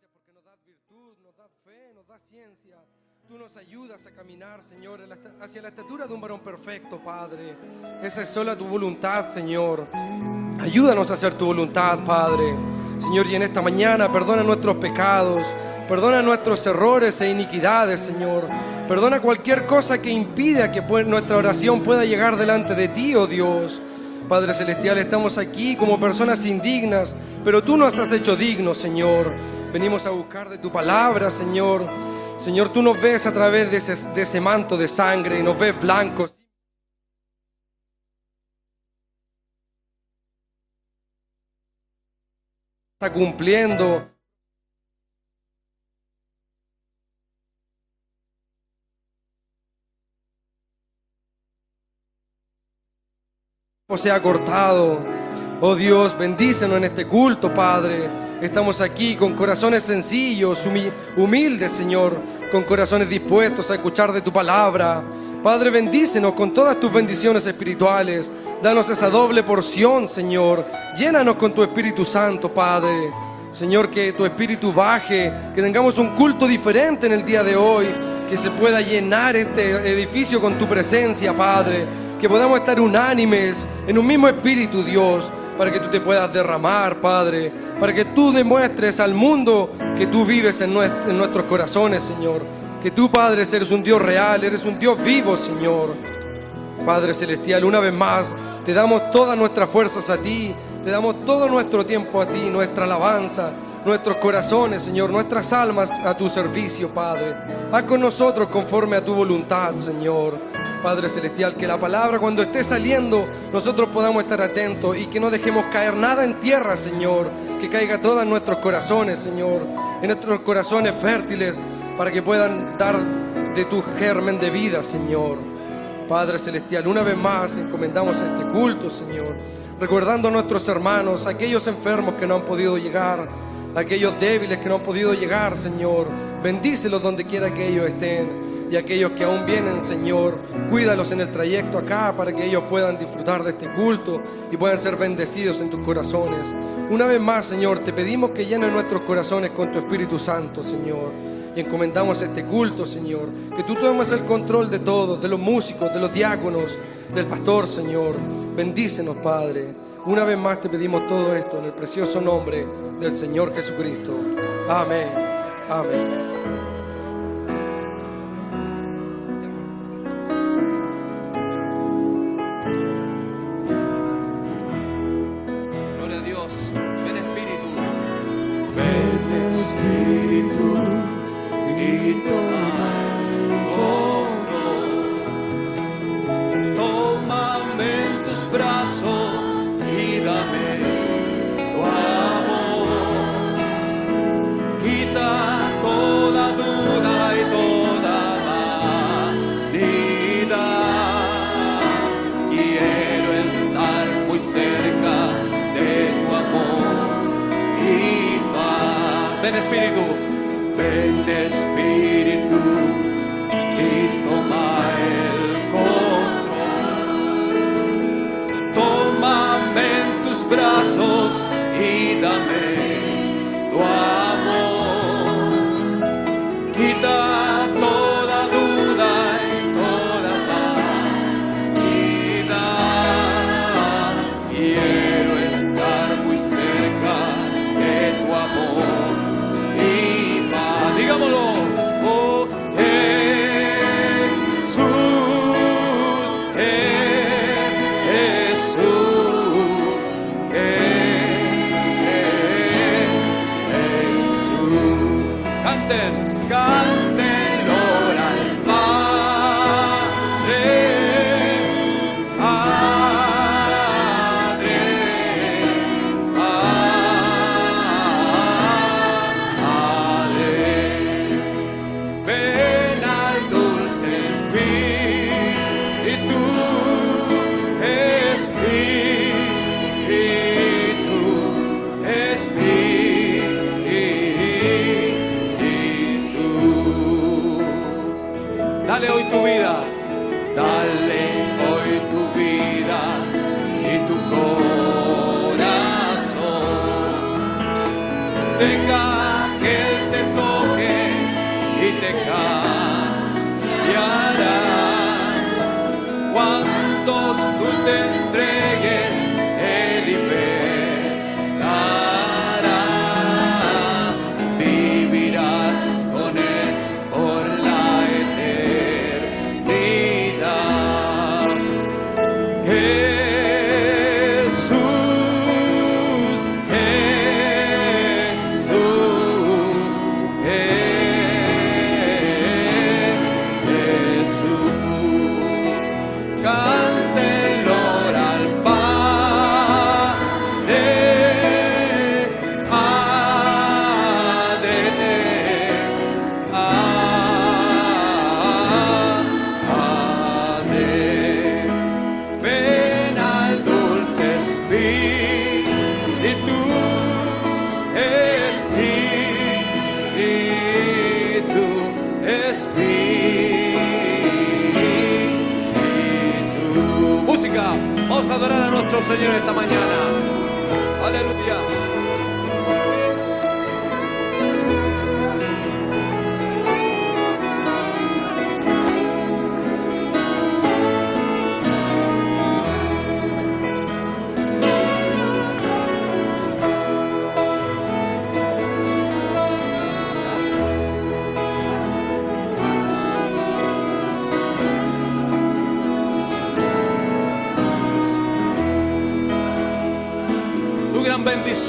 porque nos das virtud, nos das fe, nos das ciencia. Tú nos ayudas a caminar, Señor, hacia la estatura de un varón perfecto, Padre. Esa es sola tu voluntad, Señor. Ayúdanos a hacer tu voluntad, Padre. Señor, y en esta mañana perdona nuestros pecados, perdona nuestros errores e iniquidades, Señor. Perdona cualquier cosa que impida que nuestra oración pueda llegar delante de ti, oh Dios. Padre Celestial, estamos aquí como personas indignas, pero tú nos has hecho dignos, Señor. Venimos a buscar de tu palabra, Señor. Señor, tú nos ves a través de ese, manto de sangre y nos ves blancos. Está cumpliendo. sea cortado. Oh Dios, bendícenos en este culto, Padre. Estamos aquí con corazones sencillos, humi- humildes, Señor, con corazones dispuestos a escuchar de tu palabra. Padre, bendícenos con todas tus bendiciones espirituales. Danos esa doble porción, Señor. Llénanos con tu Espíritu Santo, Padre. Señor, que tu Espíritu baje, que tengamos un culto diferente en el día de hoy, que se pueda llenar este edificio con tu presencia, Padre que podamos estar unánimes en un mismo espíritu, Dios, para que tú te puedas derramar, Padre, para que tú demuestres al mundo que tú vives en, en nuestros corazones, Señor. Que tú, Padre, eres un Dios real, eres un Dios vivo, Señor. Padre Celestial, una vez más, te damos todas nuestras fuerzas a ti, te damos todo nuestro tiempo a ti, nuestra alabanza, nuestros corazones, Señor, nuestras almas a tu servicio, Padre. Haz con nosotros conforme a tu voluntad, Señor. Padre Celestial, que la palabra cuando esté saliendo, nosotros podamos estar atentos y que no dejemos caer nada en tierra, Señor. Que caiga todo en nuestros corazones, Señor, en nuestros corazones fértiles, para que puedan dar de tu germen de vida, Señor. Padre Celestial, una vez más encomendamos este culto, Señor, recordando a nuestros hermanos, aquellos enfermos que no han podido llegar, aquellos débiles que no han podido llegar, Señor. Bendícelos donde quiera que ellos estén. Y aquellos que aún vienen, Señor, cuídalos en el trayecto acá para que ellos puedan disfrutar de este culto y puedan ser bendecidos en tus corazones. Una vez más, Señor, te pedimos que llenes nuestros corazones con tu Espíritu Santo, Señor y encomendamos este culto, Señor. Que tú tomes el control de todo, de los músicos, de los diáconos, del pastor, Señor. Bendícenos, Padre. Una vez más te pedimos todo esto en el precioso nombre del Señor Jesucristo. Amén. Amén. Espíritu. Ven Espíritu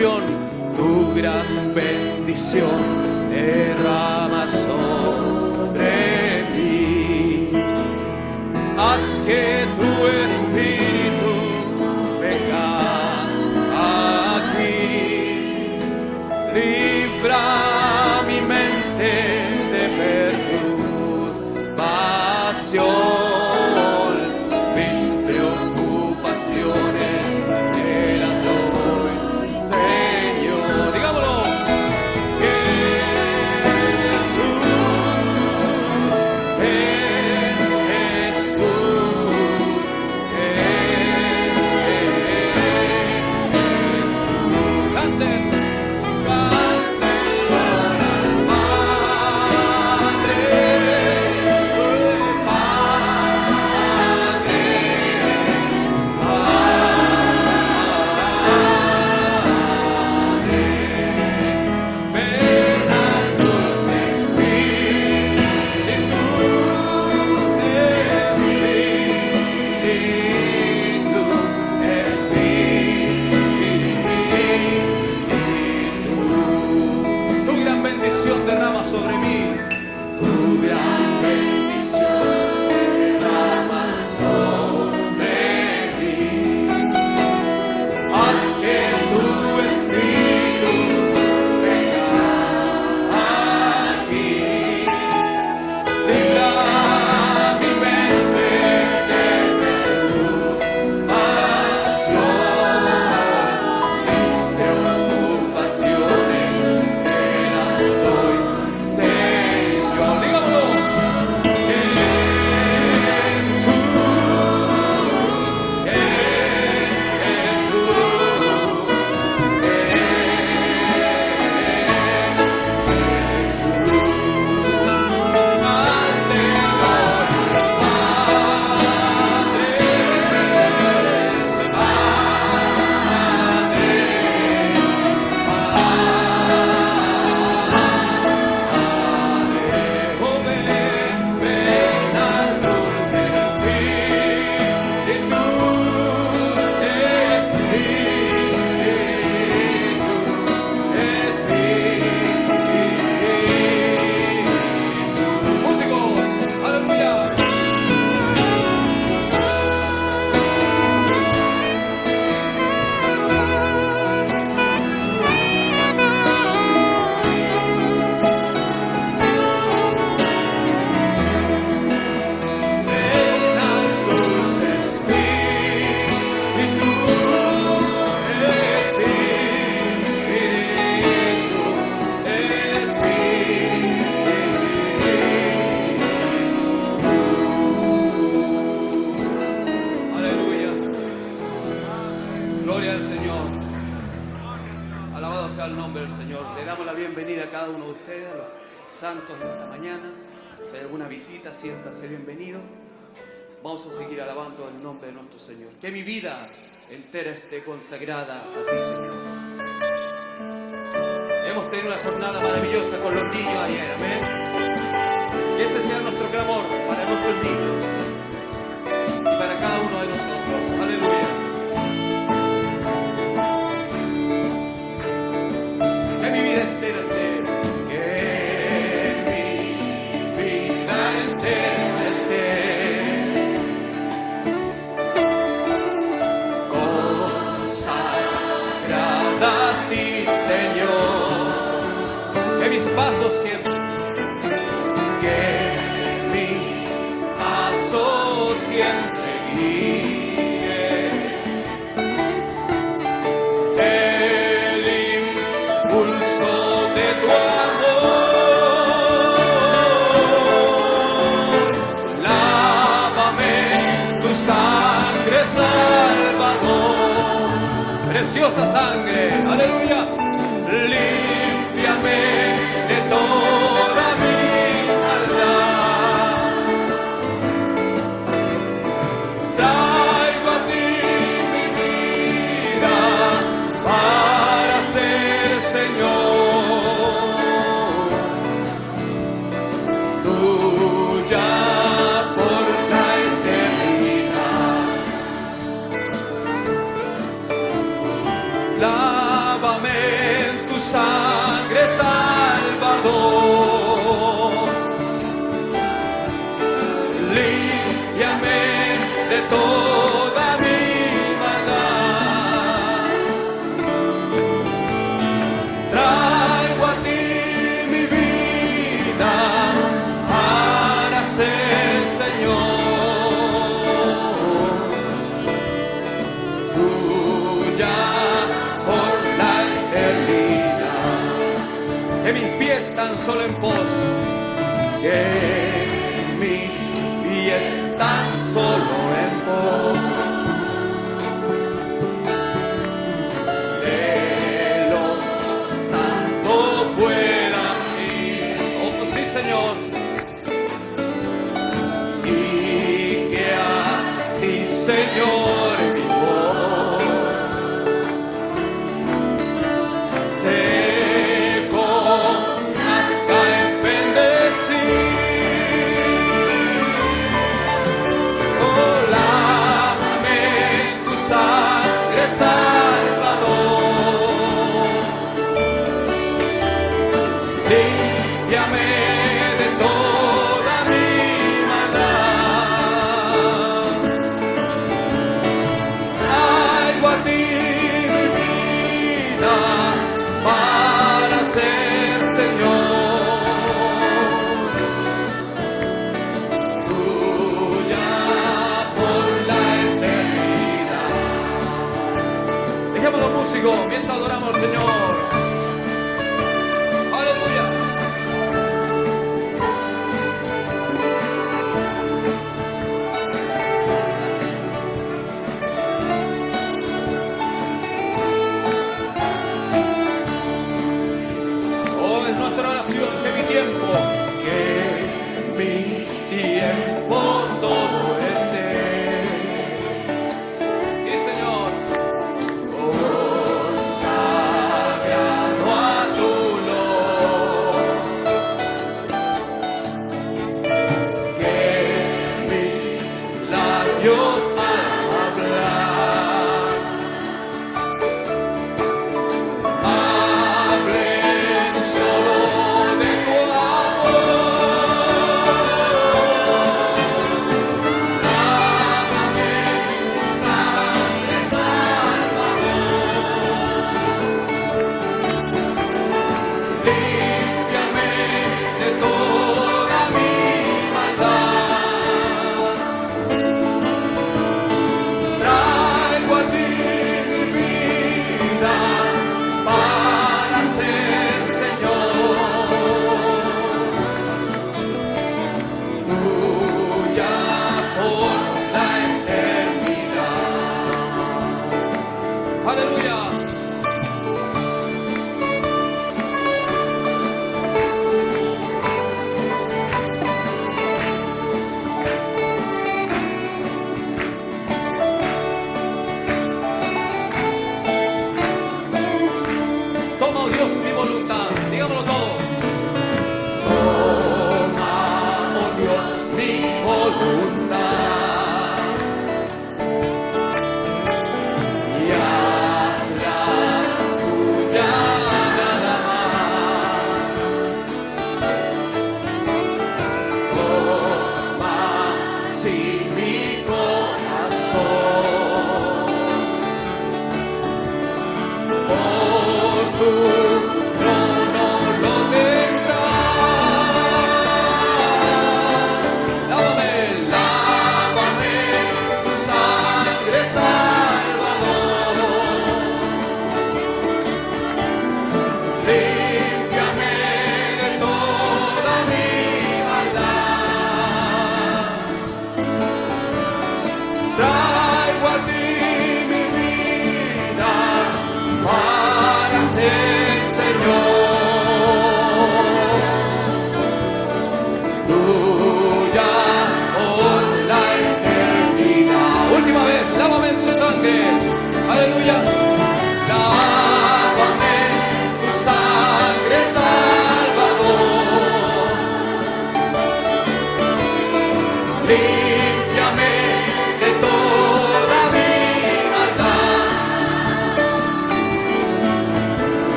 tu gran bendición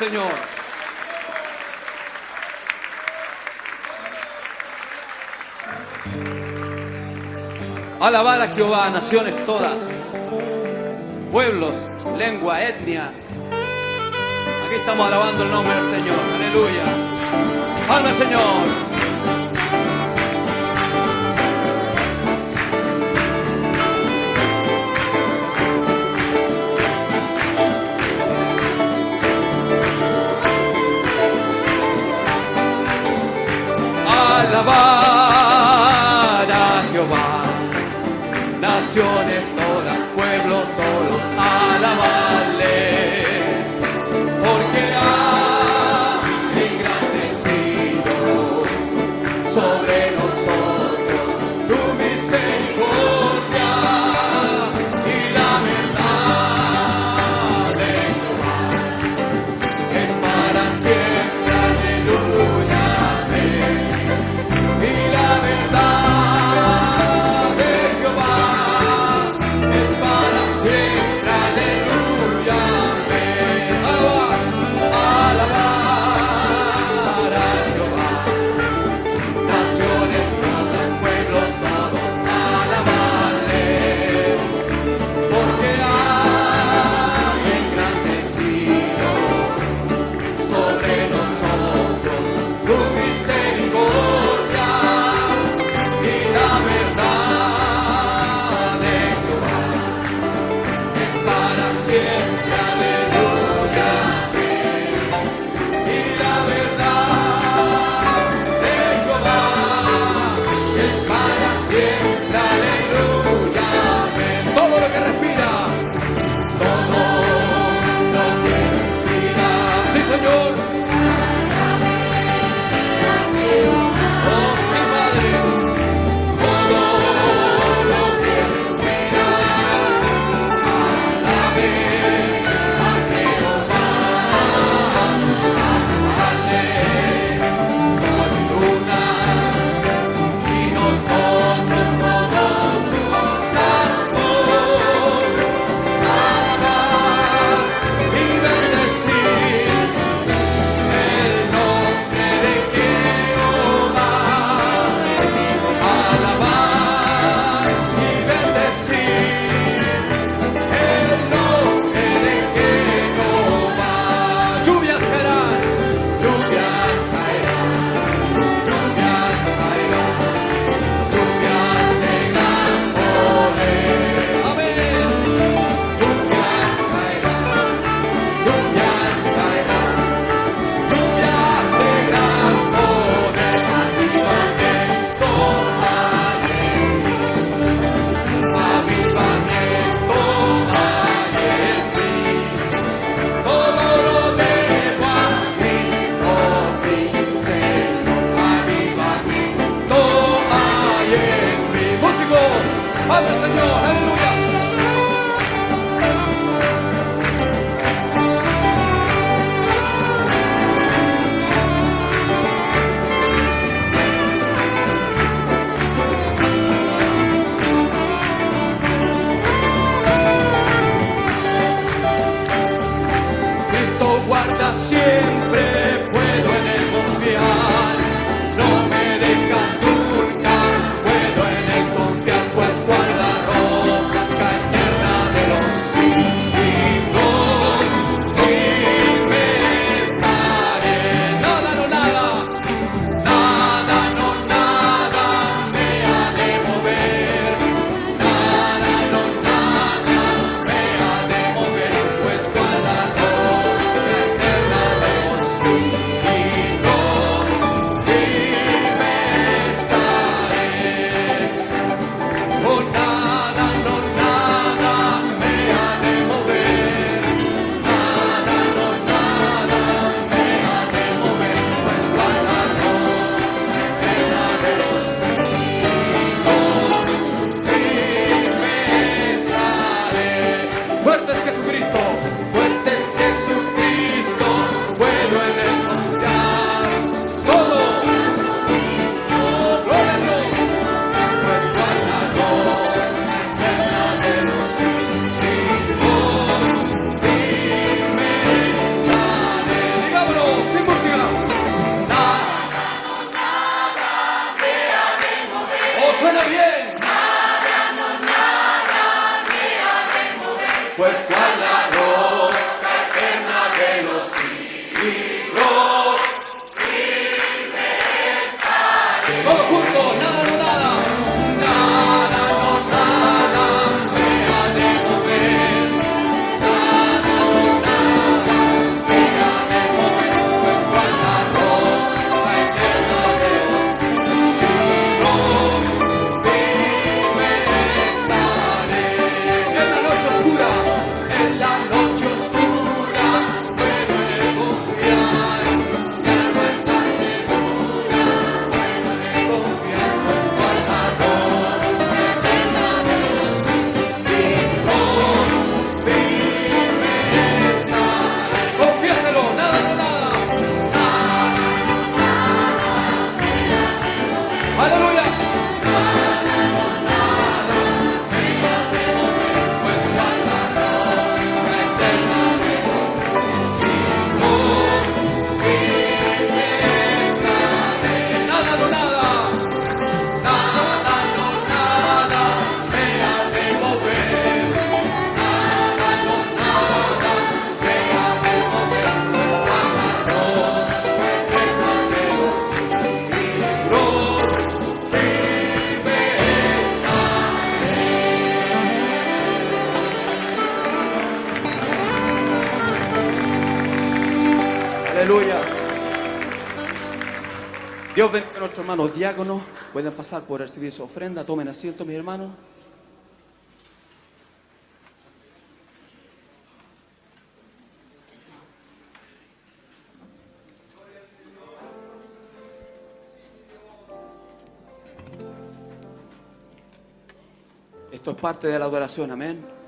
Señor. Alabar a Jehová, naciones todas, pueblos, lengua, etnia. Aquí estamos alabando el nombre del Señor. Aleluya. Alma Señor. naciones, todas pueblos, todos alabanle. Hermanos diáconos. Pueden pasar por recibir su ofrenda. Tomen asiento, mis hermanos. Esto es parte de la adoración, amén.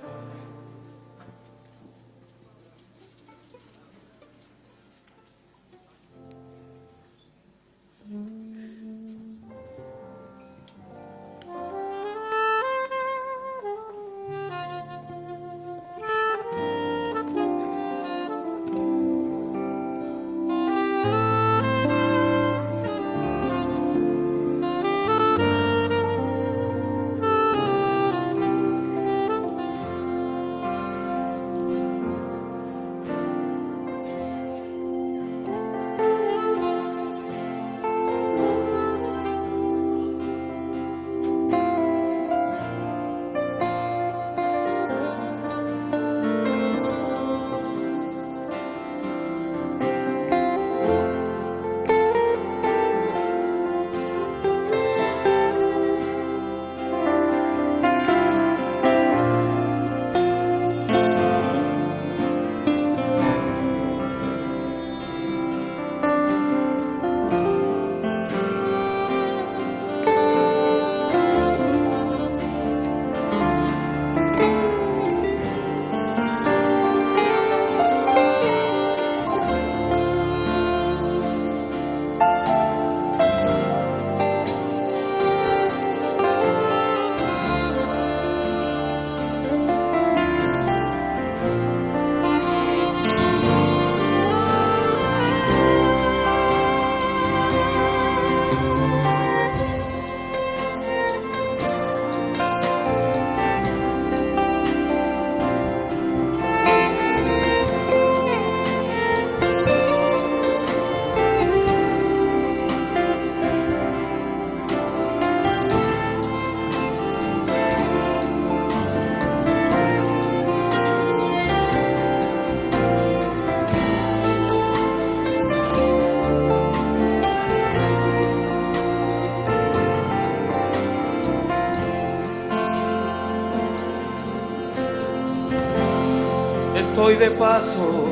De paso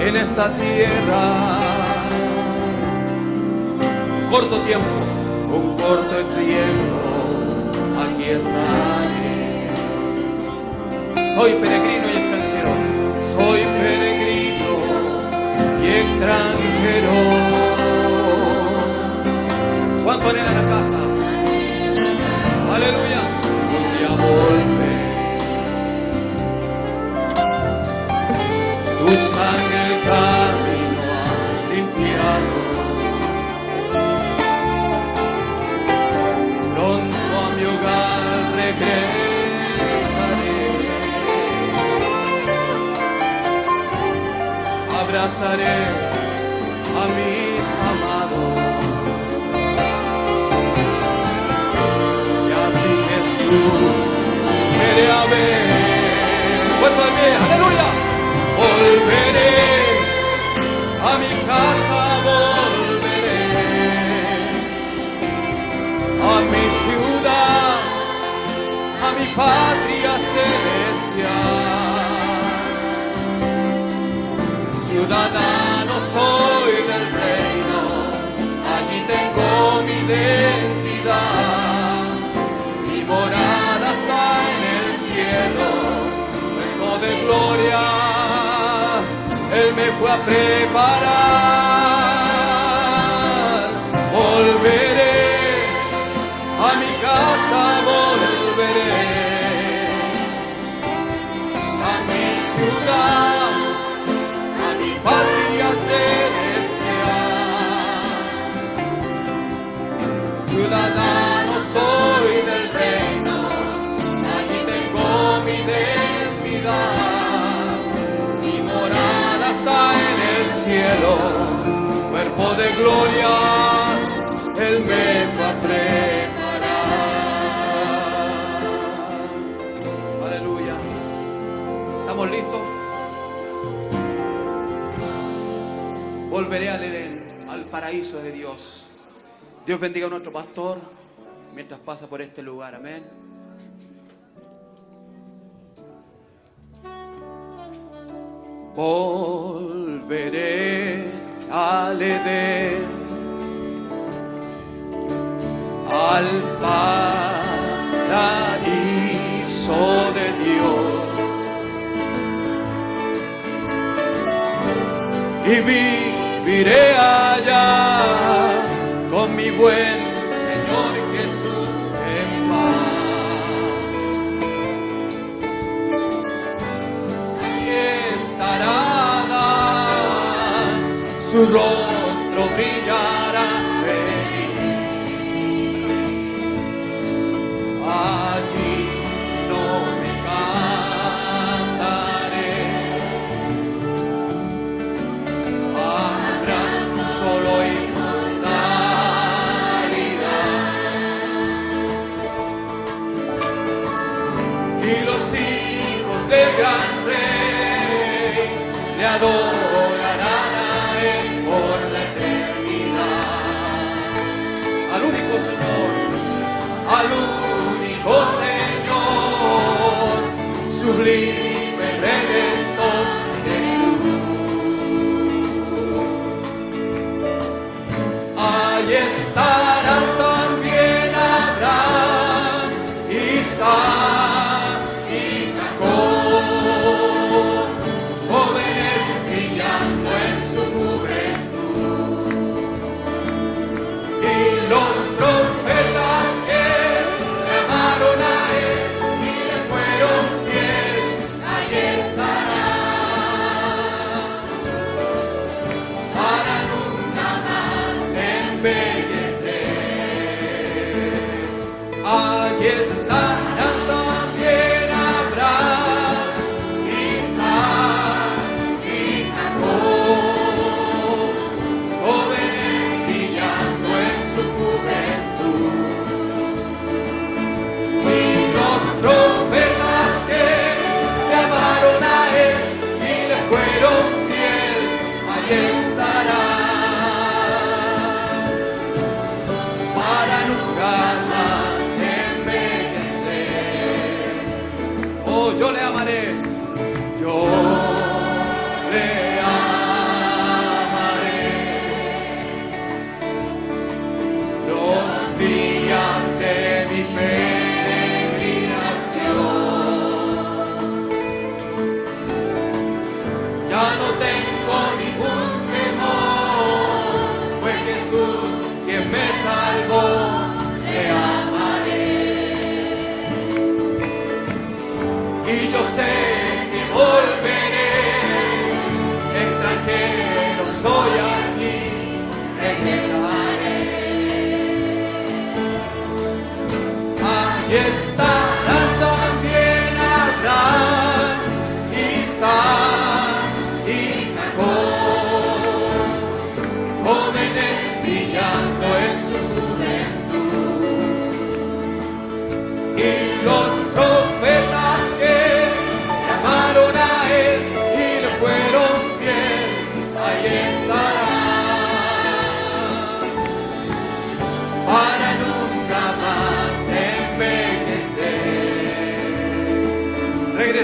en esta tierra. Corto tiempo, un corto tiempo, aquí estaré. Soy peregrino Sangre el camino ha limpiado. Pronto a mi hogar regresaré. Abrazaré a mi amado. Y a mi Jesús veré a ver. De pie, aleluya. Volveré a mi casa, volveré a mi ciudad, a mi patria celestial. Ciudadano soy del reino, allí tengo mi identidad. Mi morada está en el cielo, vengo de gloria. Él me fue a preparar. Volveré a mi casa, volveré a mi ciudad, a mi patria celestial. Ciudadano soy del reino, allí tengo mi identidad. cielo, cuerpo de gloria, Él me fue a preparar. Aleluya. ¿Estamos listos? Volveré al Edén, al paraíso de Dios. Dios bendiga a nuestro pastor mientras pasa por este lugar. Amén. Vol volveré al Edén, al paraíso de Dios. Y viviré allá con mi buen roll. for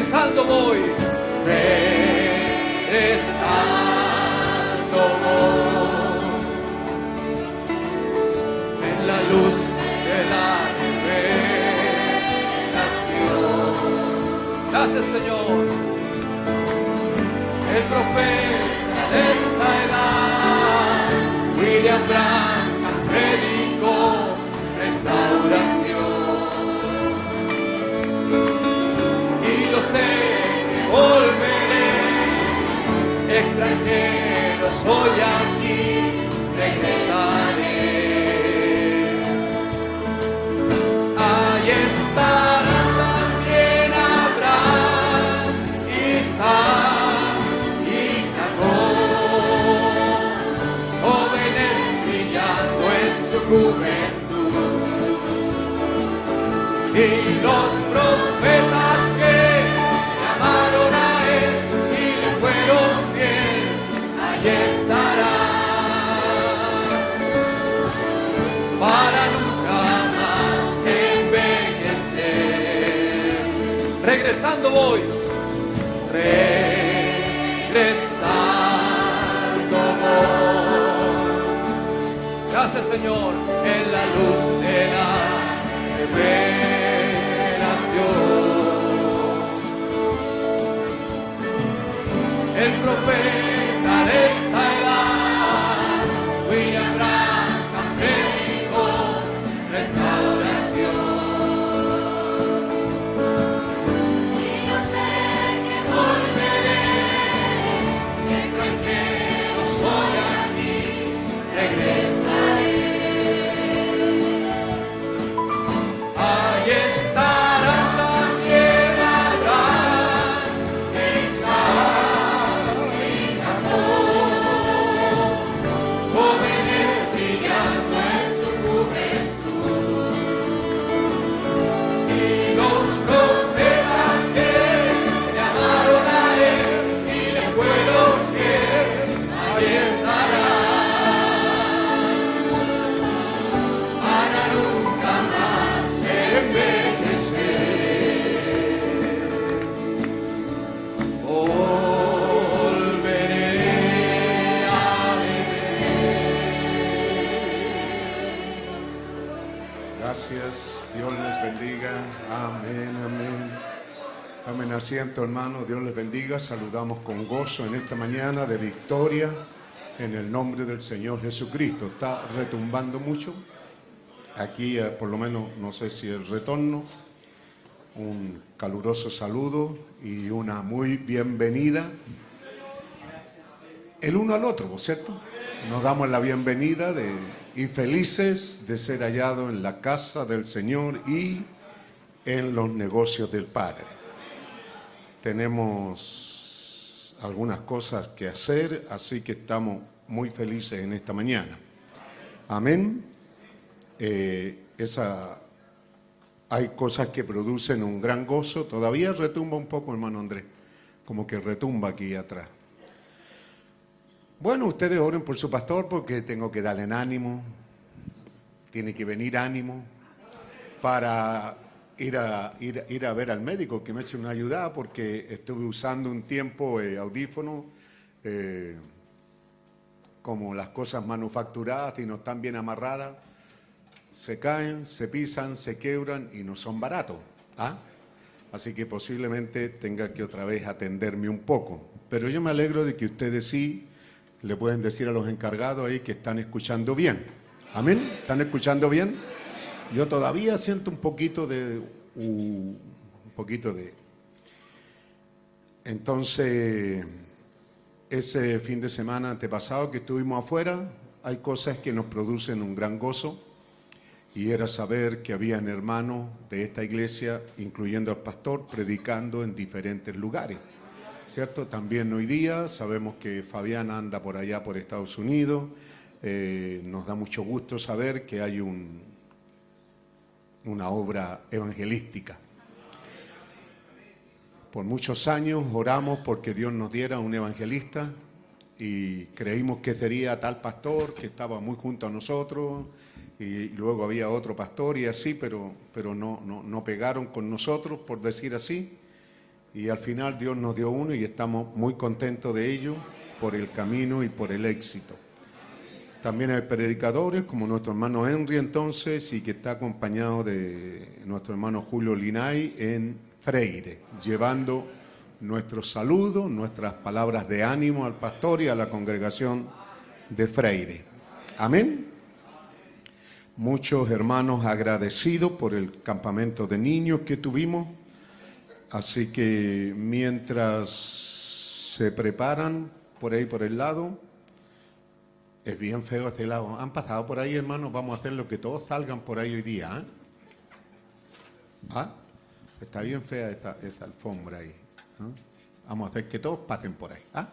regresando voy. Regresando voy. En la luz de la revelación. Gracias Señor. El profeta de esta edad, William Brown. extranjero soy aquí, regresaré. Ahí estará también Abraham, Isaac y Jacob, jóvenes brillando en su juventud. Y los Regresando voy. Regresando voy. Gracias Señor en la luz de la revelación. El profeta asiento hermano, Dios les bendiga. Saludamos con gozo en esta mañana de victoria en el nombre del Señor Jesucristo. Está retumbando mucho. Aquí, eh, por lo menos, no sé si el retorno. Un caluroso saludo y una muy bienvenida el uno al otro, ¿por cierto? Nos damos la bienvenida de, y felices de ser hallados en la casa del Señor y en los negocios del Padre. Tenemos algunas cosas que hacer, así que estamos muy felices en esta mañana. Amén. Eh, esa, hay cosas que producen un gran gozo. Todavía retumba un poco, hermano Andrés, como que retumba aquí atrás. Bueno, ustedes oren por su pastor porque tengo que darle ánimo, tiene que venir ánimo para ir a, ir, ir a ver al médico que me eche una ayuda porque estuve usando un tiempo eh, audífono, eh, como las cosas manufacturadas y no están bien amarradas, se caen, se pisan, se quebran y no son baratos. ¿ah? Así que posiblemente tenga que otra vez atenderme un poco. Pero yo me alegro de que ustedes sí le pueden decir a los encargados ahí que están escuchando bien. Amén. ¿Están escuchando bien? Yo todavía siento un poquito de un poquito de entonces ese fin de semana antepasado que estuvimos afuera, hay cosas que nos producen un gran gozo y era saber que habían hermanos de esta iglesia, incluyendo al pastor, predicando en diferentes lugares. ¿cierto? También hoy día sabemos que Fabián anda por allá, por Estados Unidos. Eh, nos da mucho gusto saber que hay un, una obra evangelística. Por muchos años oramos porque Dios nos diera un evangelista y creímos que sería tal pastor que estaba muy junto a nosotros y, luego había otro pastor y así, pero, pero no, no, no pegaron con nosotros, por decir así. Y al final Dios nos dio uno y estamos muy contentos de ello por el camino y por el éxito. También hay predicadores como nuestro hermano Henry entonces y que está acompañado de nuestro hermano Julio Linay en Freire, llevando nuestro saludo, nuestras palabras de ánimo al pastor y a la congregación de Freire. Amén. Muchos hermanos agradecidos por el campamento de niños que tuvimos. Así que mientras se preparan por ahí por el lado, es bien feo este lado. Han pasado por ahí, hermanos, vamos a hacer lo que todos salgan por ahí hoy día. ¿eh? ¿Ah? Está bien fea esta, esta alfombra ahí. ¿eh? Vamos a hacer que todos pasen por ahí. ¿ah?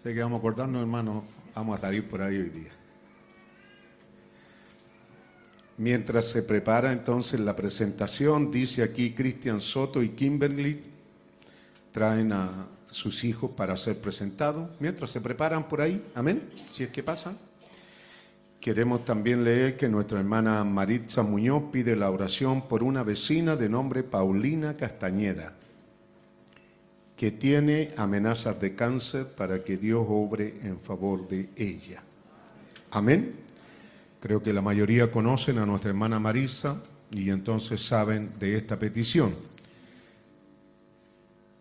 Así que vamos a acordarnos, hermanos, vamos a salir por ahí hoy día. Mientras se prepara entonces la presentación, dice aquí Cristian Soto y Kimberly traen a sus hijos para ser presentados. Mientras se preparan por ahí, amén, si es que pasa. Queremos también leer que nuestra hermana Maritza Muñoz pide la oración por una vecina de nombre Paulina Castañeda, que tiene amenazas de cáncer para que Dios obre en favor de ella. Amén. Creo que la mayoría conocen a nuestra hermana Marisa y entonces saben de esta petición.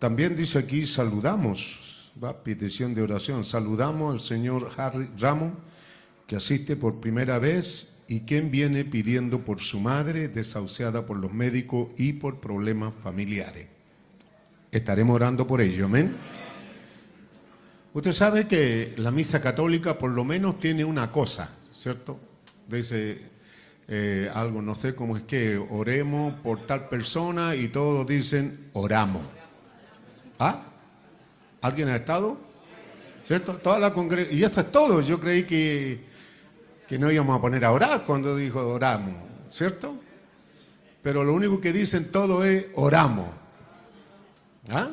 También dice aquí, saludamos, va, petición de oración, saludamos al señor Harry Ramón, que asiste por primera vez y quien viene pidiendo por su madre, desahuciada por los médicos y por problemas familiares. Estaremos orando por ello, amén. Usted sabe que la misa católica por lo menos tiene una cosa, ¿cierto? Dice eh, algo, no sé cómo es que oremos por tal persona y todos dicen oramos. ¿Ah? ¿Alguien ha estado? ¿Cierto? Toda la. Y esto es todo. Yo creí que, que no íbamos a poner a orar cuando dijo oramos, ¿cierto? Pero lo único que dicen todo es oramos. ¿Ah?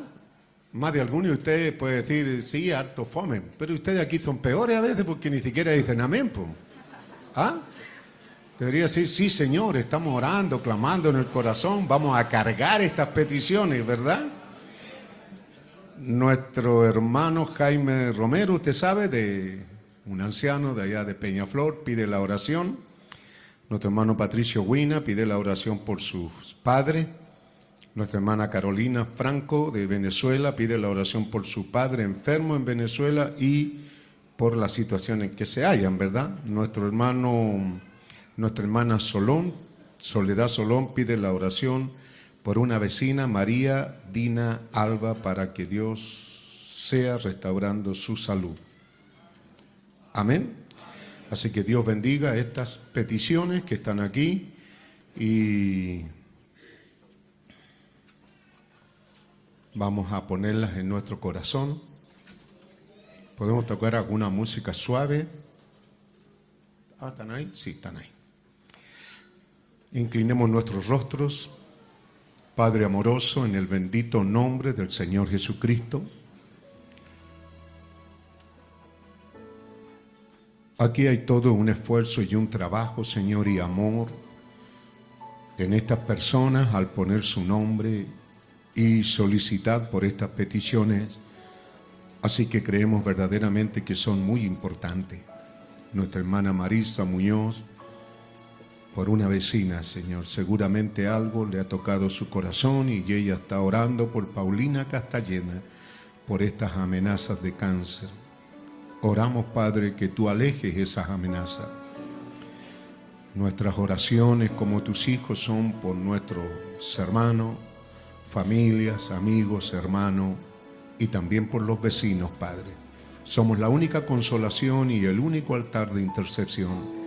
Más de alguno de ustedes puede decir, sí, harto fome. Pero ustedes aquí son peores a veces porque ni siquiera dicen amén. ¿Ah? Debería decir, sí, Señor, estamos orando, clamando en el corazón, vamos a cargar estas peticiones, ¿verdad? Nuestro hermano Jaime Romero, usted sabe, de un anciano de allá de Peñaflor, pide la oración. Nuestro hermano Patricio Huina pide la oración por sus padres. Nuestra hermana Carolina Franco de Venezuela pide la oración por su padre enfermo en Venezuela y por las situaciones que se hallan, ¿verdad? Nuestro hermano, nuestra hermana Solón, Soledad Solón pide la oración por una vecina, María Dina Alba, para que Dios sea restaurando su salud. Amén. Así que Dios bendiga estas peticiones que están aquí y vamos a ponerlas en nuestro corazón. Podemos tocar alguna música suave. Ah, ¿están ahí? Sí, están ahí. Inclinemos nuestros rostros, Padre amoroso, en el bendito nombre del Señor Jesucristo. Aquí hay todo un esfuerzo y un trabajo, Señor, y amor en estas personas al poner su nombre y solicitar por estas peticiones. Así que creemos verdaderamente que son muy importantes. Nuestra hermana Marisa Muñoz, por una vecina, Señor, seguramente algo le ha tocado su corazón y ella está orando por Paulina Castellena por estas amenazas de cáncer. Oramos, Padre, que tú alejes esas amenazas. Nuestras oraciones como tus hijos son por nuestros hermanos, familias, amigos, hermanos y también por los vecinos, Padre. Somos la única consolación y el único altar de intercesión.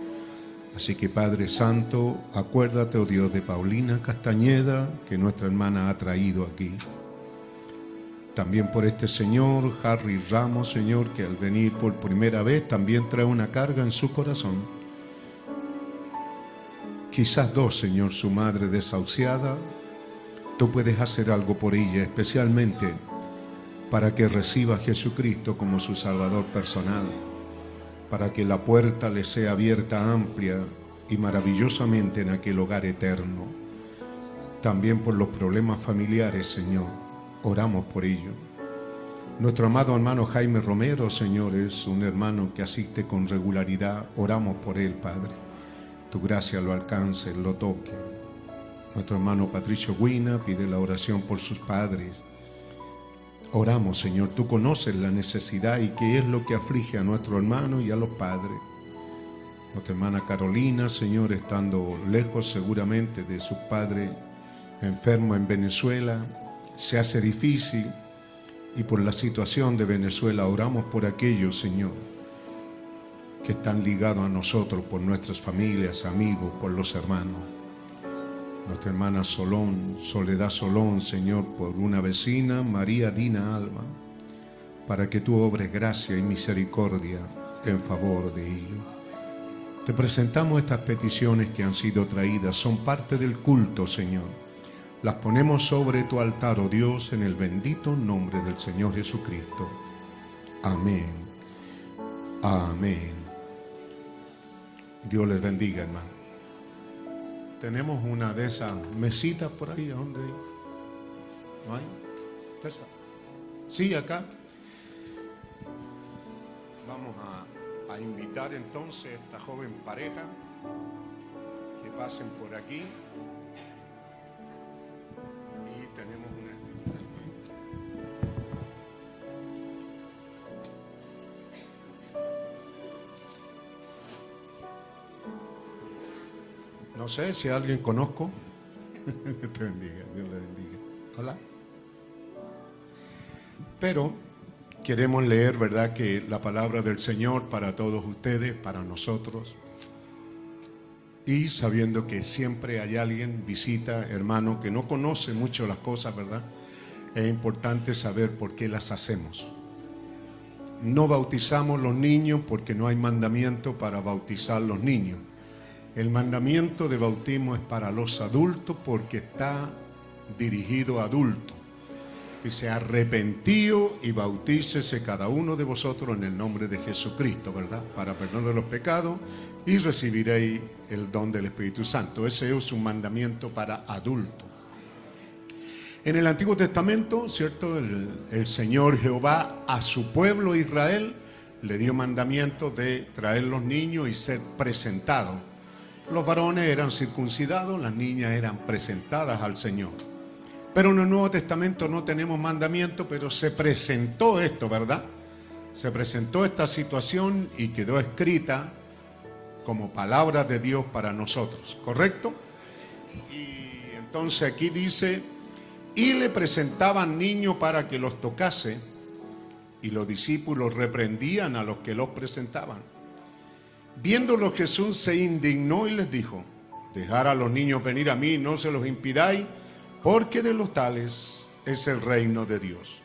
Así que Padre Santo, acuérdate, oh Dios, de Paulina Castañeda, que nuestra hermana ha traído aquí. También por este señor, Harry Ramos, Señor, que al venir por primera vez también trae una carga en su corazón. Quizás dos, Señor, su madre desahuciada. Tú puedes hacer algo por ella, especialmente para que reciba a Jesucristo como su Salvador personal, para que la puerta le sea abierta amplia y maravillosamente en aquel hogar eterno. También por los problemas familiares, Señor, oramos por ello. Nuestro amado hermano Jaime Romero, Señor, es un hermano que asiste con regularidad. Oramos por él, Padre. Tu gracia lo alcance, lo toque. Nuestro hermano Patricio Guina pide la oración por sus padres. Oramos, Señor, tú conoces la necesidad y qué es lo que aflige a nuestro hermano y a los padres. Nuestra hermana Carolina, Señor, estando lejos seguramente de su padre enfermo en Venezuela, se hace difícil y por la situación de Venezuela oramos por aquellos, Señor, que están ligados a nosotros, por nuestras familias, amigos, por los hermanos. Nuestra hermana Solón, Soledad Solón, Señor, por una vecina, María Dina Alba, para que tú obres gracia y misericordia en favor de ellos. Te presentamos estas peticiones que han sido traídas, son parte del culto, Señor. Las ponemos sobre tu altar, oh Dios, en el bendito nombre del Señor Jesucristo. Amén. Amén. Dios les bendiga, hermano. Tenemos una de esas mesitas por ahí, ¿a dónde? ¿No hay? ¿Esa? Sí, acá. Vamos a, a invitar entonces a esta joven pareja que pasen por aquí. No sé si alguien conozco. Dios te bendiga, Dios le bendiga. Hola. Pero queremos leer, ¿verdad?, que la palabra del Señor para todos ustedes, para nosotros. Y sabiendo que siempre hay alguien, visita, hermano, que no conoce mucho las cosas, ¿verdad? Es importante saber por qué las hacemos. No bautizamos los niños porque no hay mandamiento para bautizar los niños. El mandamiento de bautismo es para los adultos porque está dirigido a adultos. Dice, arrepentío y bautícese cada uno de vosotros en el nombre de Jesucristo, ¿verdad? Para perdón de los pecados y recibiréis el don del Espíritu Santo. Ese es un mandamiento para adultos. En el Antiguo Testamento, ¿cierto? El, el Señor Jehová a su pueblo Israel le dio mandamiento de traer los niños y ser presentados. Los varones eran circuncidados, las niñas eran presentadas al Señor. Pero en el Nuevo Testamento no tenemos mandamiento, pero se presentó esto, ¿verdad? Se presentó esta situación y quedó escrita como palabra de Dios para nosotros, ¿correcto? Y entonces aquí dice, y le presentaban niños para que los tocase, y los discípulos reprendían a los que los presentaban. Viéndolo Jesús se indignó y les dijo, dejar a los niños venir a mí, no se los impidáis, porque de los tales es el reino de Dios.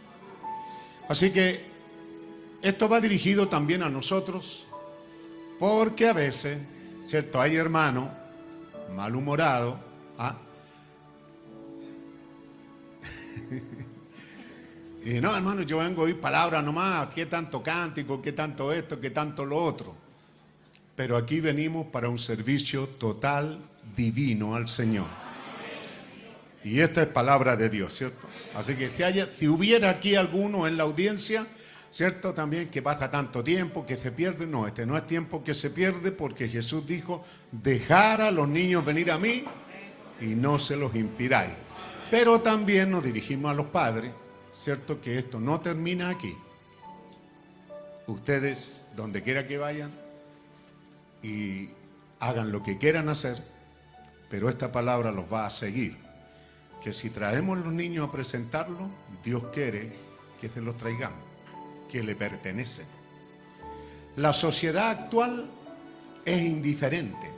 Así que esto va dirigido también a nosotros, porque a veces, ¿cierto? Hay hermanos malhumorados, ¿ah? y no, hermano, yo vengo a oír palabras nomás, qué tanto cántico, qué tanto esto, qué tanto lo otro. Pero aquí venimos para un servicio total, divino al Señor. Y esta es palabra de Dios, ¿cierto? Así que si, hubiera aquí alguno en la audiencia, ¿cierto? También que pasa tanto tiempo, que se pierde. No, este no es tiempo que se pierde porque Jesús dijo, dejar a los niños venir a mí y no se los impidáis. Pero también nos dirigimos a los padres, ¿cierto? Que esto no termina aquí. Ustedes, donde quiera que vayan, y hagan lo que quieran hacer, pero esta palabra los va a seguir que si traemos los niños a presentarlos, Dios quiere que se los traigamos, que le pertenecen. La sociedad actual es indiferente.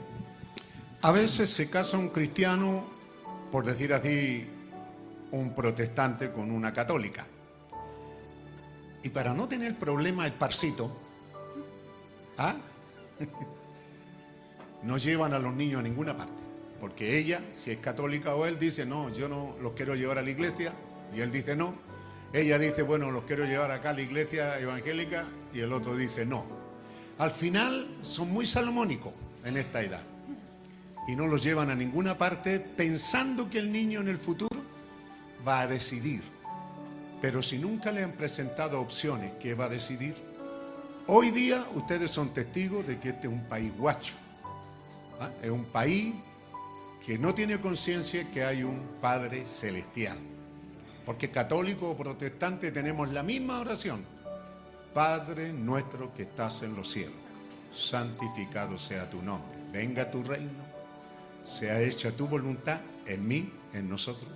A veces se casa un cristiano, por decir así, un protestante con una católica. Y para no tener problema el parcito, ¿ah? no llevan a los niños a ninguna parte. Porque ella, si es católica o él, dice, no, yo no los quiero llevar a la iglesia. Y él dice, no. Ella dice, bueno, los quiero llevar acá a la iglesia evangélica. Y el otro dice, no. Al final son muy salomónicos en esta edad. Y no los llevan a ninguna parte pensando que el niño en el futuro va a decidir. Pero si nunca le han presentado opciones, ¿qué va a decidir? Hoy día ustedes son testigos de que este es un país guacho. ¿Ah? Es un país que no tiene conciencia que hay un Padre Celestial. Porque católico o protestante tenemos la misma oración. Padre nuestro que estás en los cielos, santificado sea tu nombre. Venga tu reino, sea hecha tu voluntad en mí, en nosotros,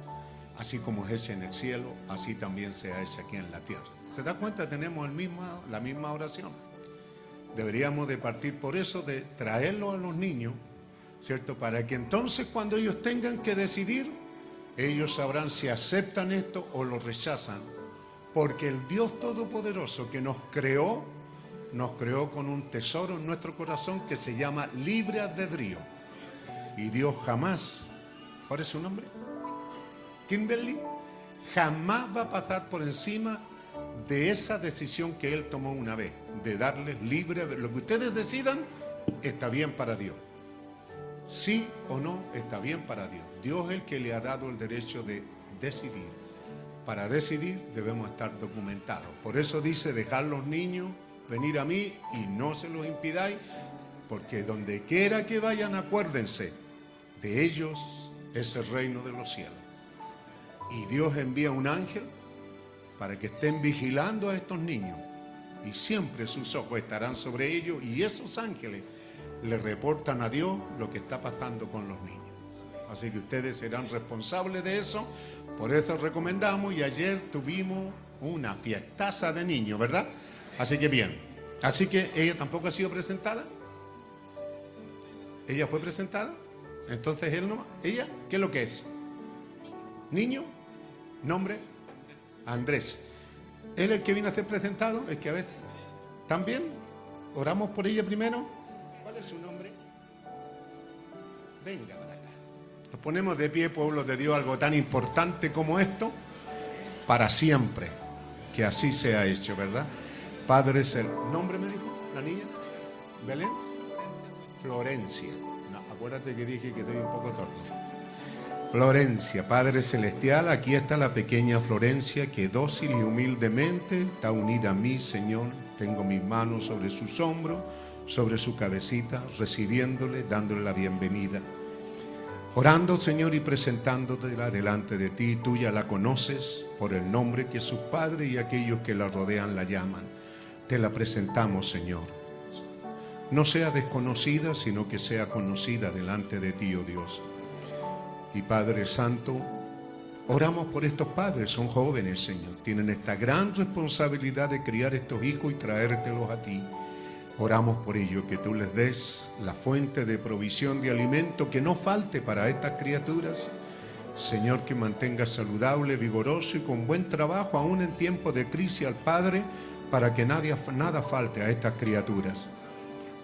así como es hecha en el cielo, así también sea hecha aquí en la tierra. ¿Se da cuenta? Tenemos el la misma oración. Deberíamos de partir por eso, de traerlo a los niños ¿cierto? Para que entonces cuando ellos tengan que decidir, ellos sabrán si aceptan esto o lo rechazan. Porque el Dios Todopoderoso que nos creó, nos creó con un tesoro en nuestro corazón que se llama libre albedrío. Y Dios jamás, ¿cuál es su nombre? Kimberly, jamás va a pasar por encima de esa decisión que Él tomó una vez, de darles libre, lo que ustedes decidan, está bien para Dios. Sí o no está bien para Dios. Dios es el que le ha dado el derecho de decidir. Para decidir debemos estar documentados. Por eso dice, dejar los niños venir a mí y no se los impidáis, porque donde quiera que vayan, acuérdense, de ellos es el reino de los cielos. Y Dios envía un ángel para que estén vigilando a estos niños. Y siempre sus ojos estarán sobre ellos y esos ángeles le reportan a Dios lo que está pasando con los niños. Así que ustedes serán responsables de eso. Por eso recomendamos y ayer tuvimos una fiestaza de niños, ¿verdad? Así que bien. Así que ella tampoco ha sido presentada. Ella fue presentada. Entonces él no. ¿Ella? ¿Qué es lo que es? Niño. Nombre. Andrés. Él el que vino a ser presentado. Es que a ver. ¿También? Oramos por ella primero. ¿Cuál es su nombre? Venga para acá. Nos ponemos de pie, pueblo de Dios, algo tan importante como esto, para siempre. Que así sea hecho, ¿verdad? Padre es el nombre, me dijo, la niña. Belén. Florencia. Acuérdate que dije que estoy un poco torto. Florencia, Padre Celestial, aquí está la pequeña Florencia que dócil y humildemente está unida a mí, Señor. Tengo mis manos sobre sus hombros, sobre su cabecita, recibiéndole, dándole la bienvenida. Orando, Señor, y presentándotela delante de ti, tú ya la conoces por el nombre que sus padres y aquellos que la rodean la llaman. Te la presentamos, Señor. No sea desconocida, sino que sea conocida delante de ti, oh Dios. Y Padre Santo, oramos por estos padres, son jóvenes, Señor. Tienen esta gran responsabilidad de criar estos hijos y traértelos a ti. Oramos por ello, que tú les des la fuente de provisión de alimento que no falte para estas criaturas. Señor, que mantenga saludable, vigoroso y con buen trabajo, aún en tiempo de crisis al Padre, para que nadie, nada falte a estas criaturas.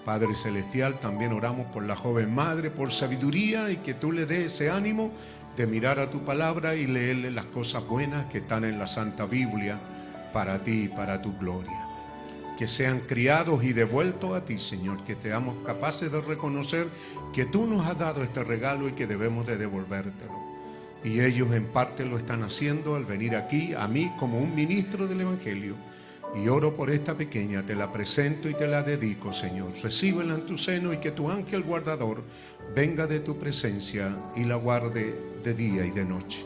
Padre Celestial, también oramos por la joven madre, por sabiduría y que tú le des ese ánimo de mirar a tu palabra y leerle las cosas buenas que están en la Santa Biblia para ti y para tu gloria. Que sean criados y devueltos a ti, Señor, que seamos capaces de reconocer que tú nos has dado este regalo y que debemos de devolvértelo. Y ellos en parte lo están haciendo al venir aquí, a mí como un ministro del Evangelio y oro por esta pequeña, te la presento y te la dedico, Señor. Recíbela en tu seno y que tu ángel guardador venga de tu presencia y la guarde de día y de noche.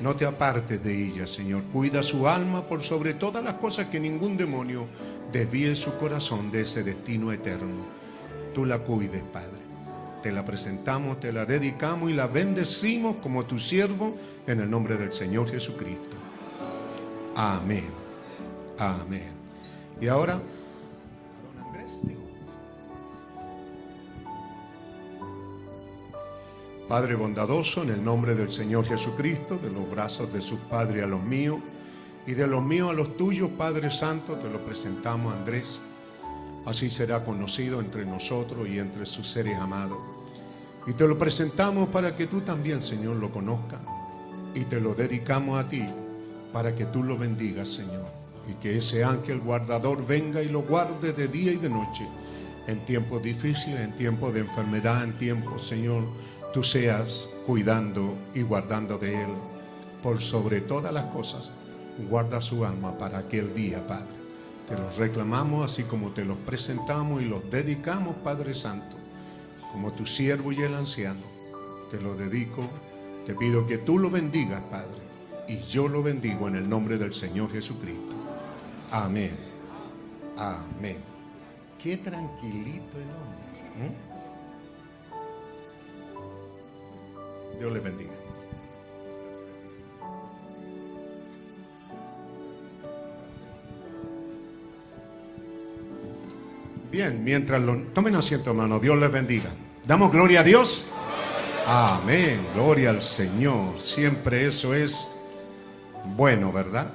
No te apartes de ella, Señor. Cuida su alma por sobre todas las cosas que ningún demonio desvíe su corazón de ese destino eterno. Tú la cuides, Padre. Te la presentamos, te la dedicamos y la bendecimos como tu siervo en el nombre del Señor Jesucristo. Amén. Amén. Y ahora, Padre bondadoso, en el nombre del Señor Jesucristo, de los brazos de sus padres a los míos y de los míos a los tuyos, Padre Santo, te lo presentamos, Andrés. Así será conocido entre nosotros y entre sus seres amados. Y te lo presentamos para que tú también, Señor, lo conozcas. Y te lo dedicamos a ti para que tú lo bendigas, Señor y que ese ángel guardador venga y lo guarde de día y de noche, en tiempos difíciles, en tiempos de enfermedad, en tiempos, Señor, tú seas cuidando y guardando de él. Por sobre todas las cosas, guarda su alma para aquel día, Padre. Te los reclamamos así como te los presentamos y los dedicamos, Padre Santo, como tu siervo y el anciano. Te lo dedico, te pido que tú lo bendigas, Padre, y yo lo bendigo en el nombre del Señor Jesucristo. Amén. Amén. Qué tranquilito el hombre. ¿Mm? Dios les bendiga. Bien, mientras lo tomen asiento, hermano, Dios les bendiga. Damos gloria a Dios. Amén. Gloria al Señor. Siempre eso es bueno, ¿verdad?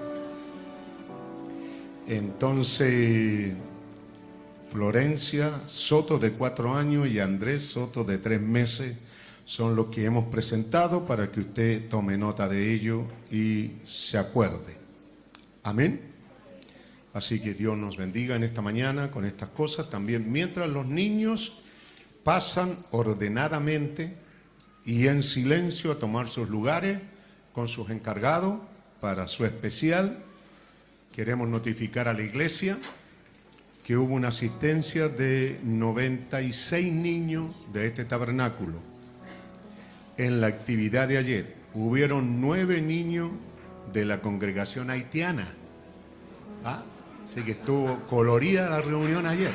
Entonces, Florencia Soto de cuatro años y Andrés Soto de tres meses son los que hemos presentado para que usted tome nota de ello y se acuerde. Amén. Así que Dios nos bendiga en esta mañana con estas cosas también, mientras los niños pasan ordenadamente y en silencio a tomar sus lugares con sus encargados para su especial. Queremos notificar a la iglesia que hubo una asistencia de 96 niños de este tabernáculo. En la actividad de ayer hubieron nueve niños de la congregación haitiana. ¿Ah? Así que estuvo colorida la reunión ayer.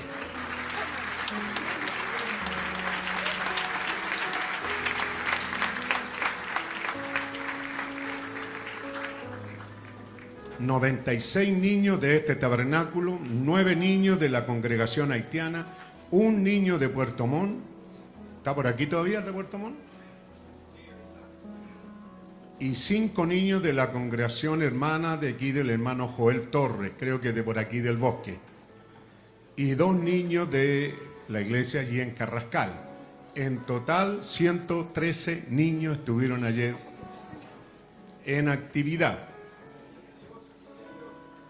...96 niños de este tabernáculo... ...nueve niños de la congregación haitiana... ...un niño de Puerto Montt... ¿Está por aquí todavía de Puerto Montt? Y cinco niños de la congregación hermana de aquí del hermano Joel Torres, creo que de por aquí del bosque, y dos niños de la iglesia allí en Carrascal. En total, 113 niños estuvieron ayer en actividad.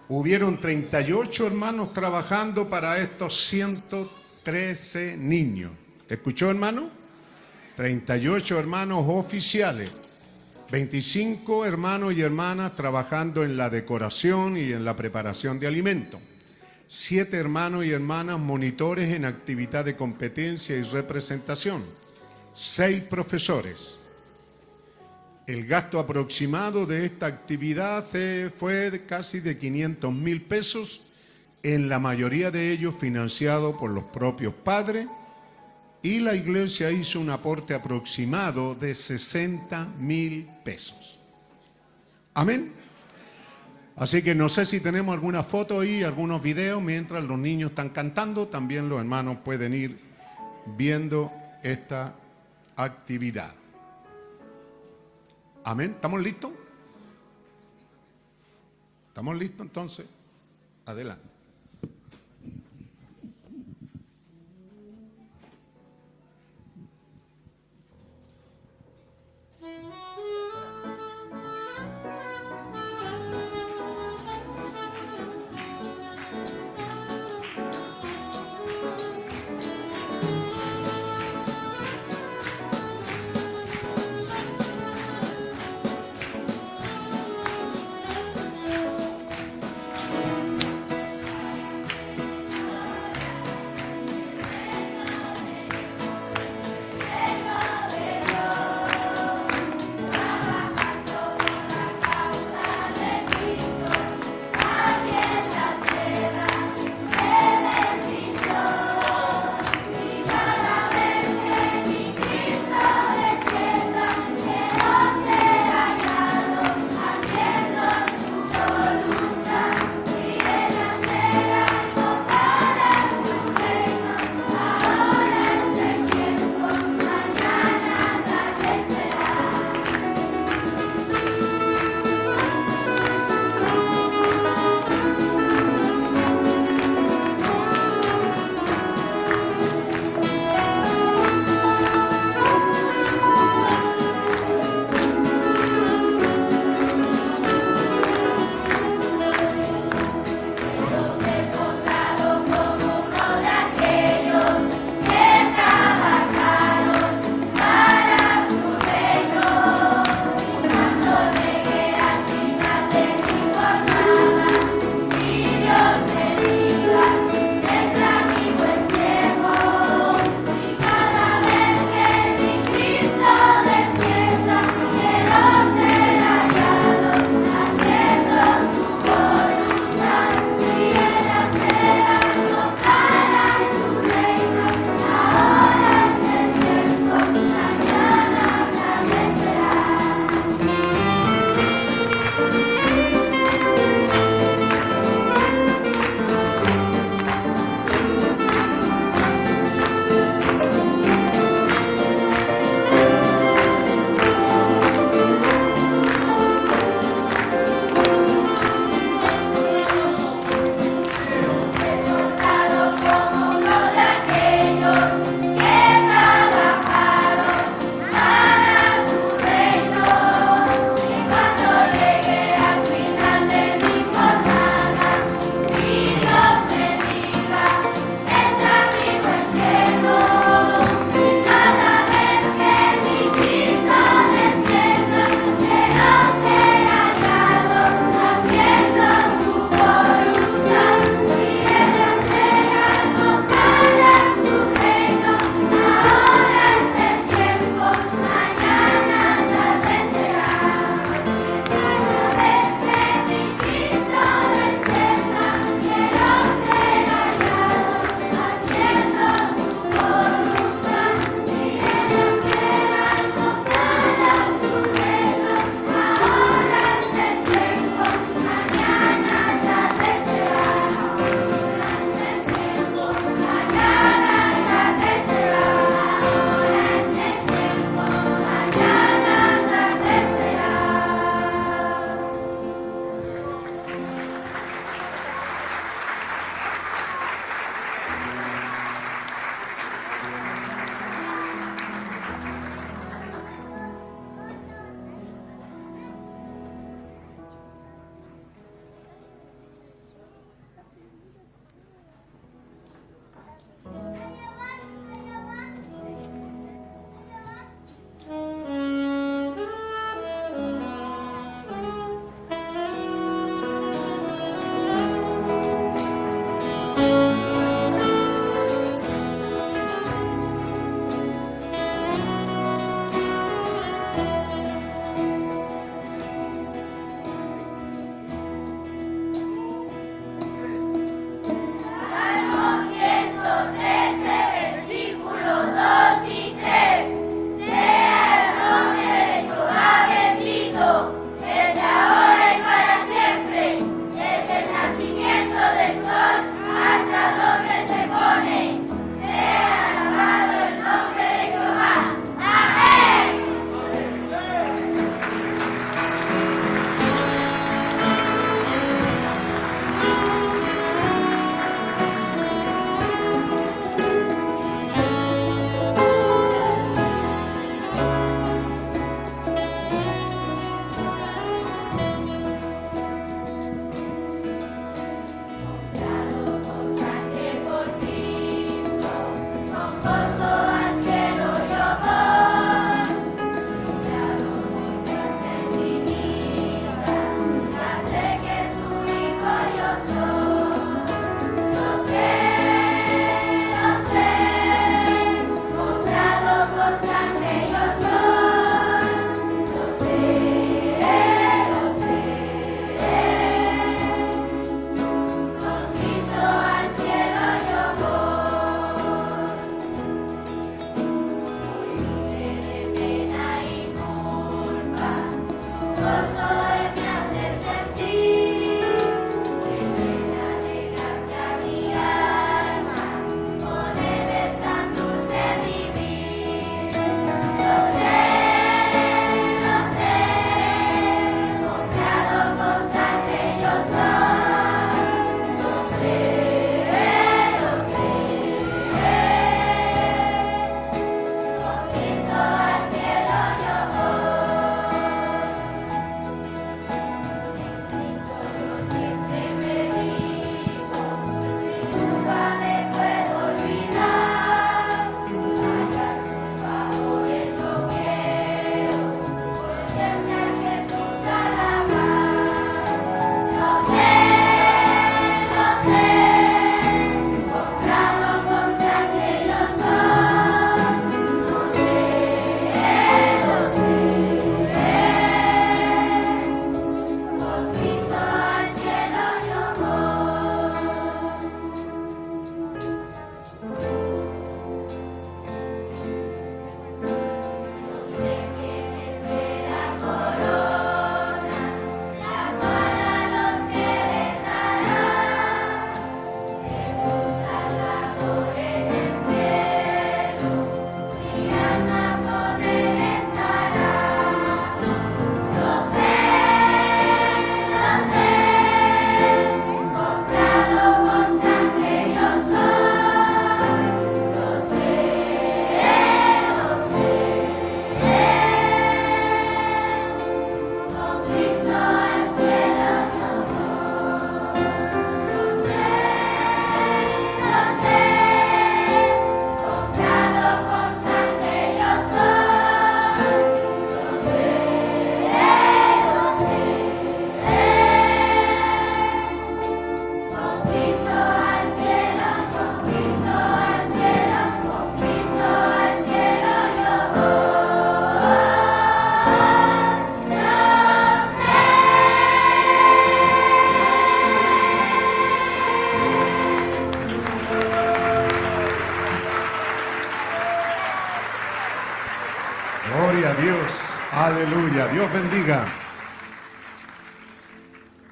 Hubieron 38 hermanos trabajando para estos 113 niños. ¿Escuchó, hermano? 38 hermanos oficiales 25 hermanos y hermanas trabajando en la decoración y en la preparación de alimentos. Siete hermanos y hermanas monitores en actividad de competencia y representación. Seis profesores. El gasto aproximado de esta actividad eh, fue casi de 500 mil pesos, en la mayoría de ellos financiado por los propios padres y la iglesia hizo un aporte aproximado de 60 mil pesos. Amén. Así que no sé si tenemos alguna foto ahí, algunos videos mientras los niños están cantando. También los hermanos pueden ir viendo esta actividad. Amén. ¿Estamos listos? ¿Estamos listos entonces? Adelante.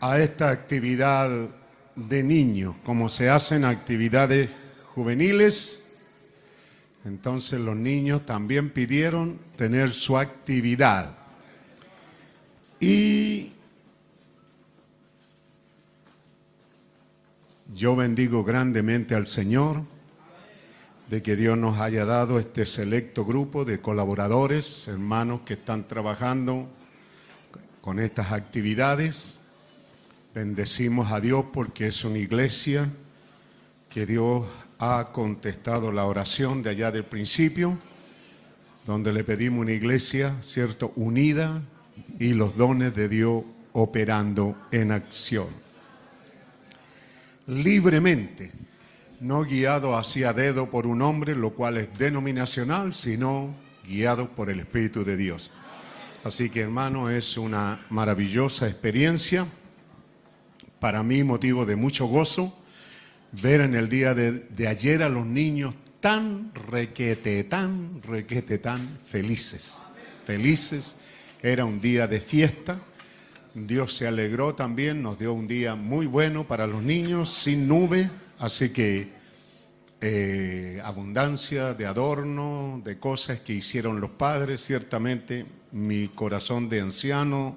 A esta actividad de niños, como se hacen actividades juveniles. Entonces los niños también pidieron tener su actividad. Y yo bendigo grandemente al Señor de que Dios nos haya dado este selecto grupo de colaboradores, hermanos que están trabajando con estas actividades. Bendecimos a Dios porque es una iglesia que Dios ha contestado la oración de allá del principio, donde le pedimos una iglesia, cierto, unida y los dones de Dios operando en acción. Libremente, no guiado hacia dedo por un hombre, lo cual es denominacional, sino guiado por el Espíritu de Dios. Así que hermano, es una maravillosa experiencia, para mí motivo de mucho gozo, ver en el día de, ayer a los niños tan requete, tan requete, tan felices, felices. Era un día de fiesta. Dios se alegró también, nos dio un día muy bueno para los niños, sin nube, así que eh, abundancia de adorno, de cosas que hicieron los padres, ciertamente mi corazón de anciano,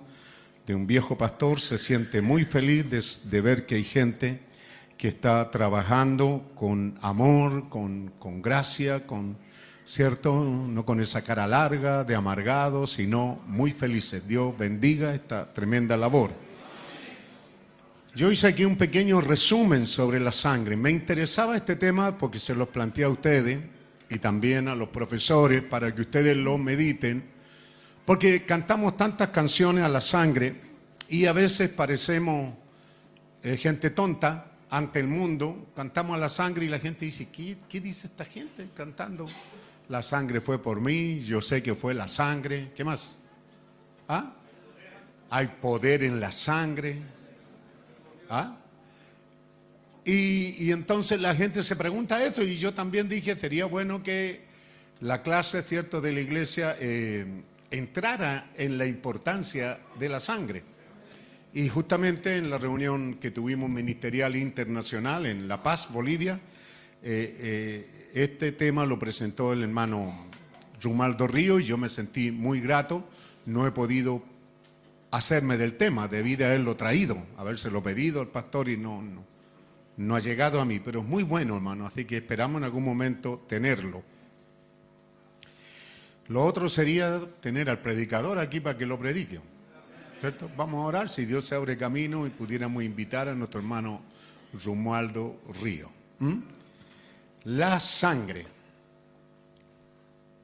de un viejo pastor, se siente muy feliz de, ver que hay gente que está trabajando con amor, con gracia, con, ¿cierto? No con esa cara larga de amargado, sino muy felices. Dios bendiga esta tremenda labor. Yo hice aquí un pequeño resumen sobre la sangre. Me interesaba este tema porque se los planteé a ustedes y también a los profesores para que ustedes lo mediten, porque cantamos tantas canciones a la sangre y a veces parecemos eh, gente tonta ante el mundo, cantamos a la sangre y la gente dice, ¿qué, qué dice esta gente cantando? La sangre fue por mí, yo sé que fue la sangre. ¿Qué más? ¿Ah? Hay poder en la sangre. ¿Ah? Y, entonces la gente se pregunta esto y yo también dije, sería bueno que la clase, ¿cierto?, de la iglesia eh, entrara en la importancia de la sangre. Y justamente en la reunión que tuvimos ministerial internacional en La Paz, Bolivia, eh, eh, este tema lo presentó el hermano Rumaldo Río y yo me sentí muy grato. No he podido hacerme del tema, debí de haberlo traído, habérselo pedido al pastor y no, no, no ha llegado a mí, pero es muy bueno, hermano, así que esperamos en algún momento tenerlo. Lo otro sería tener al predicador aquí para que lo predique. ¿Cierto? Vamos a orar si Dios se abre camino y pudiéramos invitar a nuestro hermano Romualdo Río. La sangre.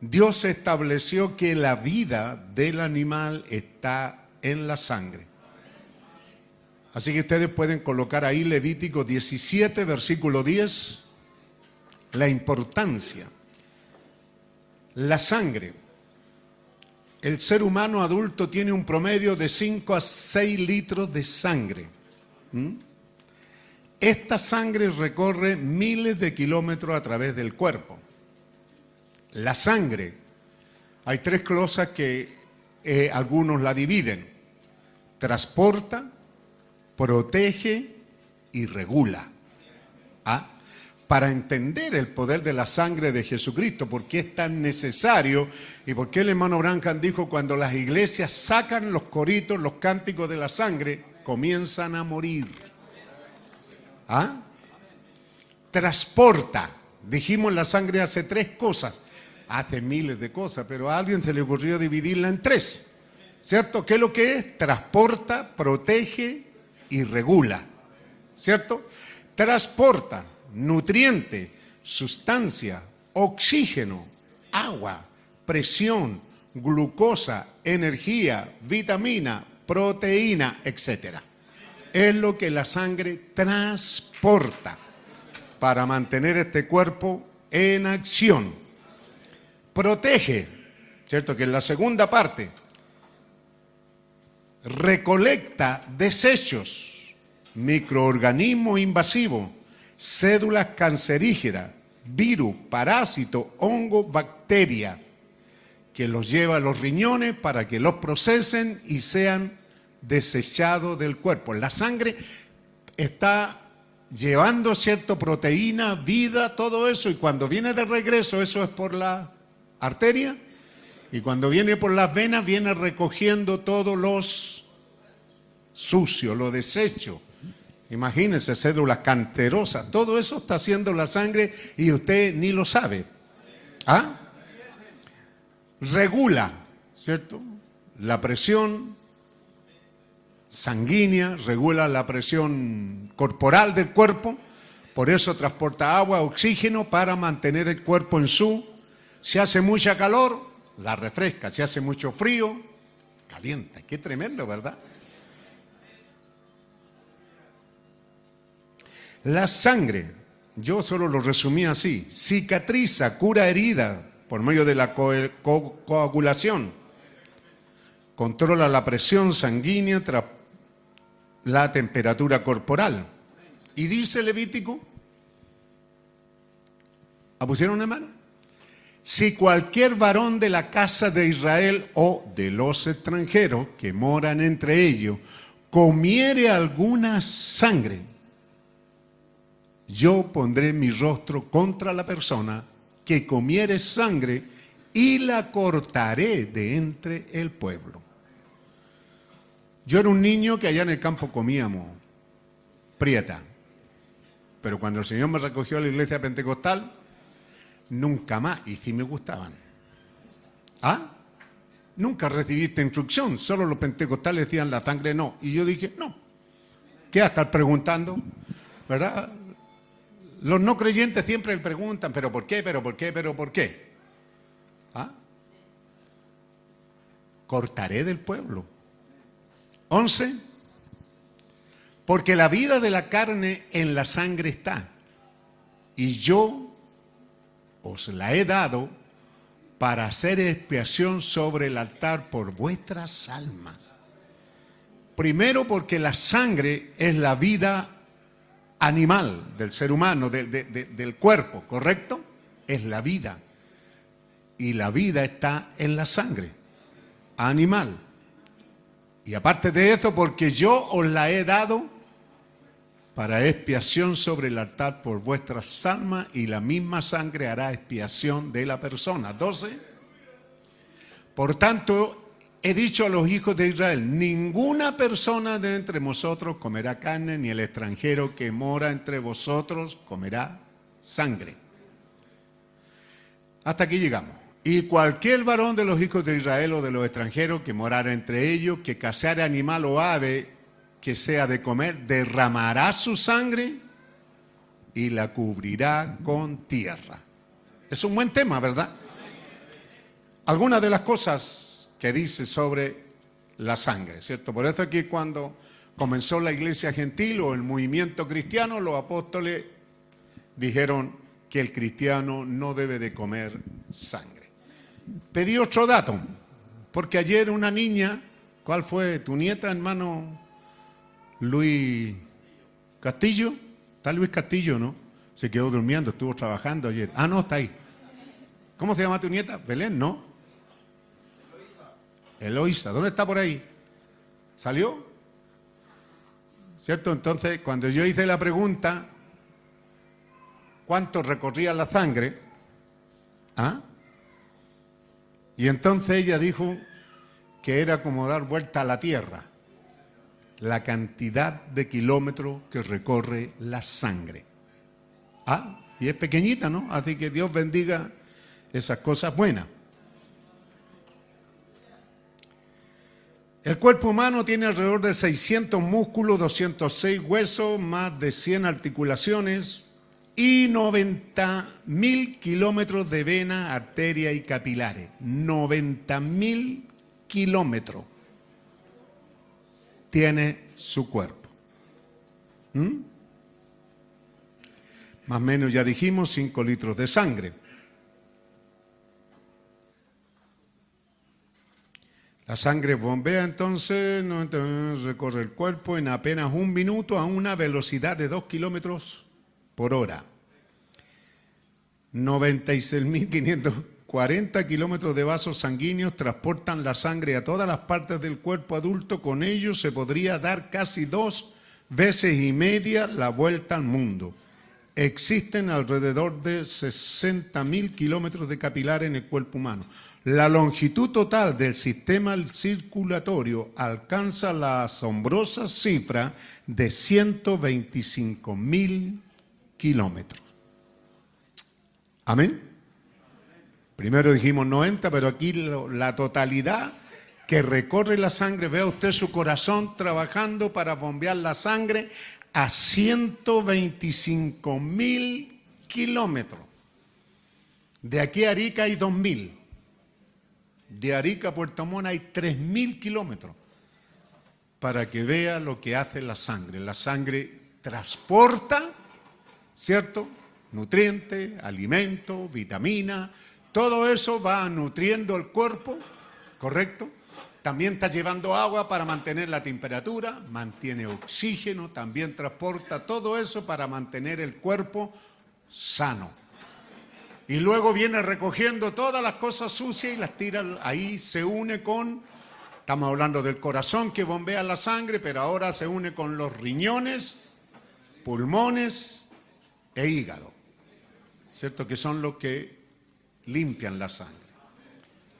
Dios estableció que la vida del animal está en la sangre. Así que ustedes pueden colocar ahí Levítico 17, versículo 10, la importancia. La sangre. El ser humano adulto tiene un promedio de 5 a 6 litros de sangre. ¿Mm? Esta sangre recorre miles de kilómetros a través del cuerpo. La sangre, hay tres cosas que eh, algunos la dividen. Transporta, protege y regula. ¿Ah? Para entender el poder de la sangre de Jesucristo, por qué es tan necesario y por qué el hermano Brancan dijo cuando las iglesias sacan los coritos, los cánticos de la sangre, comienzan a morir. ¿Ah? Transporta. Dijimos la sangre hace tres cosas. Hace miles de cosas, pero a alguien se le ocurrió dividirla en tres. ¿Cierto? ¿Qué es lo que es? Transporta, protege y regula. ¿Cierto? Transporta nutriente, sustancia, oxígeno, agua, presión, glucosa, energía, vitamina, proteína, etcétera es lo que la sangre transporta para mantener este cuerpo en acción. Protege, ¿cierto? Que en la segunda parte recolecta desechos, microorganismos invasivos, cédulas cancerígenas, virus, parásito, hongo, bacteria. que los lleva a los riñones para que los procesen y sean desechados del cuerpo. La sangre está llevando cierta proteína, vida, todo eso, y cuando viene de regreso, eso es por la arteria, y cuando viene por las venas, viene recogiendo todos los sucios, los desechos. Imagínense, cédulas canterosas, todo eso está haciendo la sangre y usted ni lo sabe. ¿Ah? Regula, ¿cierto? La presión sanguínea, regula la presión corporal del cuerpo, por eso transporta agua, oxígeno para mantener el cuerpo en su. Si hace mucha calor, la refresca, si hace mucho frío, calienta. Qué tremendo, ¿verdad? La sangre, yo solo lo resumí así, cicatriza, cura herida por medio de la co co coagulación, controla la presión sanguínea la temperatura corporal. Y dice Levítico, ¿apusieron una mano? Si cualquier varón de la casa de Israel o de los extranjeros que moran entre ellos comiere alguna sangre, yo pondré mi rostro contra la persona que comiere sangre y la cortaré de entre el pueblo. Yo era un niño que allá en el campo comíamos prieta, pero cuando el Señor me recogió a la iglesia pentecostal, nunca más, y sí me gustaban. ¿Ah? Nunca recibiste instrucción, solo los pentecostales decían la sangre no. Y yo dije, no. ¿Qué a estar preguntando? ¿Verdad? Los no creyentes siempre preguntan, ¿pero por qué? ¿Pero por qué? ¿Pero por qué? ¿Ah? Cortaré del pueblo. Once. Porque la vida de la carne en la sangre está. Y yo os la he dado para hacer expiación sobre el altar por vuestras almas. Primero porque la sangre es la vida animal del ser humano, de, de, de, del cuerpo, ¿correcto? Es la vida. Y la vida está en la sangre animal. Y aparte de esto, porque yo os la he dado para expiación sobre el altar por vuestras almas y la misma sangre hará expiación de la persona. 12. Por tanto, he dicho a los hijos de Israel, ninguna persona de entre vosotros comerá carne, ni el extranjero que mora entre vosotros comerá sangre. Hasta aquí llegamos. Y cualquier varón de los hijos de Israel o de los extranjeros que morara entre ellos, que cazare animal o ave que sea de comer, derramará su sangre y la cubrirá con tierra. Es un buen tema, ¿verdad? Algunas de las cosas que dice sobre la sangre, ¿cierto? Por eso aquí cuando comenzó la iglesia gentil o el movimiento cristiano, los apóstoles dijeron que el cristiano no debe de comer sangre. Pedí otro dato, porque ayer una niña, ¿cuál fue? ¿Tu nieta, hermano Luis Castillo? Está Luis Castillo, ¿no? Se quedó durmiendo, estuvo trabajando ayer. Ah, no, está ahí. ¿Cómo se llama tu nieta? Belén, ¿no? Eloisa. ¿Dónde está por ahí? ¿Salió? ¿Cierto? Entonces, cuando yo hice la pregunta, ¿cuánto recorría la sangre? ¿Ah? Y entonces ella dijo que era como dar vuelta a la tierra, la cantidad de kilómetros que recorre la sangre. Ah, y es pequeñita, ¿no? Así que Dios bendiga esas cosas buenas. El cuerpo humano tiene alrededor de 600 músculos, 206 huesos, más de 100 articulaciones y 90 mil kilómetros de vena, arteria y capilares. 90 mil kilómetros tiene su cuerpo. ¿Mm? Más o menos ya dijimos 5 litros de sangre. La sangre bombea entonces, recorre el cuerpo en apenas un minuto a una velocidad de 2 kilómetros por hora. 96.500 40 kilómetros de vasos sanguíneos transportan la sangre a todas las partes del cuerpo adulto. Con ello se podría dar casi dos veces y media la vuelta al mundo. Existen alrededor de 60.000 kilómetros de capilares en el cuerpo humano. La longitud total del sistema circulatorio alcanza la asombrosa cifra de 125.000 kilómetros. Amén. Primero dijimos 90, pero aquí la totalidad que recorre la sangre, vea usted su corazón trabajando para bombear la sangre a 125 mil kilómetros. De aquí a Arica hay 2 mil. De Arica a Puerto Montt hay 3 mil kilómetros. Para que vea lo que hace la sangre. La sangre transporta, ¿cierto? Nutrientes, alimento, vitamina, todo eso va nutriendo el cuerpo, ¿correcto? También está llevando agua para mantener la temperatura, mantiene oxígeno, también transporta todo eso para mantener el cuerpo sano. Y luego viene recogiendo todas las cosas sucias y las tira ahí, se une con, estamos hablando del corazón que bombea la sangre, pero ahora se une con los riñones, pulmones e hígado, ¿cierto? Que son los que limpian la sangre.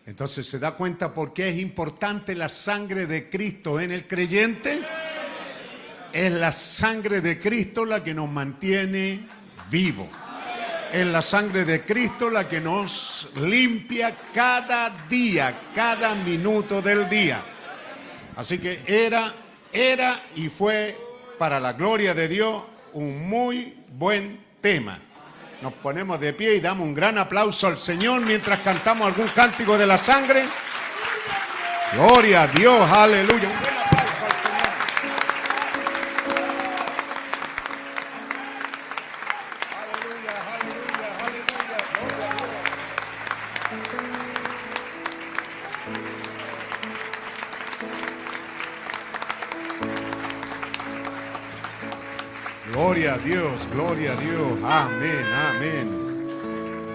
Entonces se da cuenta por qué es importante la sangre de Cristo en el creyente. Es la sangre de Cristo la que nos mantiene vivos. Es la sangre de Cristo la que nos limpia cada día, cada minuto del día. Así que era, era y fue para la gloria de Dios un muy buen tema. Nos ponemos de pie y damos un gran aplauso al Señor mientras cantamos algún cántico de la sangre. Gloria a Dios, aleluya. Dios, gloria a Dios. Amén, amén.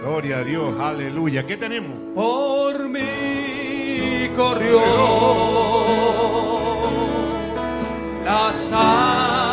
Gloria a Dios, aleluya. ¿Qué tenemos? Por mí corrió la sangre,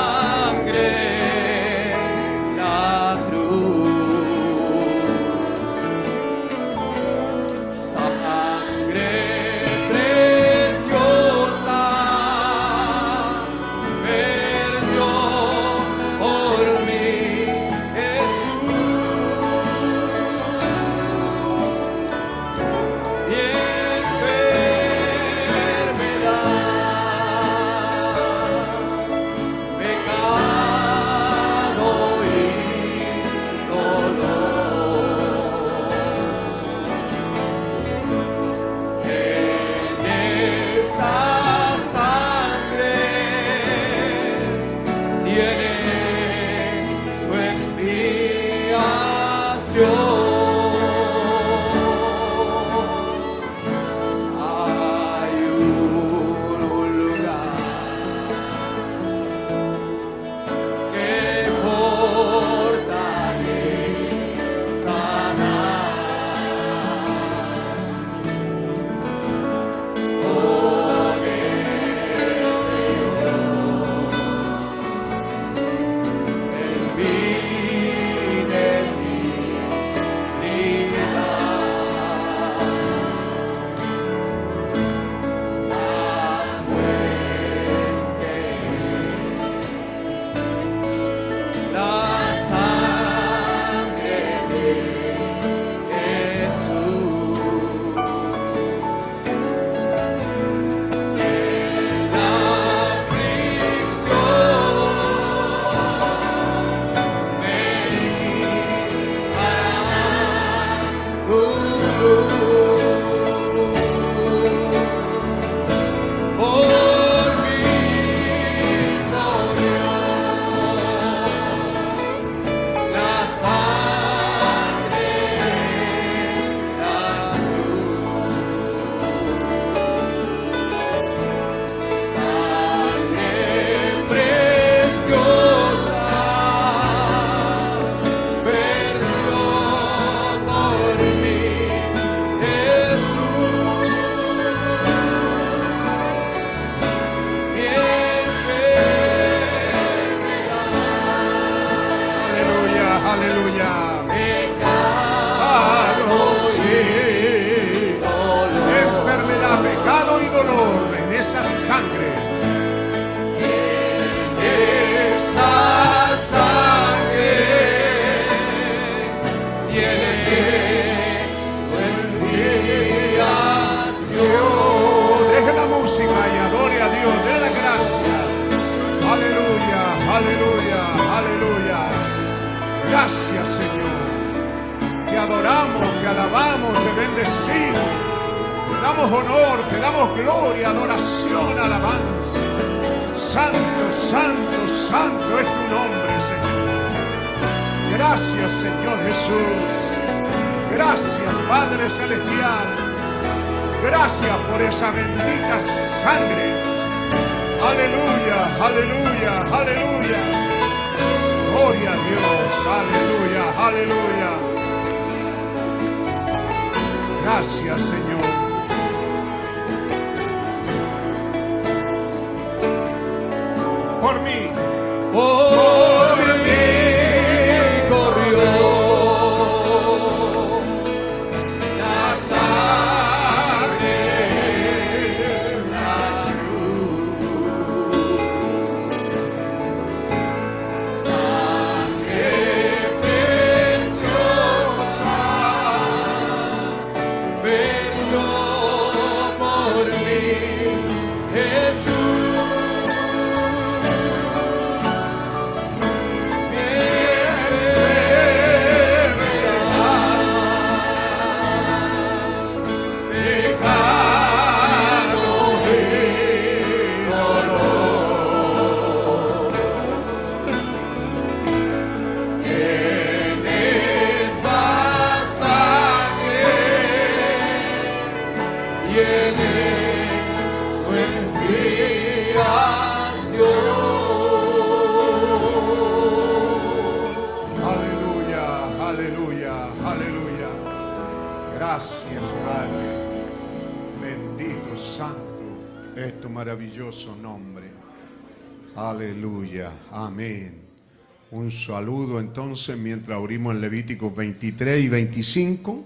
entonces mientras abrimos en Levíticos 23 y 25.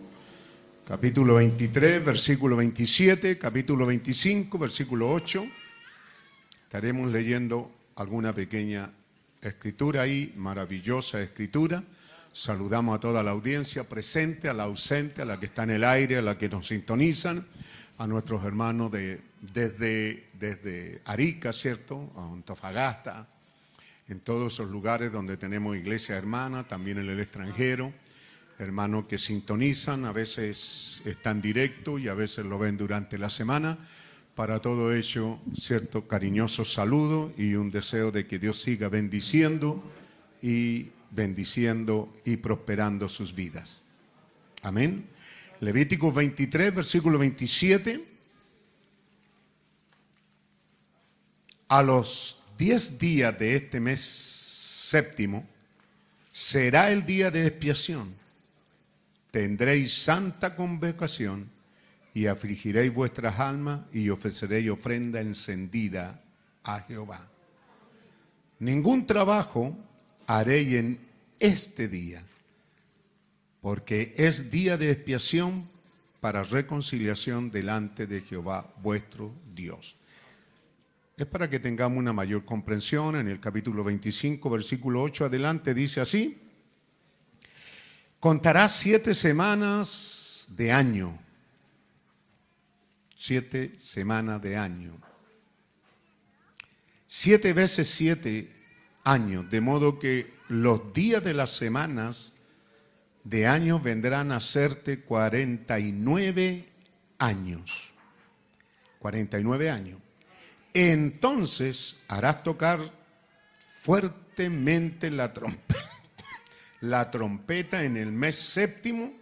Capítulo 23, versículo 27, capítulo 25, versículo 8. Estaremos leyendo alguna pequeña escritura ahí, maravillosa escritura. Saludamos a toda la audiencia presente, a la ausente, a la que está en el aire, a la que nos sintonizan, a nuestros hermanos de, desde, desde Arica, ¿cierto? A Antofagasta, en todos esos lugares donde tenemos iglesia hermana, también en el extranjero, hermanos que sintonizan, a veces están directo y a veces lo ven durante la semana. Para todo ello, cierto cariñoso saludo y un deseo de que Dios siga bendiciendo y bendiciendo y prosperando sus vidas. Amén. Levítico 23, versículo 27. A los diez días de este mes séptimo será el día de expiación. Tendréis santa convocación y afligiréis vuestras almas y ofreceréis ofrenda encendida a Jehová. Ningún trabajo haréis en este día, porque es día de expiación para reconciliación delante de Jehová vuestro Dios. Es para que tengamos una mayor comprensión. En el capítulo 25, versículo 8 adelante dice así, contarás siete semanas de año, siete semanas de año, siete veces siete años, de modo que los días de las semanas de años vendrán a serte 49 años. 49 años. Entonces harás tocar fuertemente la trompeta, la trompeta en el mes séptimo,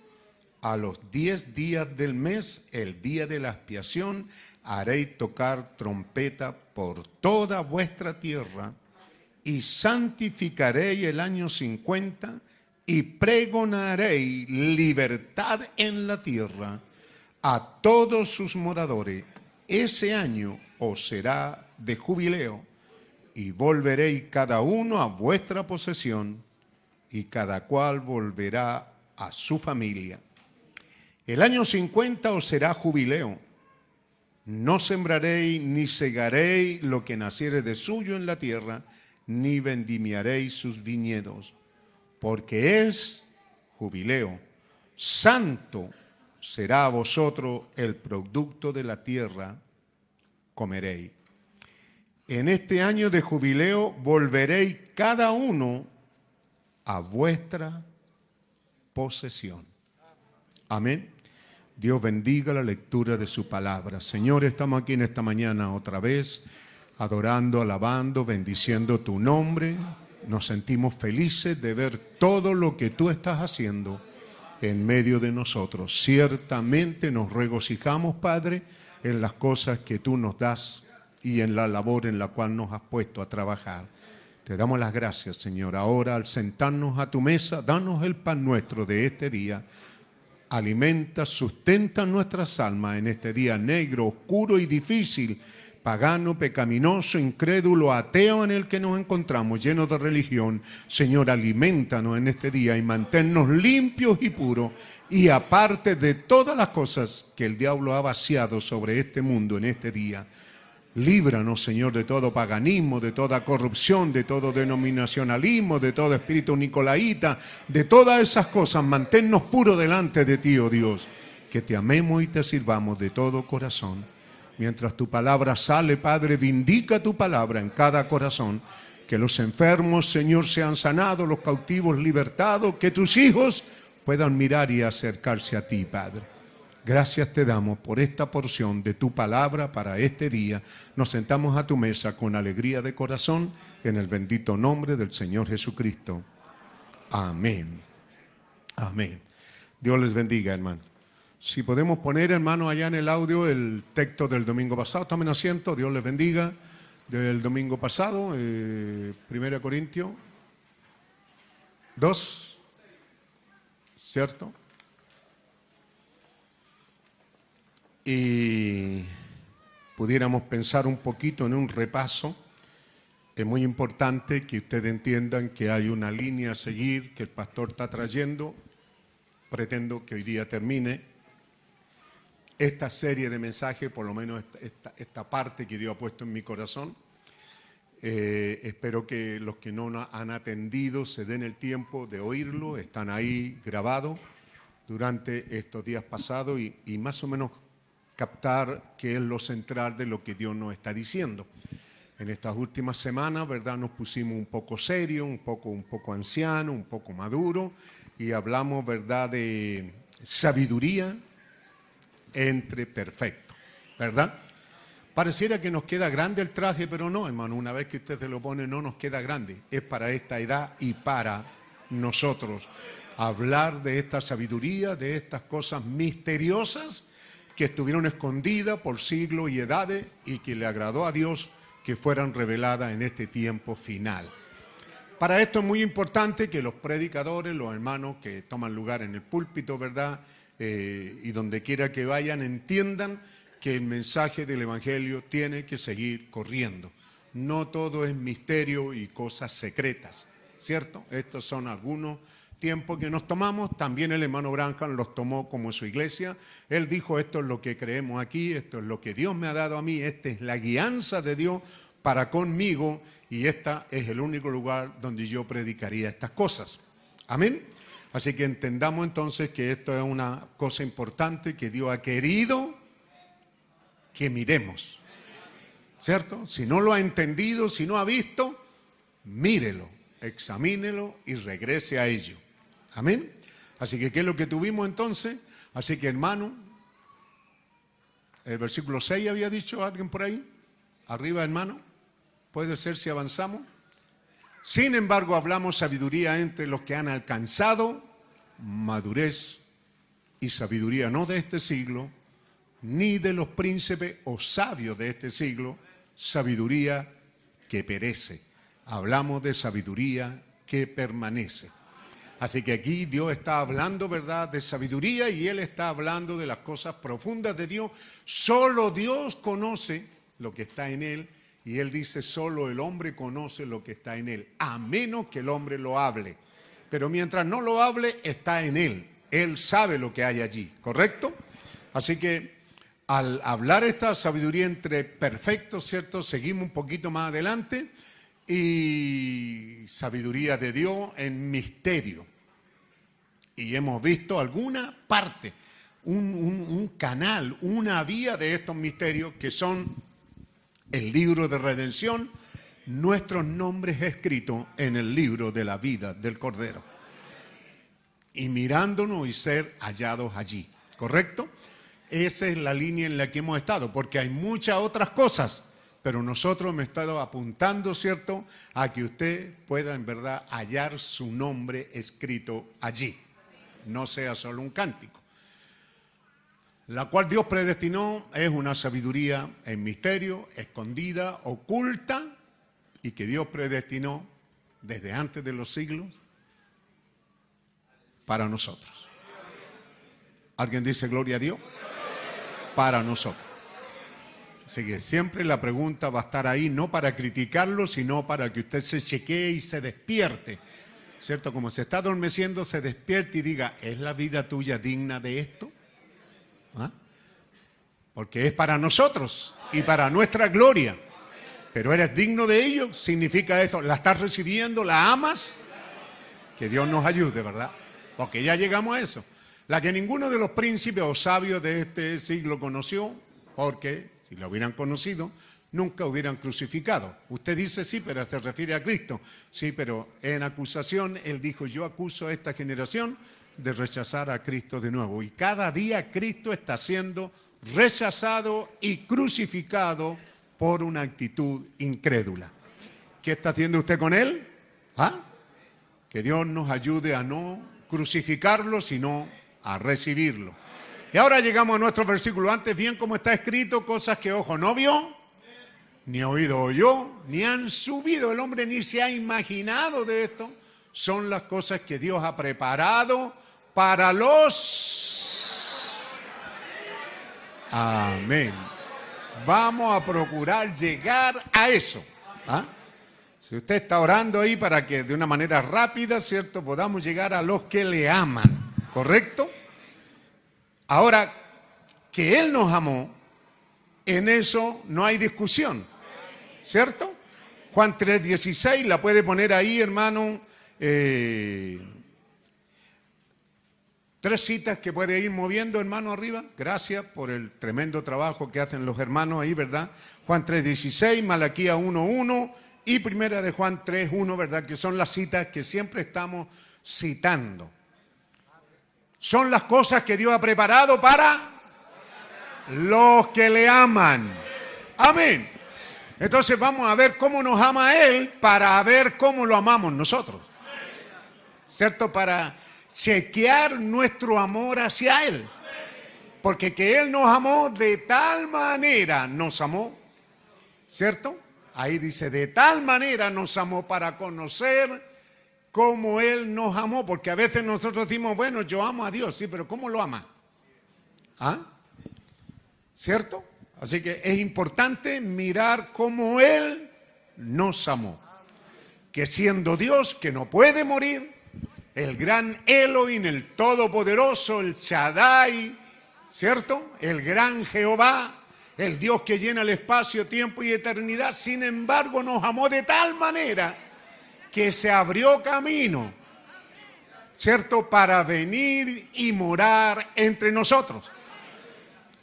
a los diez días del mes, el día de la expiación, haréis tocar trompeta por toda vuestra tierra y santificaréis el año 50 y pregonaréis libertad en la tierra a todos sus moradores. Ese año os será de jubileo y volveréis cada uno a vuestra posesión y cada cual volverá a su familia. El año 50 os será jubileo. No sembraréis ni segaréis lo que naciere de suyo en la tierra, ni vendimiaréis sus viñedos, porque es jubileo. Santo será a vosotros el producto de la tierra, comeréis. En este año de jubileo volveréis cada uno a vuestra posesión. Amén. Dios bendiga la lectura de su palabra. Señor, estamos aquí en esta mañana otra vez, adorando, alabando, bendiciendo tu nombre. Nos sentimos felices de ver todo lo que tú estás haciendo en medio de nosotros. Ciertamente nos regocijamos, Padre, en las cosas que tú nos das y en la labor en la cual nos has puesto a trabajar. Te damos las gracias, Señor. Ahora, al sentarnos a tu mesa, danos el pan nuestro de este día. Alimenta, sustenta nuestras almas en este día negro, oscuro y difícil, pagano, pecaminoso, incrédulo, ateo en el que nos encontramos, lleno de religión. Señor, alimentanos en este día y manténnos limpios y puros. Y aparte de todas las cosas que el diablo ha vaciado sobre este mundo en este día, Líbranos, Señor, de todo paganismo, de toda corrupción, de todo denominacionalismo, de todo espíritu nicolaíta, de todas esas cosas. Manténnos puros delante de ti, oh Dios. Que te amemos y te sirvamos de todo corazón. Mientras tu palabra sale, Padre, vindica tu palabra en cada corazón. Que los enfermos, Señor, sean sanados, los cautivos libertados, que tus hijos puedan mirar y acercarse a ti, Padre. Gracias te damos por esta porción de tu palabra para este día. Nos sentamos a tu mesa con alegría de corazón en el bendito nombre del Señor Jesucristo. Amén. Amén. Dios les bendiga, hermano. Si podemos poner, hermano, allá en el audio el texto del domingo pasado. Tomen asiento, Dios les bendiga. Del domingo pasado, eh, 1 Corintios 2, ¿cierto? y pudiéramos pensar un poquito en un repaso, es muy importante que ustedes entiendan que hay una línea a seguir que el pastor está trayendo. Pretendo que hoy día termine esta serie de mensajes, por lo menos esta, esta parte que Dios ha puesto en mi corazón. Eh, espero que los que no han atendido se den el tiempo de oírlo, están ahí grabados durante estos días pasados y, y más o menos captar qué es lo central de lo que Dios nos está diciendo. En estas últimas semanas, ¿verdad? Nos pusimos un poco serio, un poco, un poco anciano, un poco maduro y hablamos, ¿verdad?, de sabiduría entre perfecto, ¿verdad? Pareciera que nos queda grande el traje, pero no, hermano, una vez que usted se lo pone no nos queda grande, es para esta edad y para nosotros. Hablar de esta sabiduría, de estas cosas misteriosas que estuvieron escondidas por siglos y edades y que le agradó a Dios que fueran reveladas en este tiempo final. Para esto es muy importante que los predicadores, los hermanos que toman lugar en el púlpito, ¿verdad? Eh, y donde quiera que vayan, entiendan que el mensaje del Evangelio tiene que seguir corriendo. No todo es misterio y cosas secretas, ¿cierto? Estos son algunos tiempo que nos tomamos, también el hermano Branham los tomó como su iglesia. Él dijo, esto es lo que creemos aquí, esto es lo que Dios me ha dado a mí, esta es la guianza de Dios para conmigo y este es el único lugar donde yo predicaría estas cosas. Amén. Así que entendamos entonces que esto es una cosa importante que Dios ha querido que miremos. ¿Cierto? Si no lo ha entendido, si no ha visto, mírelo, examínelo y regrese a ello. Amén. Así que, ¿qué es lo que tuvimos entonces? Así que, hermano, el versículo 6 había dicho alguien por ahí. Arriba, hermano. Puede ser si avanzamos. Sin embargo, hablamos sabiduría entre los que han alcanzado madurez y sabiduría no de este siglo, ni de los príncipes o sabios de este siglo, sabiduría que perece. Hablamos de sabiduría que permanece. Así que aquí Dios está hablando, ¿verdad?, de sabiduría y Él está hablando de las cosas profundas de Dios. Solo Dios conoce lo que está en Él y Él dice, solo el hombre conoce lo que está en Él, a menos que el hombre lo hable. Pero mientras no lo hable, está en Él. Él sabe lo que hay allí, ¿correcto? Así que al hablar esta sabiduría entre perfectos, ¿cierto? Seguimos un poquito más adelante y sabiduría de Dios en misterio. Y hemos visto alguna parte, un, canal, una vía de estos misterios que son el libro de redención, nuestros nombres escritos en el libro de la vida del Cordero. Y mirándonos y ser hallados allí. ¿Correcto? Esa es la línea en la que hemos estado, porque hay muchas otras cosas, pero nosotros hemos estado apuntando, ¿cierto?, a que usted pueda en verdad hallar su nombre escrito allí. No sea solo un cántico. La cual Dios predestinó es una sabiduría en misterio, escondida, oculta, y que Dios predestinó desde antes de los siglos para nosotros. ¿Alguien dice gloria a Dios? Para nosotros. Así que siempre la pregunta va a estar ahí, no para criticarlo, sino para que usted se chequee y se despierte. ¿Cierto? Como se está adormeciendo, se despierte y diga, ¿es la vida tuya digna de esto? ¿Ah? Porque es para nosotros y para nuestra gloria. Pero eres digno de ello, significa esto, la estás recibiendo, la amas. Que Dios nos ayude, ¿verdad? Porque ya llegamos a eso. La que ninguno de los príncipes o sabios de este siglo conoció, porque si lo hubieran conocido, nunca hubieran crucificado. Usted dice sí, pero se refiere a Cristo. Sí, pero en acusación él dijo, yo acuso a esta generación de rechazar a Cristo de nuevo. Y cada día Cristo está siendo rechazado y crucificado por una actitud incrédula. ¿Qué está haciendo usted con él? ¿Ah? Que Dios nos ayude a no crucificarlo, sino a recibirlo. Y ahora llegamos a nuestro versículo. Antes bien como está escrito, cosas que ojo no vio, ni oído oyó, ni han subido. El hombre ni se ha imaginado de esto. Son las cosas que Dios ha preparado para los... Amén. Vamos a procurar llegar a eso. ¿ah? Si usted está orando ahí para que de una manera rápida, ¿cierto? Podamos llegar a los que le aman. ¿Correcto? Ahora, que Él nos amó, en eso no hay discusión. ¿Cierto? Juan 3:16, la puede poner ahí, hermano. Eh, tres citas que puede ir moviendo, hermano, arriba. Gracias por el tremendo trabajo que hacen los hermanos ahí, ¿verdad? Juan 3:16, Malaquía 1:1 y Primera de Juan 3:1, ¿verdad? Que son las citas que siempre estamos citando. Son las cosas que Dios ha preparado para los que le aman. Amén. Entonces vamos a ver cómo nos ama Él para ver cómo lo amamos nosotros. ¿Cierto? Para chequear nuestro amor hacia Él. Porque que Él nos amó de tal manera, nos amó. ¿Cierto? Ahí dice, de tal manera nos amó para conocer cómo Él nos amó. Porque a veces nosotros decimos, bueno, yo amo a Dios, sí, pero ¿cómo lo ama? ¿Ah? ¿Cierto? Así que es importante mirar cómo Él nos amó. Que siendo Dios, que no puede morir, el gran Elohim, el Todopoderoso, el Shaddai, ¿cierto? El gran Jehová, el Dios que llena el espacio, tiempo y eternidad, sin embargo nos amó de tal manera que se abrió camino, ¿cierto? Para venir y morar entre nosotros.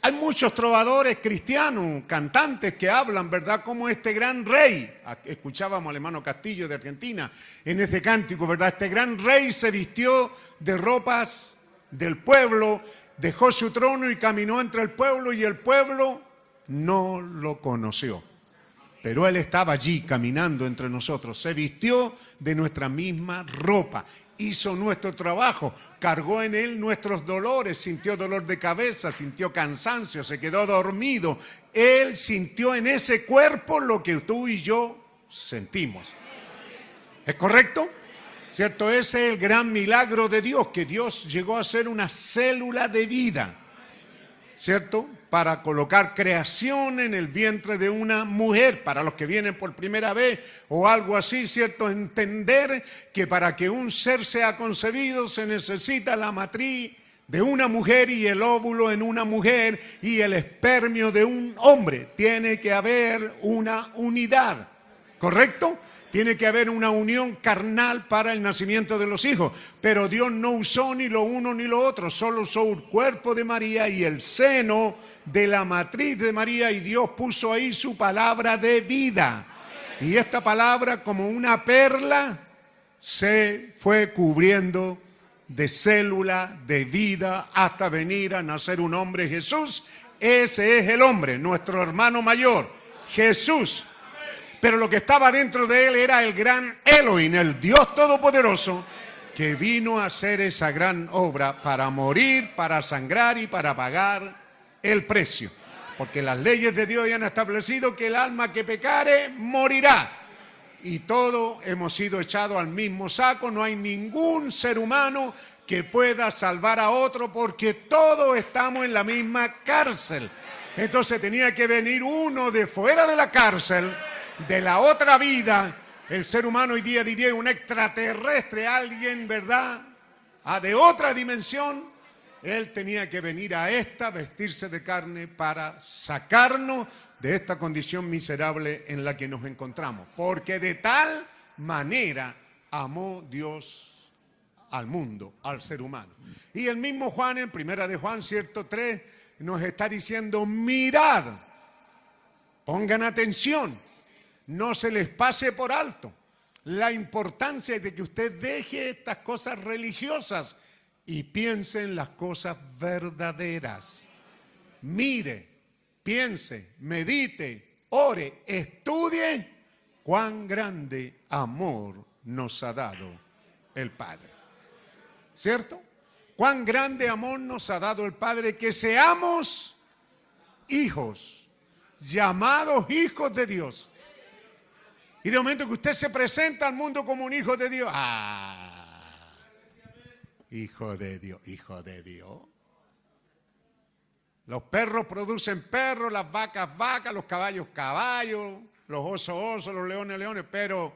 Hay muchos trovadores cristianos, cantantes que hablan, ¿verdad? Como este gran rey. Escuchábamos al hermano Castillo de Argentina en ese cántico, ¿verdad? Este gran rey se vistió de ropas del pueblo, dejó su trono y caminó entre el pueblo y el pueblo no lo conoció. Pero él estaba allí caminando entre nosotros, se vistió de nuestra misma ropa hizo nuestro trabajo, cargó en él nuestros dolores, sintió dolor de cabeza, sintió cansancio, se quedó dormido. Él sintió en ese cuerpo lo que tú y yo sentimos. ¿Es correcto? ¿Cierto? Ese es el gran milagro de Dios, que Dios llegó a ser una célula de vida. ¿Cierto? Para colocar creación en el vientre de una mujer, para los que vienen por primera vez o algo así, ¿cierto? Entender que para que un ser sea concebido se necesita la matriz de una mujer y el óvulo en una mujer y el espermio de un hombre. Tiene que haber una unidad, ¿correcto? Tiene que haber una unión carnal para el nacimiento de los hijos. Pero Dios no usó ni lo uno ni lo otro, solo usó el cuerpo de María y el seno de la matriz de María y Dios puso ahí su palabra de vida. Y esta palabra, como una perla, se fue cubriendo de célula, de vida, hasta venir a nacer un hombre, Jesús. Ese es el hombre, nuestro hermano mayor, Jesús. Pero lo que estaba dentro de él era el gran Elohim, el Dios Todopoderoso, que vino a hacer esa gran obra para morir, para sangrar y para pagar el precio. Porque las leyes de Dios ya han establecido que el alma que pecare morirá. Y todos hemos sido echados al mismo saco. No hay ningún ser humano que pueda salvar a otro porque todos estamos en la misma cárcel. Entonces tenía que venir uno de fuera de la cárcel, de la otra vida. El ser humano hoy día diría un extraterrestre, alguien, ¿verdad? Ah, de otra dimensión. Él tenía que venir a esta, vestirse de carne para sacarnos de esta condición miserable en la que nos encontramos. Porque de tal manera amó Dios al mundo, al ser humano. Y el mismo Juan, en primera de Juan, cierto 3, nos está diciendo, mirad, pongan atención, no se les pase por alto la importancia de que usted deje estas cosas religiosas y piense en las cosas verdaderas. Mire, piense, medite, ore, estudie cuán grande amor nos ha dado el Padre. ¿Cierto? Cuán grande amor nos ha dado el Padre que seamos hijos, llamados hijos de Dios. Y de momento que usted se presenta al mundo como un hijo de Dios, ¡ah! Hijo de Dios, hijo de Dios. Los perros producen perros, las vacas vacas, los caballos caballos, los osos osos, los leones leones, pero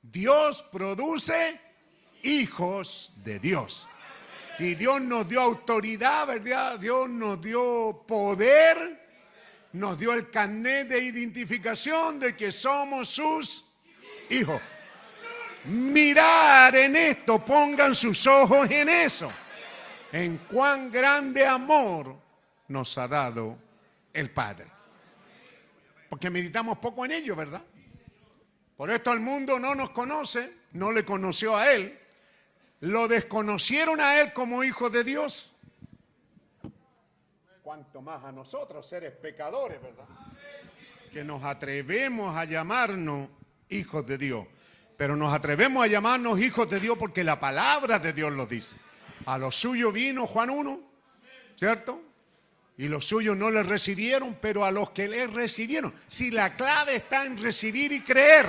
Dios produce hijos de Dios. Y Dios nos dio autoridad, ¿verdad? Dios nos dio poder, nos dio el carnet de identificación de que somos sus hijos. Mirar en esto, pongan sus ojos en eso. En cuán grande amor nos ha dado el Padre. Porque meditamos poco en ello, ¿verdad? Por esto el mundo no nos conoce, no le conoció a Él, lo desconocieron a Él como hijo de Dios. Cuanto más a nosotros, seres pecadores, ¿verdad? Que nos atrevemos a llamarnos hijos de Dios. Pero nos atrevemos a llamarnos hijos de Dios porque la palabra de Dios lo dice. A lo suyo vino Juan 1, ¿cierto? Y los suyos no le recibieron, pero a los que le recibieron. Si la clave está en recibir y creer.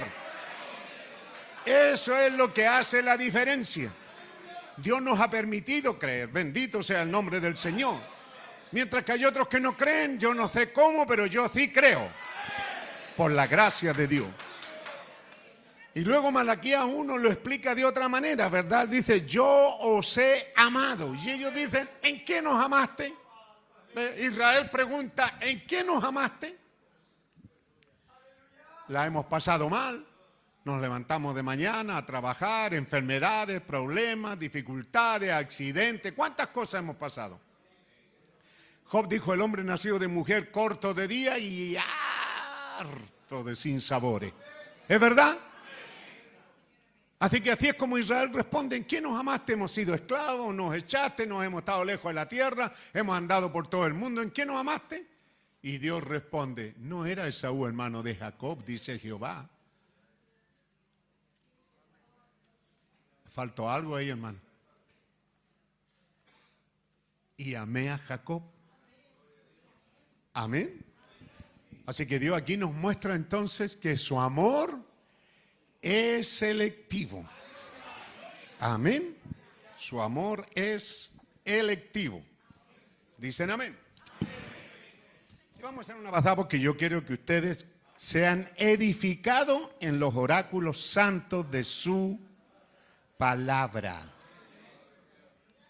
Eso es lo que hace la diferencia. Dios nos ha permitido creer. Bendito sea el nombre del Señor. Mientras que hay otros que no creen, yo no sé cómo, pero yo sí creo. Por la gracia de Dios. Y luego Malaquías 1 lo explica de otra manera, ¿verdad? Dice, yo os he amado. Y ellos dicen, ¿en qué nos amaste? Eh, Israel pregunta, ¿en qué nos amaste? La hemos pasado mal. Nos levantamos de mañana a trabajar, enfermedades, problemas, dificultades, accidentes. ¿Cuántas cosas hemos pasado? Job dijo, el hombre nacido de mujer corto de día y harto de sinsabores. ¿Es verdad? Así que así es como Israel responde, ¿en qué nos amaste? Hemos sido esclavos, nos echaste, nos hemos estado lejos de la tierra, hemos andado por todo el mundo, ¿en qué nos amaste? Y Dios responde, no era Esaú hermano de Jacob, dice Jehová. Faltó algo ahí, hermano. Y amé a Jacob. Amén. Así que Dios aquí nos muestra entonces que su amor es selectivo. Amén. Su amor es electivo. Dicen amén. Vamos a hacer una pasada porque yo quiero que ustedes sean edificados en los oráculos santos de su palabra.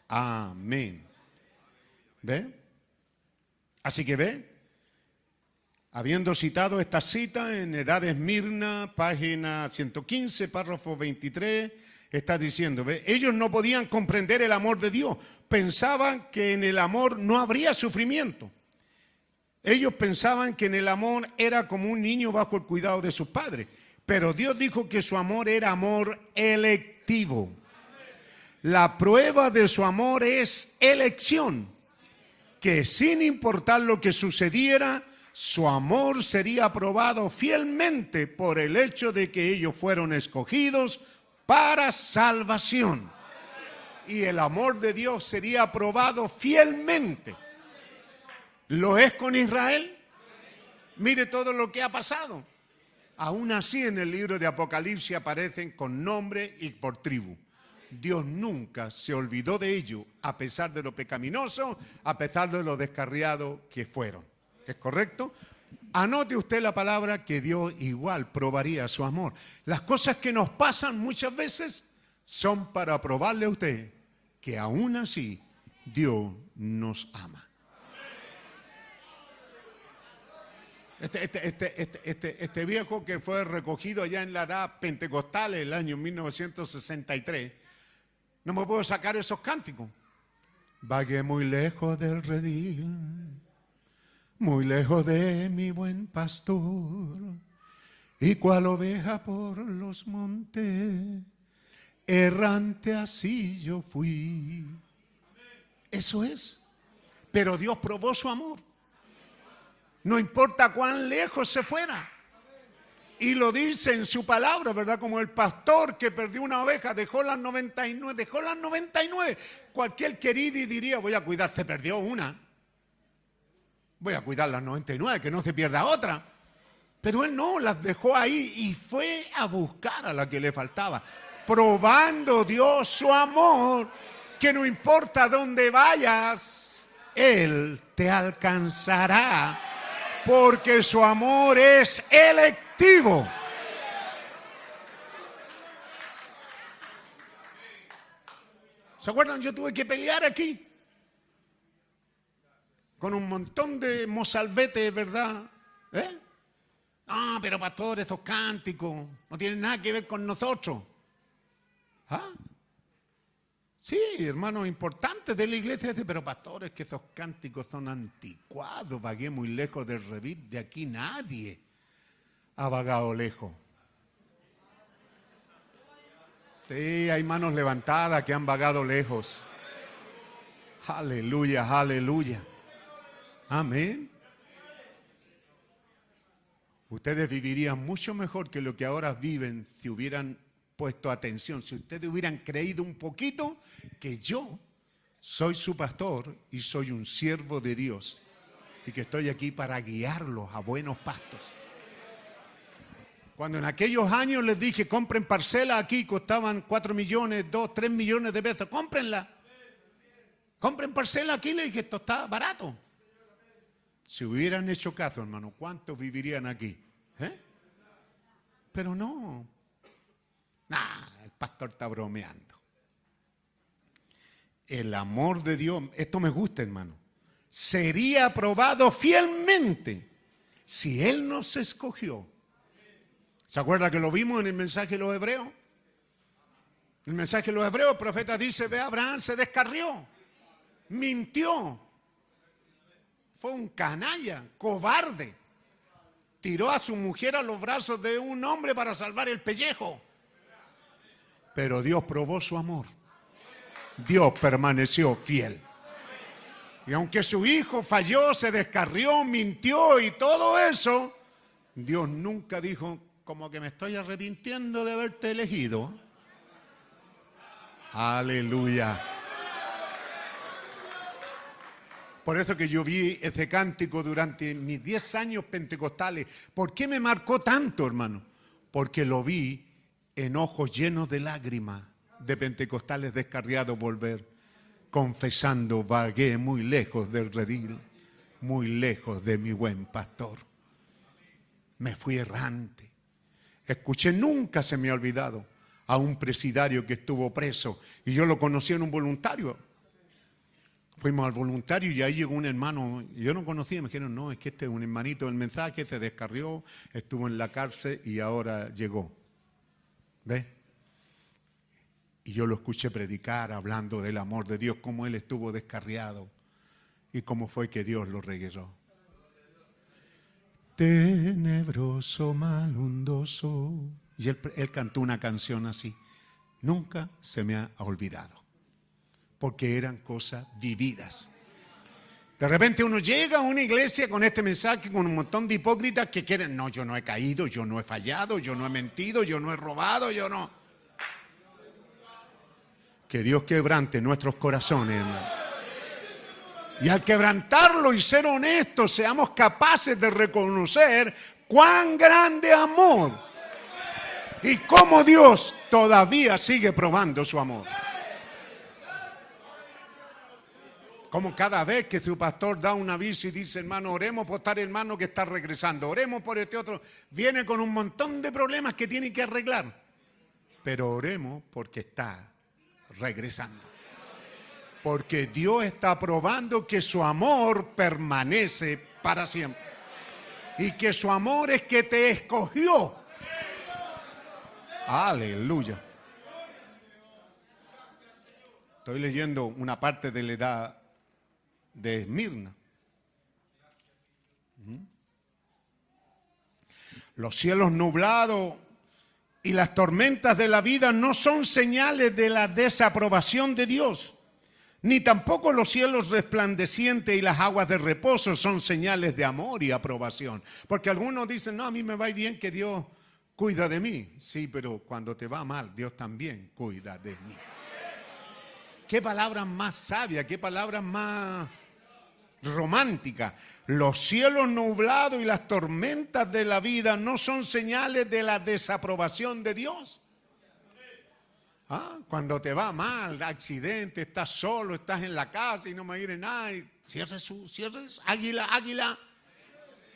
Amén. ¿Ve? Así que ve, Habiendo citado esta cita en Edad Esmirna, página 115, párrafo 23, está diciendo, ellos no podían comprender el amor de Dios, pensaban que en el amor no habría sufrimiento. Ellos pensaban que en el amor era como un niño bajo el cuidado de sus padres, Pero Dios dijo que su amor era amor electivo. La prueba de su amor es elección, que sin importar lo que sucediera, su amor sería aprobado fielmente por el hecho de que ellos fueron escogidos para salvación. Y el amor de Dios sería aprobado fielmente. ¿Lo es con Israel? Mire todo lo que ha pasado. Aún así en el libro de Apocalipsis aparecen con nombre y por tribu. Dios nunca se olvidó de ello, a pesar de lo pecaminoso, a pesar de lo descarriado que fueron. ¿Es correcto? Anote usted la palabra que Dios igual probaría su amor. Las cosas que nos pasan muchas veces son para probarle a usted que aún así Dios nos ama. Este, este, este, este, este, este viejo que fue recogido allá en la edad pentecostal el año 1963, no me puedo sacar esos cánticos. Vagué muy lejos del redil, muy lejos de mi buen pastor, y cual oveja por los montes, errante así yo fui. Eso es. Pero Dios probó su amor. No importa cuán lejos se fuera. Y lo dice en su palabra, ¿verdad? Como el pastor que perdió una oveja, dejó las 99, dejó las 99. Cualquier querido diría, voy a cuidar, te perdió una. Voy a cuidar las 99, que no se pierda otra. Pero él no, las dejó ahí y fue a buscar a la que le faltaba. Probando Dios su amor, que no importa dónde vayas, Él te alcanzará porque su amor es electivo. ¿Se acuerdan? Yo tuve que pelear aquí con un montón de mozalbetes, ¿verdad? ¿Eh? No, pero pastor, esos cánticos no tienen nada que ver con nosotros. ¿Ah? Sí, hermanos importantes de la iglesia, pero pastores, que esos cánticos son anticuados, vagué muy lejos del revit, de aquí nadie ha vagado lejos. Sí, hay manos levantadas que han vagado lejos. Aleluya, aleluya. Amén. Ustedes vivirían mucho mejor que lo que ahora viven si hubieran puesto atención, si ustedes hubieran creído un poquito que yo soy su pastor y soy un siervo de Dios y que estoy aquí para guiarlos a buenos pastos. Cuando en aquellos años les dije, compren parcela aquí, costaban 4 millones, 2, 3 millones de pesos, cómprenla. Compren parcela aquí, le dije, esto está barato. Si hubieran hecho caso, hermano, ¿cuántos vivirían aquí? ¿Eh? Pero no. Nah, el pastor está bromeando. El amor de Dios, esto me gusta, hermano, sería aprobado fielmente si Él nos escogió. ¿Se acuerda que lo vimos en el mensaje de los hebreos? El mensaje de los hebreos, el profeta dice, ve, Abraham se descarrió, mintió, fue un canalla, cobarde. Tiró a su mujer a los brazos de un hombre para salvar el pellejo. Pero Dios probó su amor. Dios permaneció fiel. Y aunque su hijo falló, se descarrió, mintió y todo eso, Dios nunca dijo, como que me estoy arrepintiendo de haberte elegido. Aleluya. Por eso que yo vi ese cántico durante mis 10 años pentecostales. ¿Por qué me marcó tanto, hermano? Porque lo vi en ojos llenos de lágrimas de pentecostales descarriados volver, confesando, vagué muy lejos del redil, muy lejos de mi buen pastor. Me fui errante. Escuché, nunca se me ha olvidado, a un presidario que estuvo preso y yo lo conocí en un voluntario. Fuimos al voluntario y ahí llegó un hermano, yo no conocía, me dijeron, no, es que este es un hermanito del mensaje, se descarrió, estuvo en la cárcel y ahora llegó. ¿Ve? Y yo lo escuché predicar hablando del amor de Dios, cómo él estuvo descarriado y cómo fue que Dios lo regresó. tenebroso, malundoso. Y él, él cantó una canción así. Nunca se me ha olvidado. Porque eran cosas vividas. De repente uno llega a una iglesia con este mensaje, con un montón de hipócritas que quieren, no, yo no he caído, yo no he fallado, yo no he mentido, yo no he robado, yo no. Que Dios quebrante nuestros corazones, hermano. Y al quebrantarlo y ser honestos, seamos capaces de reconocer cuán grande amor y cómo Dios todavía sigue probando su amor. Como cada vez que su pastor da un aviso y dice, hermano, oremos por tal hermano que está regresando, oremos por este otro, viene con un montón de problemas que tiene que arreglar. Pero oremos porque está regresando. Porque Dios está probando que su amor permanece para siempre. Y que su amor es que te escogió. Aleluya. Estoy leyendo una parte de la edad de Esmirna. Los cielos nublados y las tormentas de la vida no son señales de la desaprobación de Dios, ni tampoco los cielos resplandecientes y las aguas de reposo son señales de amor y aprobación. Porque algunos dicen, no, a mí me va bien que Dios cuida de mí. Sí, pero cuando te va mal, Dios también cuida de mí. Qué palabras más sabias, qué palabras más romántica. Los cielos nublados y las tormentas de la vida no son señales de la desaprobación de Dios. Ah, cuando te va mal, accidente, estás solo, estás en la casa y no me viene nada, cierre su, cierre, su- águila, águila,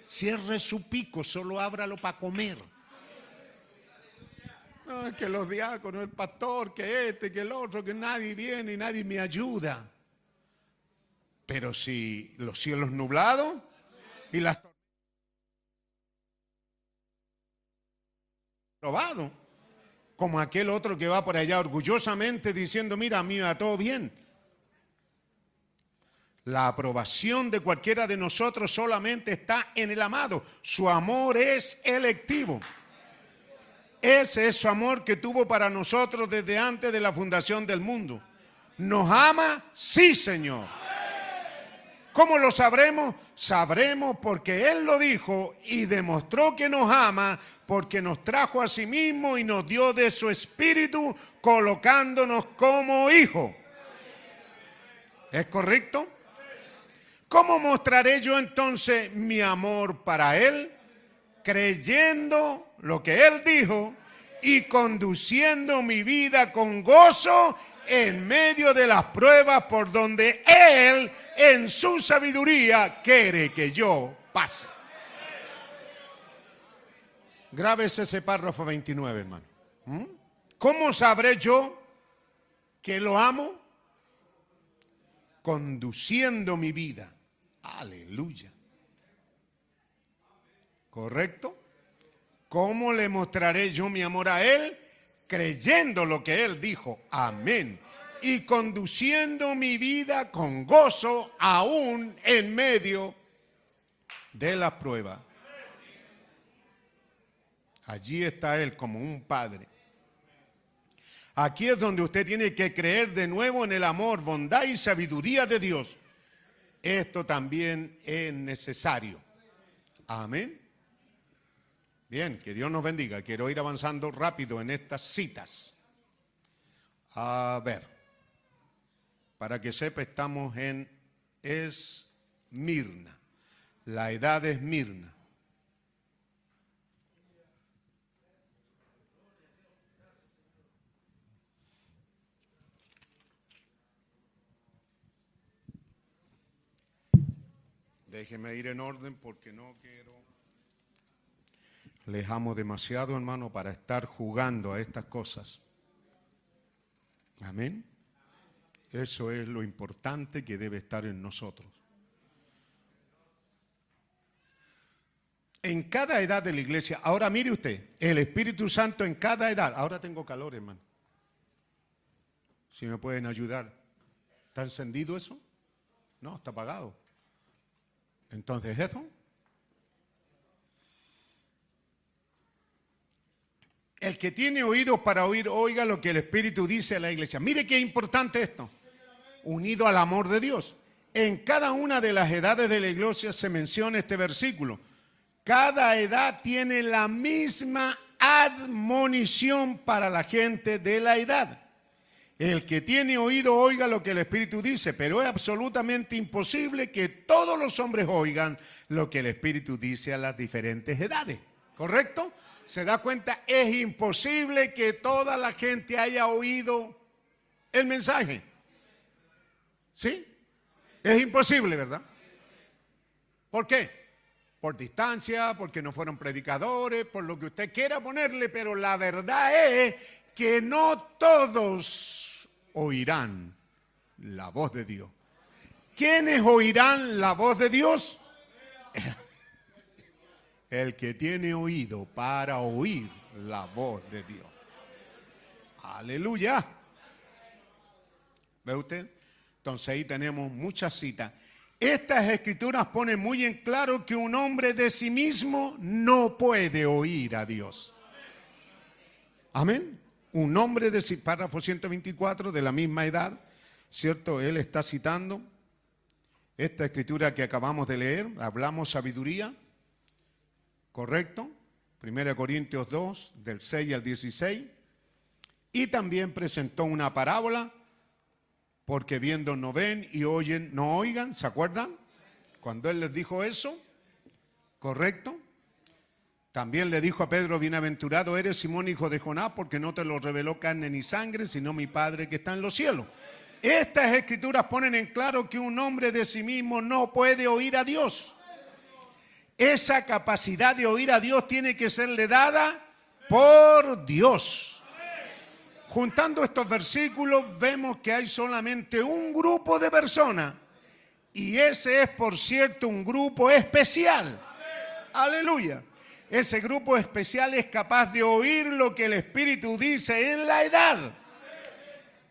cierre su pico, solo ábralo para comer. Que los diáconos, el pastor, que este, que el otro, que nadie viene y nadie me ayuda. Pero si los cielos nublados y las probado, como aquel otro que va por allá orgullosamente diciendo, mira, a mí va todo bien. La aprobación de cualquiera de nosotros solamente está en el amado. Su amor es electivo. Ese es su amor que tuvo para nosotros desde antes de la fundación del mundo. ¿Nos ama? Sí, Señor. ¿Cómo lo sabremos? Sabremos porque Él lo dijo y demostró que nos ama porque nos trajo a sí mismo y nos dio de su espíritu colocándonos como hijos. ¿Es correcto? ¿Cómo mostraré yo entonces mi amor para Él? Creyendo lo que Él dijo y conduciendo mi vida con gozo en medio de las pruebas por donde Él en su sabiduría quiere que yo pase. Grábese ese párrafo 29, hermano. ¿Mm? ¿Cómo sabré yo que lo amo? Conduciendo mi vida. Aleluya. ¿Correcto? ¿Cómo le mostraré yo mi amor a Él? Creyendo lo que Él dijo. Amén. Y conduciendo mi vida con gozo aún en medio de la prueba. Allí está Él como un padre. Aquí es donde usted tiene que creer de nuevo en el amor, bondad y sabiduría de Dios. Esto también es necesario. Amén. Bien, que Dios nos bendiga. Quiero ir avanzando rápido en estas citas. A ver, para que sepa, estamos en Esmirna, la edad de Esmirna. Déjeme ir en orden porque no quiero. Les amo demasiado, hermano, para estar jugando a estas cosas. Amén. Eso es lo importante que debe estar en nosotros. En cada edad de la iglesia, ahora mire usted, el Espíritu Santo en cada edad, ahora tengo calor hermano, si me pueden ayudar, ¿está encendido eso? No, está apagado. Entonces, ¿eso? El que tiene oídos para oír, oiga lo que el Espíritu dice a la iglesia. Mire qué importante esto. Unido al amor de Dios. En cada una de las edades de la iglesia se menciona este versículo. Cada edad tiene la misma admonición para la gente de la edad. El que tiene oído oiga lo que el Espíritu dice, pero es absolutamente imposible que todos los hombres oigan lo que el Espíritu dice a las diferentes edades. ¿Correcto? ¿Se da cuenta? Es imposible que toda la gente haya oído el mensaje. ¿Sí? Es imposible, ¿verdad? ¿Por qué? Por distancia, porque no fueron predicadores, por lo que usted quiera ponerle, pero la verdad es que no todos oirán la voz de Dios. ¿Quiénes oirán la voz de Dios? El que tiene oído para oír la voz de Dios. Aleluya. ¿Ve usted? Entonces ahí tenemos muchas citas. Estas escrituras ponen muy en claro que un hombre de sí mismo no puede oír a Dios. Amén. Un hombre de sí, párrafo 124 de la misma edad, ¿cierto? Él está citando esta escritura que acabamos de leer, hablamos sabiduría, ¿correcto? 1 Corintios 2, del 6 al 16. Y también presentó una parábola, porque viendo no ven y oyen no oigan, ¿se acuerdan? Cuando él les dijo eso, ¿correcto? También le dijo a Pedro, bienaventurado eres Simón, hijo de Jonás, porque no te lo reveló carne ni sangre, sino mi Padre que está en los cielos. Estas escrituras ponen en claro que un hombre de sí mismo no puede oír a Dios. Esa capacidad de oír a Dios tiene que serle dada por Dios. Juntando estos versículos vemos que hay solamente un grupo de personas y ese es, por cierto, un grupo especial. Aleluya. Ese grupo especial es capaz de oír lo que el Espíritu dice en la edad.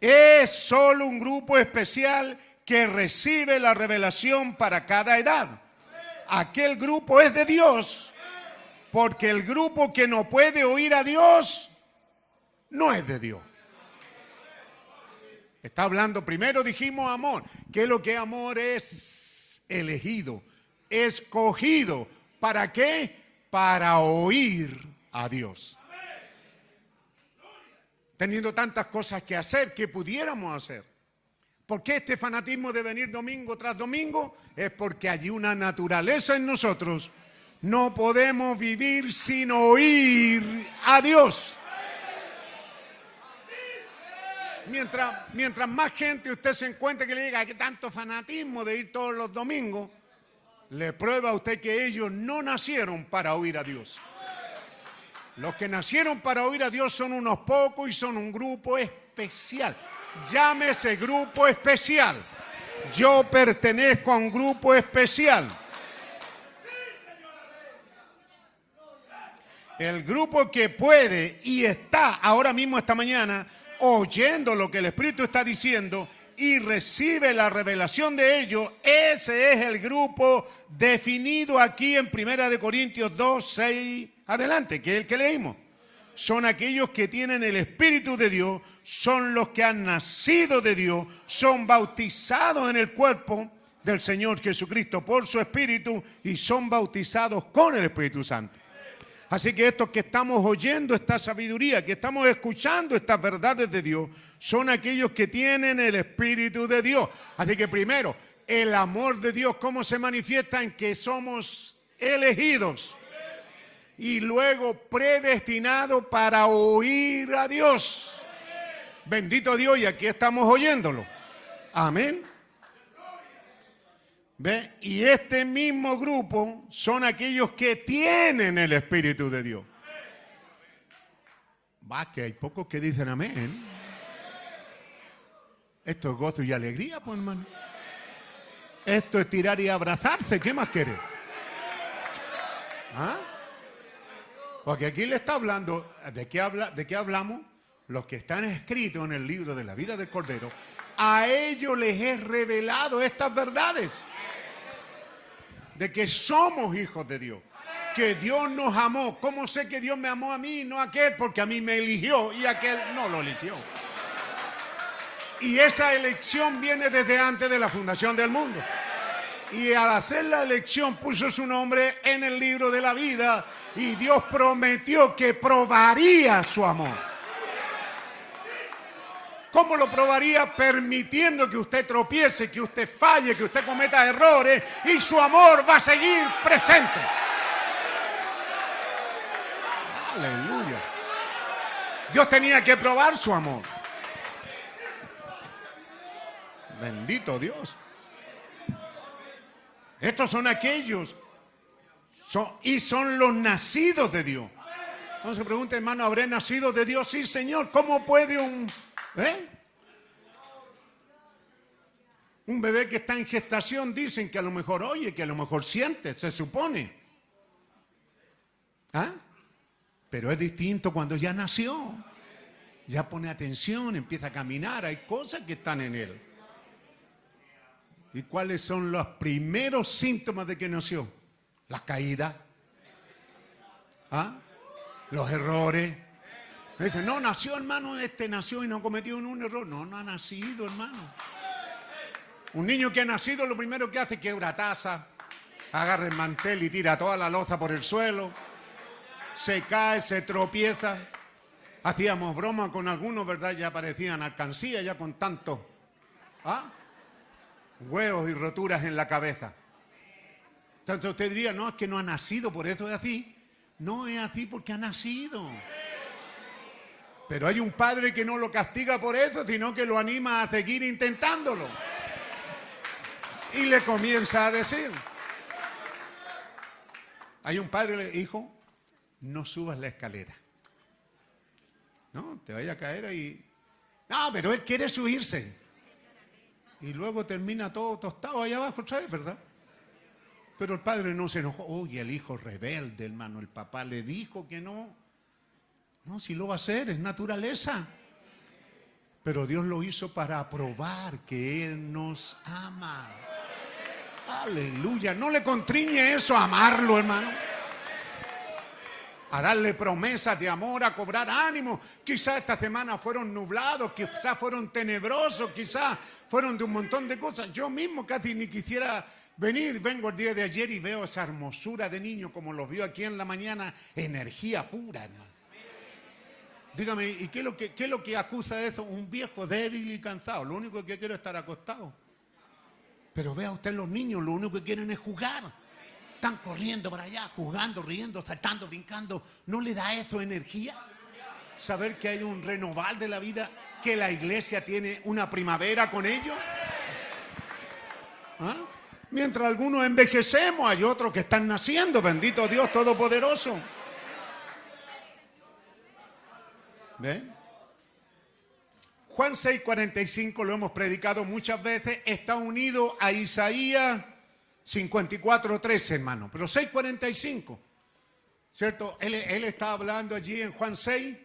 Es solo un grupo especial que recibe la revelación para cada edad. Aquel grupo es de Dios, porque el grupo que no puede oír a Dios no es de Dios. Está hablando, primero dijimos amor. ¿Qué es lo que amor es? Elegido, escogido. ¿Para qué? Para oír a Dios. Teniendo tantas cosas que hacer, que pudiéramos hacer. ¿Por qué este fanatismo de venir domingo tras domingo? Es porque hay una naturaleza en nosotros. No podemos vivir sin oír a Dios. Mientras, mientras más gente usted se encuentre que le diga que tanto fanatismo de ir todos los domingos, le prueba a usted que ellos no nacieron para oír a Dios. Los que nacieron para oír a Dios son unos pocos y son un grupo especial. Llámese grupo especial. Yo pertenezco a un grupo especial. El grupo que puede y está ahora mismo esta mañana oyendo lo que el Espíritu está diciendo y recibe la revelación de ello, ese es el grupo definido aquí en Primera de Corintios 2, 6, adelante, que es el que leímos. Son aquellos que tienen el Espíritu de Dios, son los que han nacido de Dios, son bautizados en el cuerpo del Señor Jesucristo por su Espíritu y son bautizados con el Espíritu Santo. Así que estos que estamos oyendo esta sabiduría, que estamos escuchando estas verdades de Dios, son aquellos que tienen el Espíritu de Dios. Así que primero, el amor de Dios, ¿cómo se manifiesta? En que somos elegidos y luego predestinados para oír a Dios. Bendito Dios, y aquí estamos oyéndolo. Amén. ¿Ve? Y este mismo grupo son aquellos que tienen el Espíritu de Dios. Va, que hay pocos que dicen amén. Esto es gozo y alegría, pues hermano. Esto es tirar y abrazarse. ¿Qué más quiere? ¿Ah? Porque aquí le está hablando, ¿de qué, habla, ¿de qué hablamos? Los que están escritos en el libro de la vida del Cordero, a ellos les he revelado estas verdades de que somos hijos de Dios, que Dios nos amó. ¿Cómo sé que Dios me amó a mí, no a aquel? Porque a mí me eligió y aquel no lo eligió. Y esa elección viene desde antes de la fundación del mundo. Y al hacer la elección puso su nombre en el libro de la vida y Dios prometió que probaría su amor. ¿Cómo lo probaría? Permitiendo que usted tropiece, que usted falle, que usted cometa errores y su amor va a seguir presente. Aleluya. Dios tenía que probar su amor. Bendito Dios. Estos son aquellos y son los nacidos de Dios. Se pregunta, hermano, ¿habré nacido de Dios? Sí, Señor. ¿Cómo puede un, eh? un bebé que está en gestación dicen que a lo mejor oye, que a lo mejor siente, se supone? ¿Ah? Pero es distinto cuando ya nació. Ya pone atención, empieza a caminar, hay cosas que están en él. ¿Y cuáles son los primeros síntomas de que nació? Las caídas, ¿Ah? los errores. Dice, no, nació hermano, este nació y no cometió un error. No, no ha nacido hermano. Un niño que ha nacido lo primero que hace es quebra taza, agarra el mantel y tira toda la loza por el suelo, se cae, se tropieza. Hacíamos broma con algunos, ¿verdad? Ya parecían alcancía ya con tantos ¿ah? huevos y roturas en la cabeza. Entonces usted diría, no, es que no ha nacido, por eso es así. No es así porque ha nacido. Pero hay un padre que no lo castiga por eso, sino que lo anima a seguir intentándolo. Y le comienza a decir, hay un padre, le hijo, no subas la escalera. No, te vaya a caer ahí. No, pero él quiere subirse. Y luego termina todo tostado allá abajo vez, ¿verdad? Pero el padre no se enojó. Oye, el hijo rebelde, hermano, el papá le dijo que no. No, si lo va a hacer, es naturaleza. Pero Dios lo hizo para probar que Él nos ama. Aleluya. No le contriñe eso a amarlo, hermano. A darle promesas de amor, a cobrar ánimo. Quizás esta semana fueron nublados, quizás fueron tenebrosos, quizás fueron de un montón de cosas. Yo mismo casi ni quisiera venir. Vengo el día de ayer y veo esa hermosura de niño como los vio aquí en la mañana. Energía pura, hermano. Dígame, ¿y qué es, lo que, qué es lo que acusa eso? Un viejo débil y cansado. Lo único que quiero es estar acostado. Pero vea usted los niños, lo único que quieren es jugar. Están corriendo para allá, jugando, riendo, saltando, brincando. ¿No le da eso energía? Saber que hay un renovar de la vida, que la iglesia tiene una primavera con ellos. ¿Ah? Mientras algunos envejecemos, hay otros que están naciendo. Bendito Dios Todopoderoso. ¿Ven? Juan 6:45 lo hemos predicado muchas veces, está unido a Isaías 54:13, hermano, pero 6:45, ¿cierto? Él, está hablando allí en Juan 6.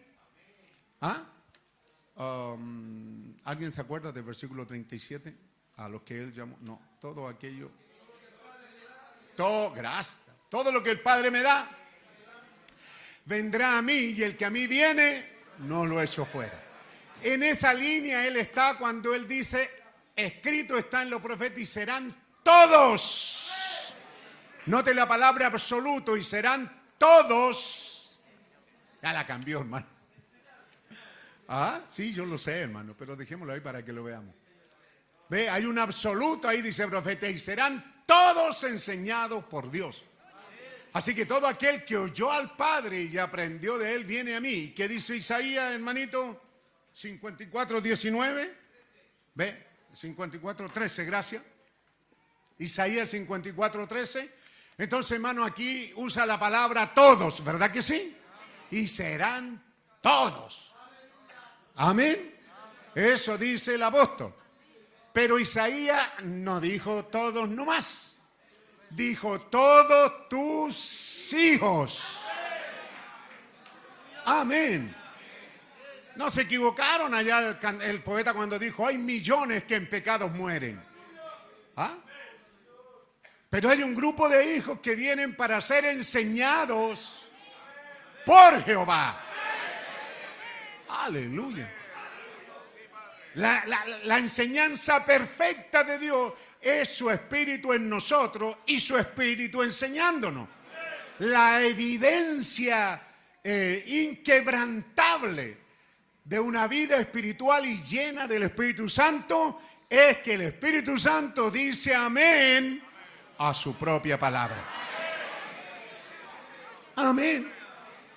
¿Ah? Um, ¿Alguien se acuerda del versículo 37? A los que él llamó, no, todo aquello. Todo. Todo lo que el Padre me da, vendrá a mí y el que a mí viene, no lo echo fuera. En esa línea él está cuando él dice, escrito está en los profetas y serán todos. Note la palabra absoluto y serán todos. Ya la cambió, hermano. Ah, sí, yo lo sé, hermano, pero dejémoslo ahí para que lo veamos. Ve, hay un absoluto ahí, dice profeta, y serán todos enseñados por Dios. Así que todo aquel que oyó al Padre y aprendió de él viene a mí. ¿Qué dice Isaías, hermanito? 54, 19. Ve, 54, 13, gracias. Isaías 54, 13. Entonces, hermano, aquí usa la palabra todos, ¿verdad que sí? Y serán todos. Amén. Eso dice el apóstol. Pero Isaías no dijo todos nomás. Dijo todos tus hijos. Amén. No se equivocaron allá el, poeta cuando dijo, hay millones que en pecados mueren. ¿Ah? Pero hay un grupo de hijos que vienen para ser enseñados por Jehová. Aleluya. La, la- la enseñanza perfecta de Dios es su espíritu en nosotros y su espíritu enseñándonos. La evidencia eh, inquebrantable de una vida espiritual y llena del Espíritu Santo es que el Espíritu Santo dice amén a su propia palabra. Amén.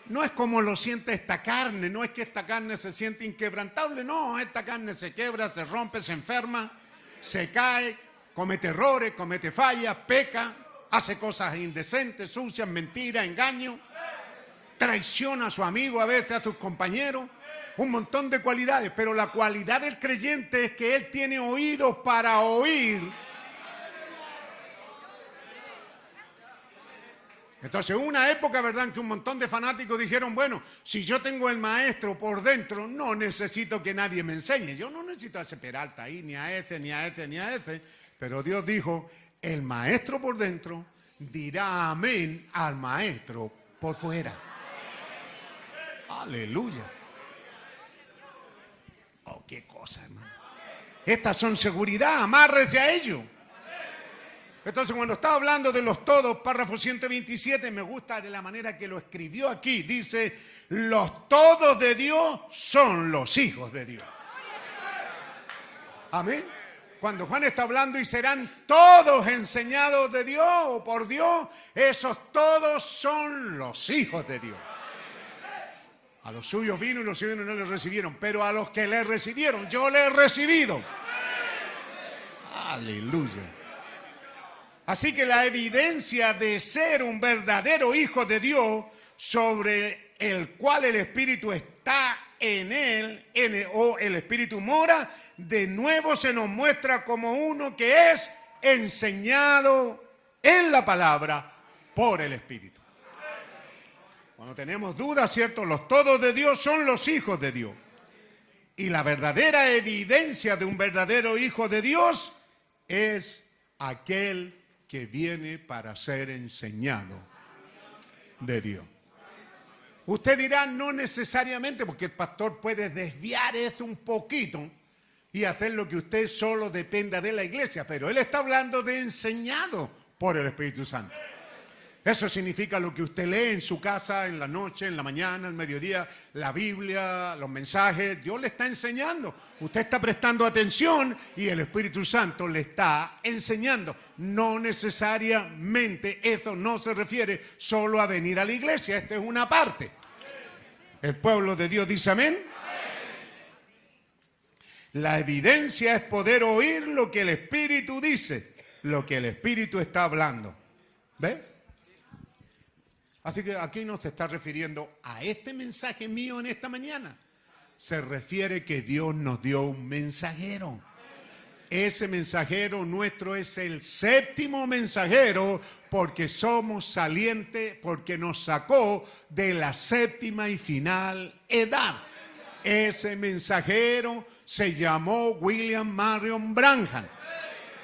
No es como lo siente esta carne, no es que esta carne se siente inquebrantable, no, esta carne se quebra, se rompe, se enferma, se cae, comete errores, comete fallas, peca, hace cosas indecentes, sucias, mentiras, engaño, traiciona a su amigo, a veces a sus compañeros, un montón de cualidades, pero la cualidad del creyente es que él tiene oídos para oír. Entonces, una época, ¿verdad?, en que un montón de fanáticos dijeron, bueno, si yo tengo el maestro por dentro, no necesito que nadie me enseñe. Yo no necesito a ese Peralta ahí, ni a ese, ni a ese, ni a ese. Pero Dios dijo, el maestro por dentro dirá amén al maestro por fuera. Aleluya. Oh, qué cosa, hermano. Estas son seguridad, amárrese a ello. Entonces, cuando está hablando de los todos, párrafo 127, me gusta de la manera que lo escribió aquí. Dice, los todos de Dios son los hijos de Dios. Amén. Cuando Juan está hablando y serán todos enseñados de Dios o por Dios, esos todos son los hijos de Dios. A los suyos vino y los suyos no le recibieron, pero a los que le recibieron, yo le he recibido. Aleluya. Así que la evidencia de ser un verdadero hijo de Dios sobre el cual el Espíritu está en él, en o el Espíritu mora, de nuevo se nos muestra como uno que es enseñado en la palabra por el Espíritu. Cuando tenemos dudas, ¿cierto? Los todos de Dios son los hijos de Dios. Y la verdadera evidencia de un verdadero hijo de Dios es aquel que viene para ser enseñado de Dios. Usted dirá no necesariamente, porque el pastor puede desviar esto un poquito y hacer lo que usted solo dependa de la iglesia, pero él está hablando de enseñado por el Espíritu Santo. Eso significa lo que usted lee en su casa, en la noche, en la mañana, el mediodía, la Biblia, los mensajes. Dios le está enseñando. Usted está prestando atención y el Espíritu Santo le está enseñando. No necesariamente esto no se refiere solo a venir a la iglesia. Esta es una parte. El pueblo de Dios dice amén. La evidencia es poder oír lo que el Espíritu dice, lo que el Espíritu está hablando. ¿Ve? Así que aquí no está refiriendo a este mensaje mío en esta mañana. Se refiere que Dios nos dio un mensajero. Ese mensajero nuestro es el séptimo mensajero porque somos salientes, porque nos sacó de la séptima y final edad. Ese mensajero se llamó William Marion Branham.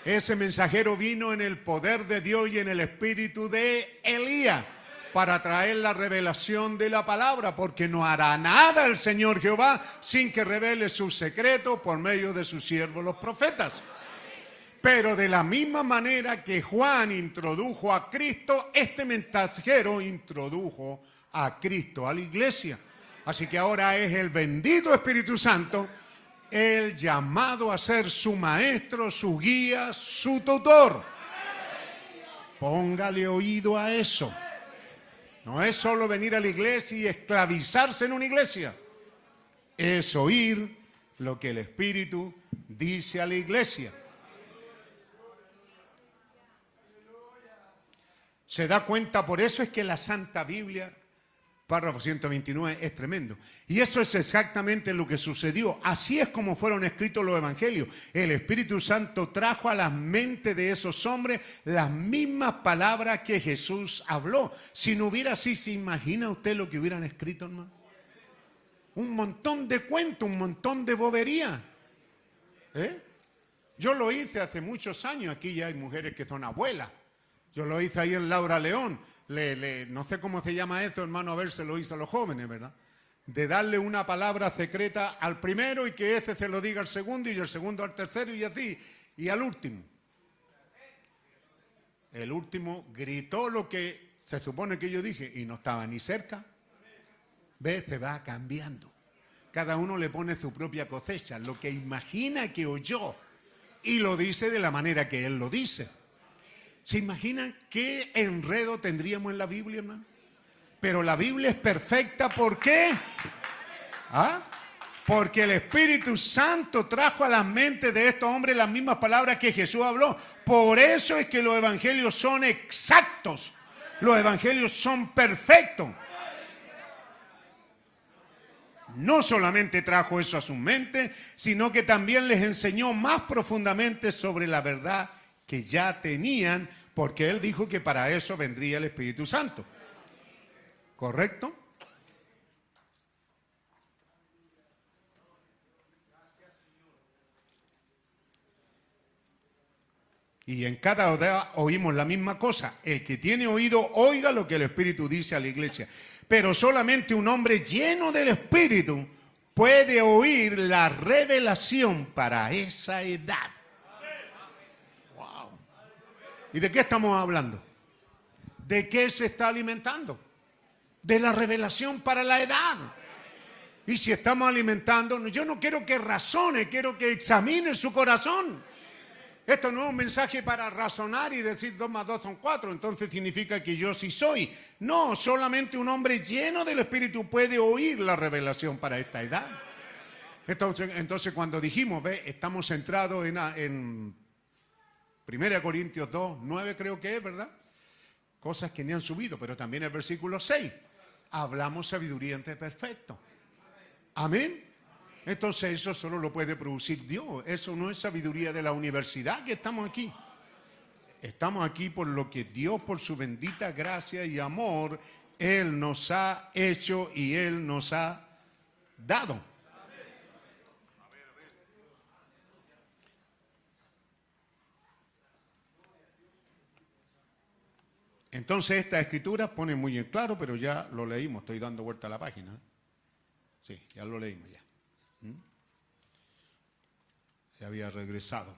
Ese mensajero vino en el poder de Dios y en el espíritu de Elías para traer la revelación de la palabra, porque no hará nada el Señor Jehová sin que revele su secreto por medio de sus siervos los profetas. Pero de la misma manera que Juan introdujo a Cristo, este mensajero introdujo a Cristo a la iglesia. Así que ahora es el bendito Espíritu Santo el llamado a ser su maestro, su guía, su tutor. Póngale oído a eso. No es solo venir a la iglesia y esclavizarse en una iglesia. Es oír lo que el Espíritu dice a la iglesia. Se da cuenta, por eso es que la Santa Biblia, párrafo 129, es tremendo. Y eso es exactamente lo que sucedió. Así es como fueron escritos los evangelios. El Espíritu Santo trajo a la mente de esos hombres las mismas palabras que Jesús habló. Si no hubiera así, ¿se imagina usted lo que hubieran escrito, hermano? Un montón de cuentos, un montón de bobería. ¿Eh? Yo lo hice hace muchos años. Aquí ya hay mujeres que son abuelas. Yo lo hice ahí en Laura León. Le, no sé cómo se llama esto, hermano, a ver, se lo hizo a los jóvenes, ¿verdad? De darle una palabra secreta al primero y que ese se lo diga al segundo y el segundo al tercero y así, y al último. El último gritó lo que se supone que yo dije y no estaba ni cerca. Ve, se va cambiando. Cada uno le pone su propia cosecha, lo que imagina que oyó y lo dice de la manera que él lo dice. ¿Se imaginan qué enredo tendríamos en la Biblia, hermano? Pero la Biblia es perfecta, ¿por qué? ¿Ah? Porque el Espíritu Santo trajo a la mente de estos hombres las mismas palabras que Jesús habló. Por eso es que los evangelios son exactos. Los evangelios son perfectos. No solamente trajo eso a su mente, sino que también les enseñó más profundamente sobre la verdad que ya tenían, porque él dijo que para eso vendría el Espíritu Santo. ¿Correcto? Y en cada oda oímos la misma cosa. El que tiene oído, oiga lo que el Espíritu dice a la iglesia. Pero solamente un hombre lleno del Espíritu puede oír la revelación para esa edad. ¿Y de qué estamos hablando? ¿De qué se está alimentando? De la revelación para la edad. Y si estamos alimentando, yo no quiero que razone, quiero que examine su corazón. Esto no es un mensaje para razonar y decir dos más dos son cuatro, entonces significa que yo sí soy. No, solamente un hombre lleno del Espíritu puede oír la revelación para esta edad. Entonces, cuando dijimos, ve, estamos centrados en, en 1 Corintios 2, 9 creo que es, ¿verdad? Cosas que ni han subido, pero también el versículo 6. Hablamos sabiduría entre perfecto. Amén. Entonces eso solo lo puede producir Dios. Eso no es sabiduría de la universidad que estamos aquí. Estamos aquí por lo que Dios, por su bendita gracia y amor, Él nos ha hecho y Él nos ha dado. Entonces esta escritura pone muy en claro, pero ya lo leímos, estoy dando vuelta a la página. Sí, ya lo leímos ya. ¿Mm? Se había regresado.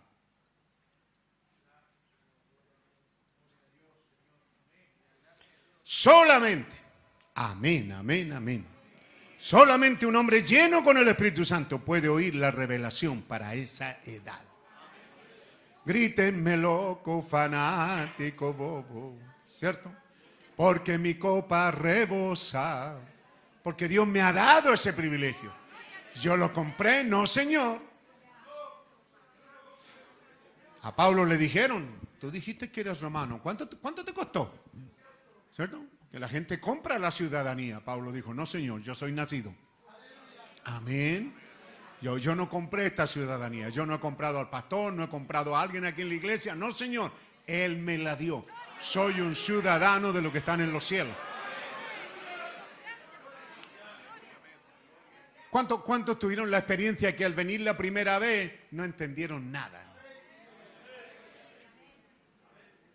Solamente, amén, amén, amén. Solamente un hombre lleno con el Espíritu Santo puede oír la revelación para esa edad. Grítenme loco, fanático, bobo, ¿cierto? Porque mi copa rebosa, porque Dios me ha dado ese privilegio. Yo lo compré, no señor. A Pablo le dijeron, tú dijiste que eres romano, ¿cuánto, cuánto te costó? ¿Cierto? Que la gente compra la ciudadanía. Pablo dijo, no señor, yo soy nacido. Amén. Yo, yo no compré esta ciudadanía, yo no he comprado al pastor, no he comprado a alguien aquí en la iglesia, no señor, Él me la dio. Soy un ciudadano de lo que están en los cielos. ¿Cuántos cuántos tuvieron la experiencia que al venir la primera vez no entendieron nada?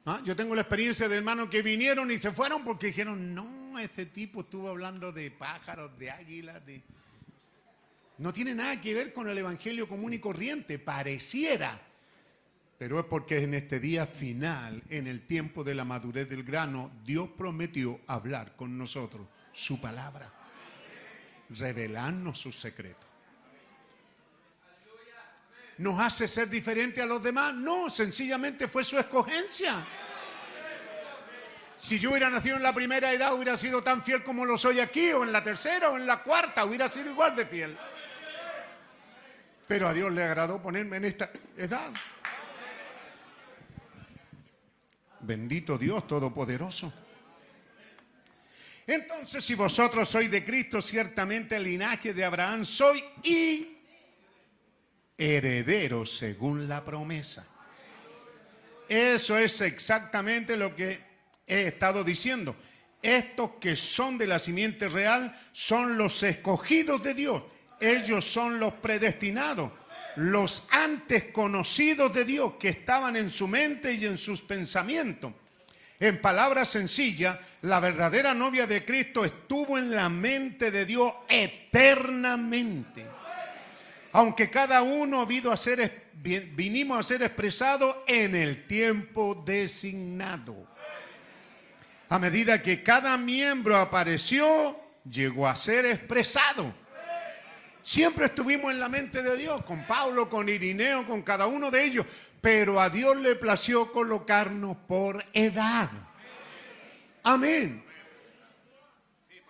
¿Ah? Yo tengo la experiencia de hermanos que vinieron y se fueron porque dijeron, no, este tipo estuvo hablando de pájaros, de águilas, de... No tiene nada que ver con el Evangelio común y corriente, pareciera. Pero es porque en este día final, en el tiempo de la madurez del grano, Dios prometió hablar con nosotros su palabra, revelarnos sus secretos. ¿Nos hace ser diferente a los demás? No, sencillamente fue su escogencia. Si yo hubiera nacido en la primera edad, hubiera sido tan fiel como lo soy aquí, o en la tercera, o en la cuarta, hubiera sido igual de fiel. Pero a Dios le agradó ponerme en esta edad. Bendito Dios Todopoderoso. Entonces, si vosotros sois de Cristo, ciertamente el linaje de Abraham soy y heredero según la promesa. Eso es exactamente lo que he estado diciendo. Estos que son de la simiente real son los escogidos de Dios. Ellos son los predestinados, los antes conocidos de Dios que estaban en su mente y en sus pensamientos. En palabras sencillas, la verdadera novia de Cristo estuvo en la mente de Dios eternamente. Aunque cada uno habido a ser, vinimos a ser expresados en el tiempo designado. A medida que cada miembro apareció, llegó a ser expresado. Siempre estuvimos en la mente de Dios, con Pablo, con Irineo, con cada uno de ellos, pero a Dios le plació colocarnos por edad. Amén.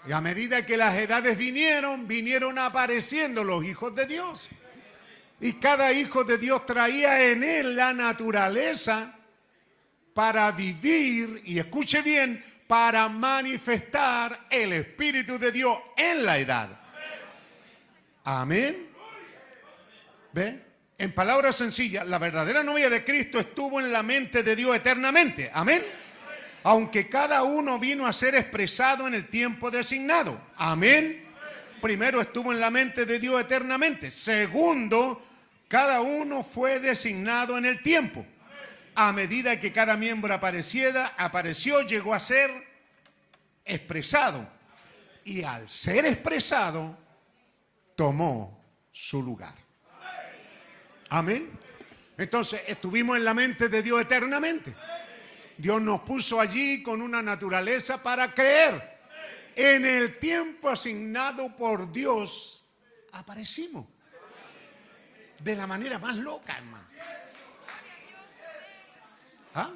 Y a medida que las edades vinieron, vinieron apareciendo los hijos de Dios. Y cada hijo de Dios traía en él la naturaleza para vivir, y escuche bien, para manifestar el Espíritu de Dios en la edad. Amén. ¿Ve? En palabras sencillas, la verdadera novia de Cristo estuvo en la mente de Dios eternamente. Amén. Aunque cada uno vino a ser expresado en el tiempo designado. Amén. Primero estuvo en la mente de Dios eternamente. Segundo, cada uno fue designado en el tiempo. A medida que cada miembro apareciera, apareció, llegó a ser expresado. Y al ser expresado, tomó su lugar. Amén. Entonces, estuvimos en la mente de Dios eternamente. Dios nos puso allí con una naturaleza para creer. En el tiempo asignado por Dios, aparecimos. De la manera más loca, hermano. ¿Ah?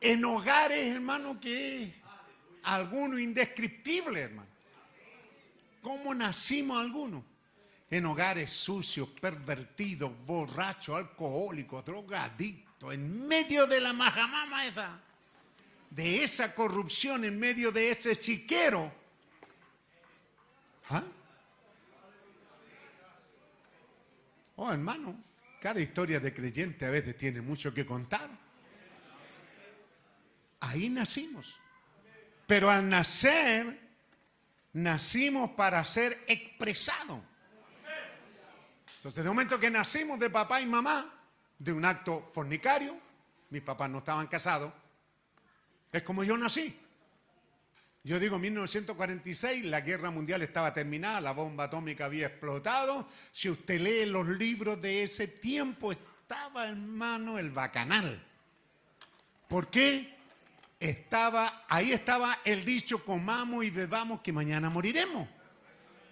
En hogares, hermano, que es alguno indescriptible, hermano. ¿Cómo nacimos algunos? En hogares sucios, pervertidos, borrachos, alcohólicos, drogadictos, en medio de la majamama esa, de esa corrupción, en medio de ese chiquero. ¿Ah? Oh, hermano, cada historia de creyente a veces tiene mucho que contar. Ahí nacimos. Pero al nacer, nacimos para ser expresados. Entonces, de momento que nacimos de papá y mamá, de un acto fornicario, mis papás no estaban casados, es como yo nací. Yo digo, 1946, la guerra mundial estaba terminada, la bomba atómica había explotado. Si usted lee los libros de ese tiempo, estaba, hermano, el bacanal. ¿Por qué? Estaba, ahí estaba el dicho, comamos y bebamos que mañana moriremos.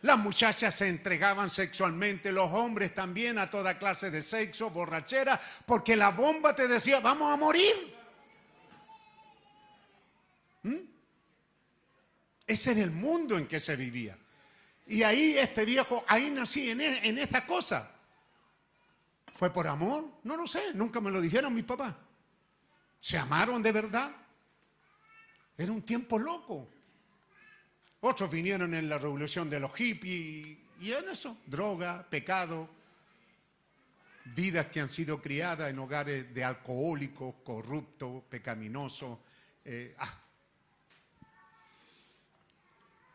Las muchachas se entregaban sexualmente, los hombres también a toda clase de sexo, borrachera, porque la bomba te decía, vamos a morir. ¿Mm? Ese era el mundo en que se vivía. Y ahí este viejo, ahí nací en, e- en esa cosa. ¿Fue por amor? No lo sé, nunca me lo dijeron mis papás. ¿Se amaron de verdad? Era un tiempo loco. Otros vinieron en la revolución de los hippies y en eso, droga, pecado, vidas que han sido criadas en hogares de alcohólicos, corruptos, pecaminosos. eh, ah.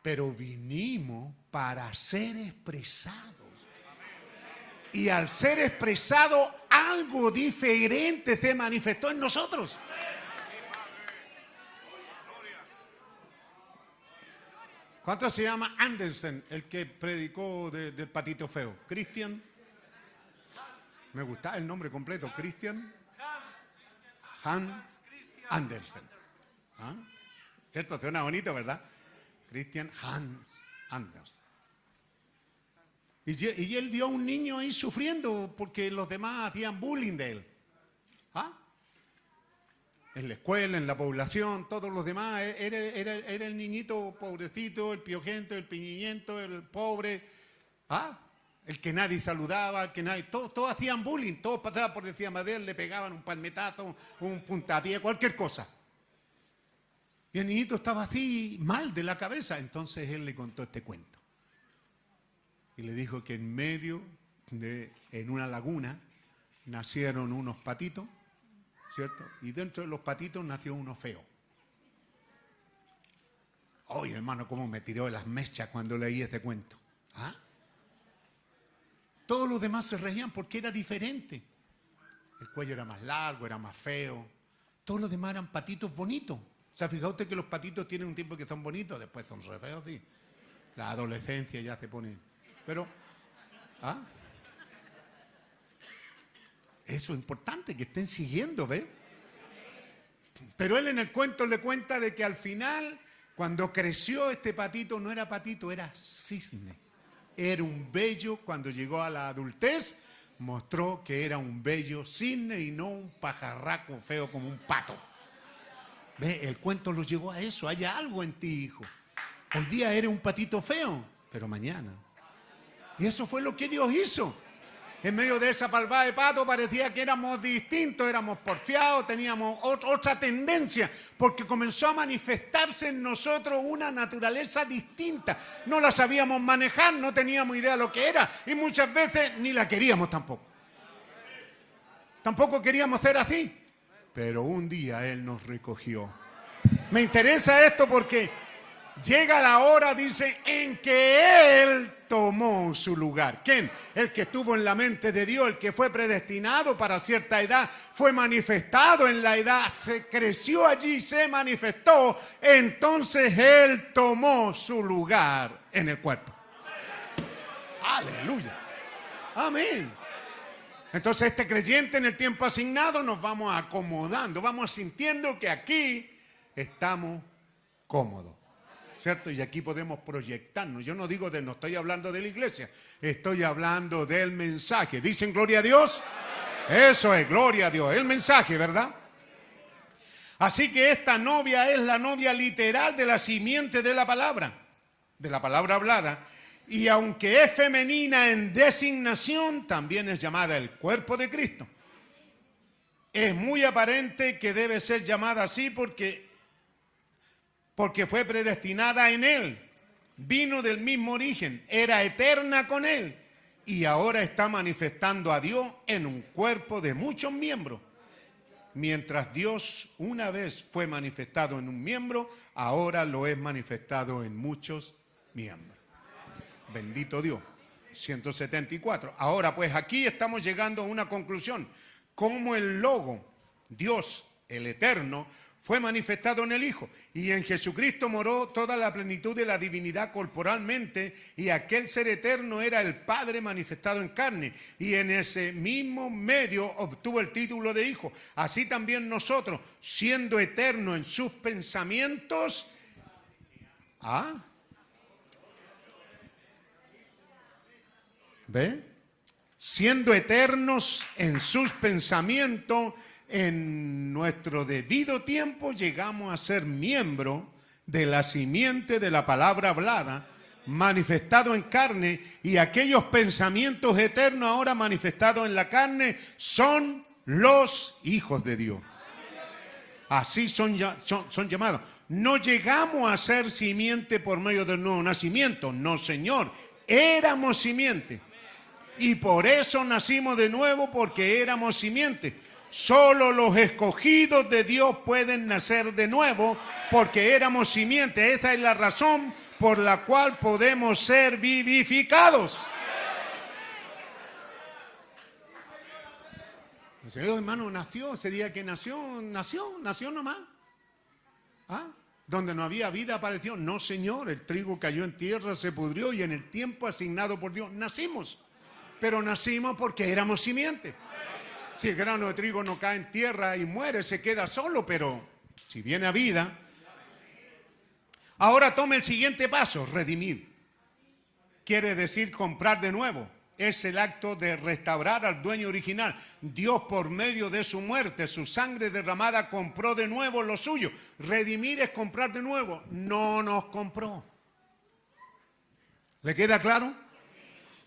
Pero vinimos para ser expresados. Y al ser expresado, algo diferente se manifestó en nosotros. ¿Cuánto se llama Andersen, el que predicó de- del patito feo? Christian. Me gusta el nombre completo, Christian Han Andersen. ¿Ah? ¿Cierto? Suena bonito, ¿verdad? Christian Hans Andersen. Y, él vio a un niño ahí sufriendo porque los demás hacían bullying de él. En la escuela, en la población, todos los demás, e- era el niñito pobrecito, el piojento, el piñiñento, el pobre, ¿ah? el que nadie saludaba, el que nadie, todos, todos hacían bullying, todos pasaban por encima de él, le pegaban un palmetazo, un puntapié, cualquier cosa. Y el niñito estaba así, mal de la cabeza, entonces él le contó este cuento. Y le dijo que en medio de, en una laguna, nacieron unos patitos, ¿cierto? Y dentro de los patitos nació uno feo. Oye, hermano, cómo me tiró de las mechas cuando leí este cuento. ¿Ah? Todos los demás se reían porque era diferente. El cuello era más largo, era más feo, Todos los demás eran patitos bonitos. ¿Se ha fijado usted que los patitos tienen un tiempo que son bonitos, después son re feos, sí? La adolescencia ya se pone. Pero, ¿ah? Eso es importante, que estén siguiendo, ¿ve? Pero él en el cuento le cuenta de que al final, cuando creció este patito, no era patito, era cisne. Era un bello, cuando llegó a la adultez, mostró que era un bello cisne y no un pajarraco feo como un pato. ¿Ve? El cuento lo llevó a eso. Hay algo en ti, hijo. Hoy día eres un patito feo, pero mañana. Y eso fue lo que Dios hizo. En medio de esa palvada de pato parecía que éramos distintos, éramos porfiados, teníamos ot- otra tendencia, porque comenzó a manifestarse en nosotros una naturaleza distinta. No la sabíamos manejar, no teníamos idea de lo que era y muchas veces ni la queríamos tampoco. Tampoco queríamos ser así. Pero un día Él nos recogió. Me interesa esto porque llega la hora, dice, en que Él tomó su lugar. ¿Quién? El que estuvo en la mente de Dios, el que fue predestinado para cierta edad, fue manifestado en la edad, se creció allí, se manifestó, entonces Él tomó su lugar en el cuerpo. Aleluya. Amén. Entonces este creyente en el tiempo asignado nos vamos acomodando, vamos sintiendo que aquí estamos cómodos. ¿Cierto? Y aquí podemos proyectarnos. Yo no digo de, no estoy hablando de la iglesia, estoy hablando del mensaje. ¿Dicen gloria a Dios? Eso es, gloria a Dios. El mensaje, ¿verdad? Así que esta novia es la novia literal de la simiente de la palabra, de la palabra hablada. Y aunque es femenina en designación, también es llamada el cuerpo de Cristo. Es muy aparente que debe ser llamada así porque, porque fue predestinada en Él. Vino del mismo origen, era eterna con Él. Y ahora está manifestando a Dios en un cuerpo de muchos miembros. Mientras Dios una vez fue manifestado en un miembro, ahora lo es manifestado en muchos miembros. Bendito Dios. 174. Ahora, pues aquí estamos llegando a una conclusión. Como el logo, Dios, el eterno, fue manifestado en el Hijo. Y en Jesucristo moró toda la plenitud de la divinidad corporalmente. Y aquel ser eterno era el Padre manifestado en carne. Y en ese mismo medio obtuvo el título de Hijo. Así también nosotros, siendo eterno en sus pensamientos. ¿Ah? ¿Ve? Siendo eternos en sus pensamientos, en nuestro debido tiempo llegamos a ser miembro de la simiente de la palabra hablada, manifestado en carne, y aquellos pensamientos eternos ahora manifestados en la carne son los hijos de Dios. Así son, son llamados. No llegamos a ser simiente por medio del nuevo nacimiento, no Señor, éramos simiente. Y por eso nacimos de nuevo, porque éramos simiente. Solo los escogidos de Dios pueden nacer de nuevo, porque éramos simiente. Esa es la razón por la cual podemos ser vivificados. Dice, "Oh, hermano, nació, ese día que nació, nació, nació nomás. ¿Ah? Donde no había vida apareció. No, Señor, el trigo cayó en tierra, se pudrió y en el tiempo asignado por Dios nacimos. Pero nacimos porque éramos simiente. Si el grano de trigo no cae en tierra y muere, se queda solo, pero si viene a vida. Ahora tome el siguiente paso, redimir. Quiere decir comprar de nuevo. Es el acto de restaurar al dueño original. Dios por medio de su muerte, su sangre derramada, compró de nuevo lo suyo. Redimir es comprar de nuevo. No nos compró. ¿Le queda claro?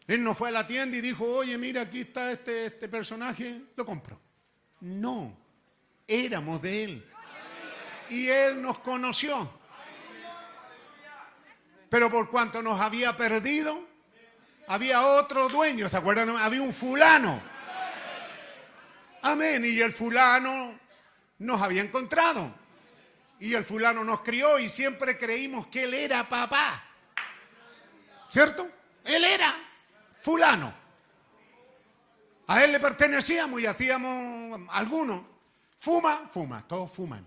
Él no fue a la tienda y dijo, oye, mira, aquí está este, este personaje, lo compro. No, éramos de él. Y él nos conoció. Pero por cuanto nos había perdido, había otro dueño, ¿se acuerdan? Había un fulano. Amén. Y el fulano nos había encontrado. Y el fulano nos crió y siempre creímos que él era papá. ¿Cierto? Él era fulano. A él le pertenecíamos y hacíamos algunos. Fuma, fuma, todos fuman.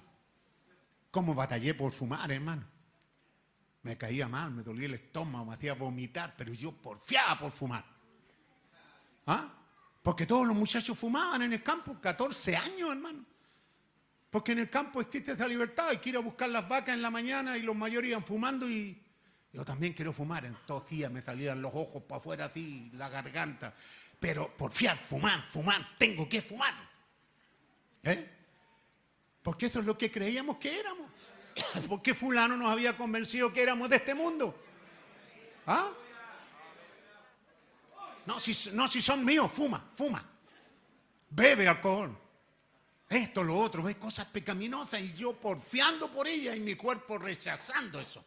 ¿Cómo batallé por fumar, hermano? Me caía mal, me dolía el estómago, me hacía vomitar, pero yo porfiaba por fumar. ¿Ah? Porque todos los muchachos fumaban en el campo, 14 años, hermano. Porque en el campo existe esa libertad, hay que ir a buscar las vacas en la mañana y los mayores iban fumando y yo también quiero fumar. En todos días me salían los ojos para afuera así, la garganta. Pero porfiar, fumar, fumar, tengo que fumar. ¿Eh? Porque eso es lo que creíamos que éramos. Porque fulano nos había convencido que éramos de este mundo. ¿Ah? No, si, no, si son míos, fuma, fuma. Bebe alcohol. Esto, lo otro, ve cosas pecaminosas y yo porfiando por ellas y mi cuerpo rechazando eso.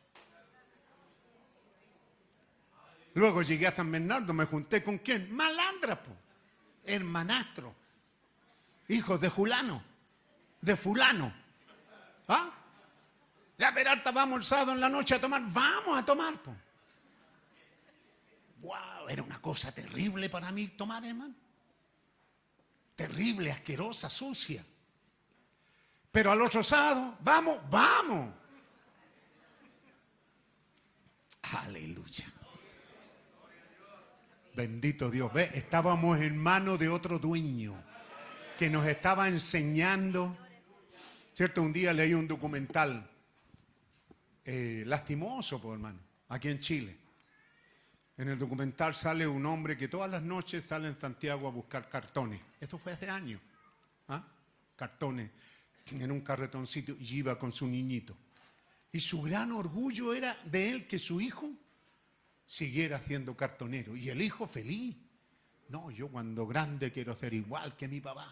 Luego llegué a San Bernardo, me junté con quién? Malandra, po. hermanastro, hijos de Julano, de Fulano. ¿Ah? Ya Peralta vamos el sábado en la noche a tomar, vamos a tomar, po. Wow, era una cosa terrible para mí tomar, hermano. Terrible, asquerosa, sucia. Pero al otro sábado, vamos, vamos. Aleluya. Bendito Dios. Ve, estábamos en manos de otro dueño que nos estaba enseñando. Cierto, un día leí un documental eh, lastimoso, por hermano, aquí en Chile. En el documental sale un hombre que todas las noches sale en Santiago a buscar cartones. Esto fue hace años. ¿ah? Cartones en un carretoncito y iba con su niñito. Y su gran orgullo era de él que su hijo siguiera siendo cartonero. Y el hijo feliz. No, yo cuando grande quiero ser igual que mi papá.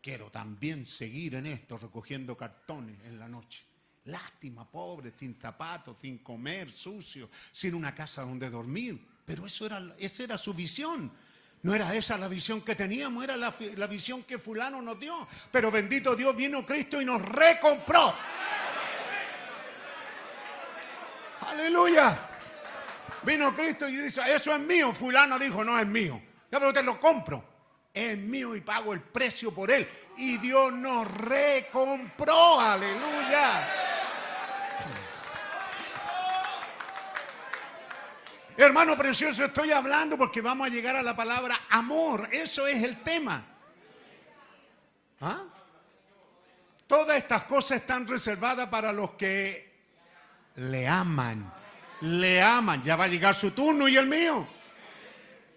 Quiero también seguir en esto, recogiendo cartones en la noche. Lástima, pobre, sin zapatos, sin comer, sucio, sin una casa donde dormir. Pero eso era, esa era su visión. No era esa la visión que teníamos, era la, la visión que fulano nos dio. Pero bendito Dios, vino Cristo y nos recompró. Aleluya. Vino Cristo y dice, eso es mío. Fulano dijo, no es mío. Ya pero te lo compro. Es mío y pago el precio por él. Y Dios nos recompró. Aleluya. Hermano precioso, estoy hablando porque vamos a llegar a la palabra amor. Eso es el tema. ¿Ah? Todas estas cosas están reservadas para los que le aman. Le aman. Ya va a llegar su turno y el mío.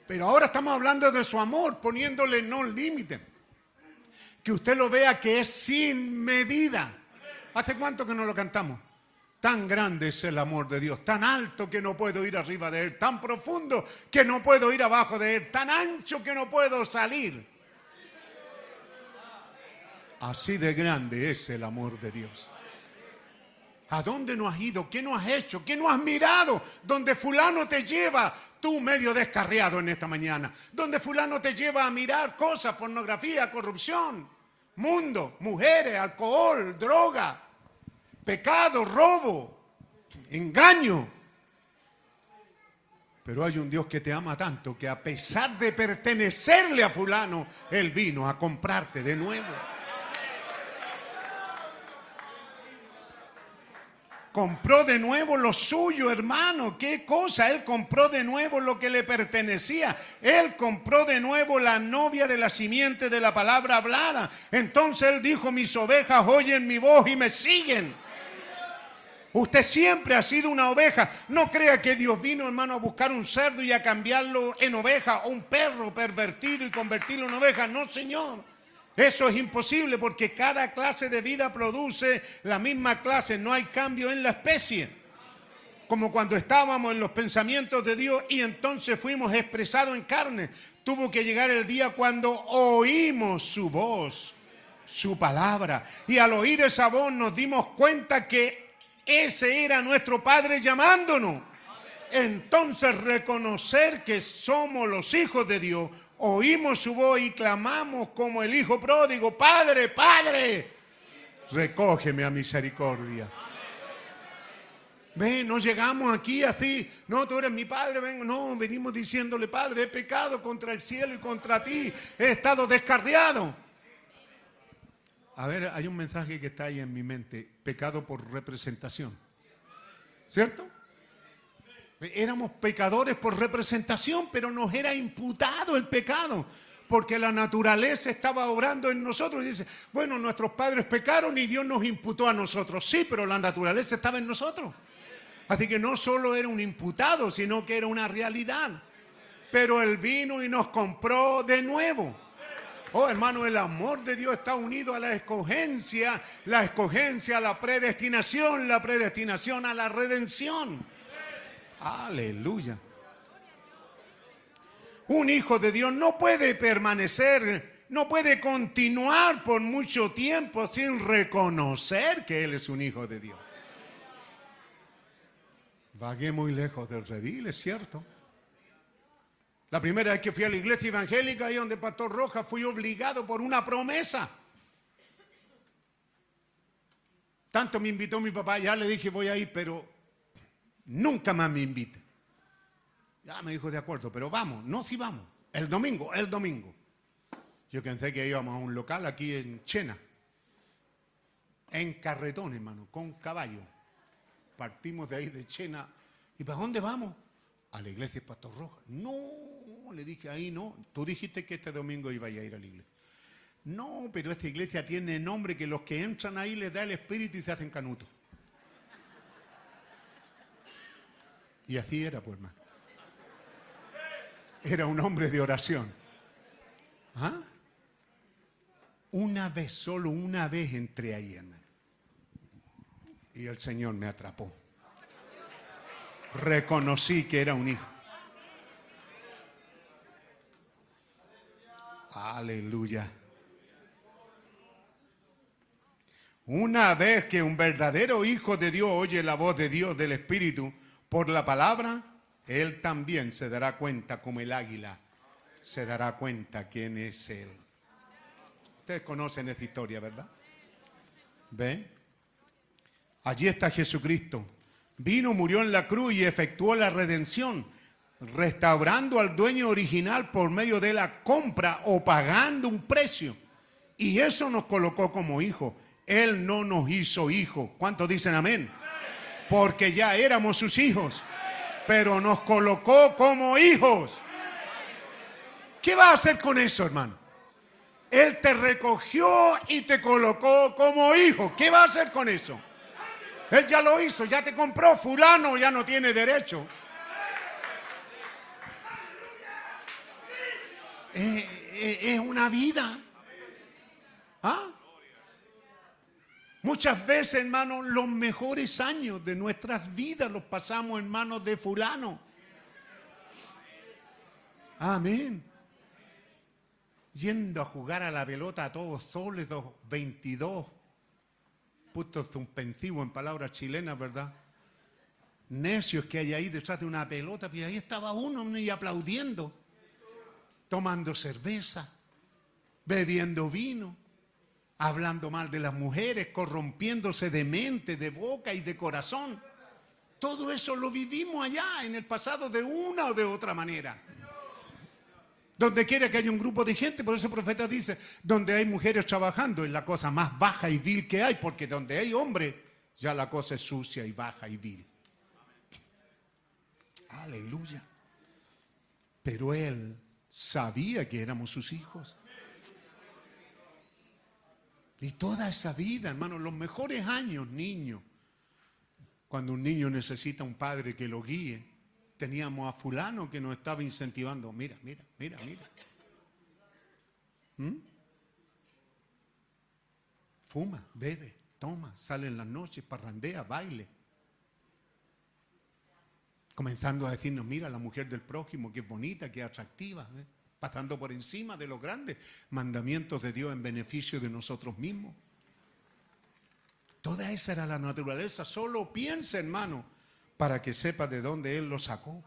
Pero ahora estamos hablando de su amor, poniéndole no límite. Que usted lo vea que es sin medida. ¿Hace cuánto que no lo cantamos? Tan grande es el amor de Dios, tan alto que no puedo ir arriba de Él, tan profundo que no puedo ir abajo de Él, tan ancho que no puedo salir. Así de grande es el amor de Dios. ¿A dónde no has ido? ¿Qué no has hecho? ¿Qué no has mirado? Donde fulano te lleva, tú medio descarriado en esta mañana. Donde fulano te lleva a mirar cosas, pornografía, corrupción, mundo, mujeres, alcohol, droga, pecado, robo, engaño. Pero hay un Dios que te ama tanto que a pesar de pertenecerle a fulano, Él vino a comprarte de nuevo. Compró de nuevo lo suyo, hermano. ¿Qué cosa? Él compró de nuevo lo que le pertenecía. Él compró de nuevo la novia de la simiente de la palabra hablada. Entonces él dijo, mis ovejas oyen mi voz y me siguen. Usted siempre ha sido una oveja. No crea que Dios vino, hermano, a buscar un cerdo y a cambiarlo en oveja o un perro pervertido y convertirlo en oveja. No, Señor. Eso es imposible porque cada clase de vida produce la misma clase, no hay cambio en la especie. Como cuando estábamos en los pensamientos de Dios y entonces fuimos expresados en carne. Tuvo que llegar el día cuando oímos su voz, su palabra. Y al oír esa voz nos dimos cuenta que ese era nuestro Padre llamándonos. Entonces reconocer que somos los hijos de Dios oímos su voz y clamamos como el hijo pródigo, Padre, Padre, recógeme a misericordia. Ven, no llegamos aquí así, no, tú eres mi padre, ven, no, venimos diciéndole, Padre, he pecado contra el cielo y contra ti, he estado descarriado. A ver, hay un mensaje que está ahí en mi mente, pecado por representación. ¿Cierto? Éramos pecadores por representación, pero nos era imputado el pecado, porque la naturaleza estaba obrando en nosotros. Y dice, bueno, nuestros padres pecaron y Dios nos imputó a nosotros. Sí, pero la naturaleza estaba en nosotros. Así que no solo era un imputado, sino que era una realidad. Pero Él vino y nos compró de nuevo. Oh, hermano, el amor de Dios está unido a la escogencia, la escogencia a la predestinación, la predestinación a la redención. Aleluya. Un hijo de Dios no puede permanecer, no puede continuar por mucho tiempo sin reconocer que Él es un hijo de Dios. Vagué muy lejos del redil, es cierto. La primera vez que fui a la iglesia evangélica, ahí donde Pastor Roja, fui obligado por una promesa. Tanto me invitó mi papá, ya le dije voy a ir, pero nunca más me invite. Ya me dijo de acuerdo, pero vamos, no si vamos. El domingo, el domingo. Yo pensé que íbamos a un local aquí en Chena. En carretón, hermano, con caballo. Partimos de ahí de Chena. ¿Y para dónde vamos? A la iglesia de Pastor Roja. No, le dije ahí no. Tú dijiste que este domingo iba a ir a la iglesia. No, pero esta iglesia tiene nombre que los que entran ahí les da el espíritu y se hacen canutos. Y así era, pues, hermano. Era un hombre de oración. ¿Ah? Una vez, solo una vez entré ahí, hermano. Y el Señor me atrapó. Reconocí que era un hijo. Aleluya. Una vez que un verdadero hijo de Dios oye la voz de Dios del Espíritu por la palabra, él también se dará cuenta como el águila se dará cuenta quién es él. Ustedes conocen esta historia, ¿verdad? ¿Ven? Allí está Jesucristo. Vino, murió en la cruz y efectuó la redención, restaurando al dueño original por medio de la compra o pagando un precio. Y eso nos colocó como hijos. Él no nos hizo hijos. ¿Cuántos dicen amén? Porque ya éramos sus hijos, pero nos colocó como hijos. ¿Qué va a hacer con eso, hermano? Él te recogió y te colocó como hijo. ¿Qué va a hacer con eso? Él ya lo hizo, ya te compró. Fulano ya no tiene derecho. Eh, eh, es una vida. ¿Ah? Muchas veces, hermano, los mejores años de nuestras vidas los pasamos en manos de fulano. Amén. Yendo a jugar a la pelota a todos sólidos, 22. Puto suspensivo en palabras chilenas, ¿verdad? Necios que hay ahí detrás de una pelota, y ahí estaba uno y aplaudiendo, tomando cerveza, bebiendo vino hablando mal de las mujeres, corrompiéndose de mente, de boca y de corazón. Todo eso lo vivimos allá en el pasado de una o de otra manera. Donde quiera que haya un grupo de gente, por eso el profeta dice, donde hay mujeres trabajando es la cosa más baja y vil que hay, porque donde hay hombres, ya la cosa es sucia y baja y vil. Aleluya. Pero él sabía que éramos sus hijos. Y toda esa vida, hermano, los mejores años, niño. Cuando un niño necesita un padre que lo guíe, teníamos a fulano que nos estaba incentivando. Mira, mira, mira, mira. ¿Mm? Fuma, bebe, toma, sale en las noches, parrandea, baile. Comenzando a decirnos, mira la mujer del prójimo, que es bonita, que es atractiva. ¿eh? Pasando por encima de los grandes mandamientos de Dios en beneficio de nosotros mismos. Toda esa era la naturaleza. Solo piensa, hermano, para que sepa de dónde Él lo sacó.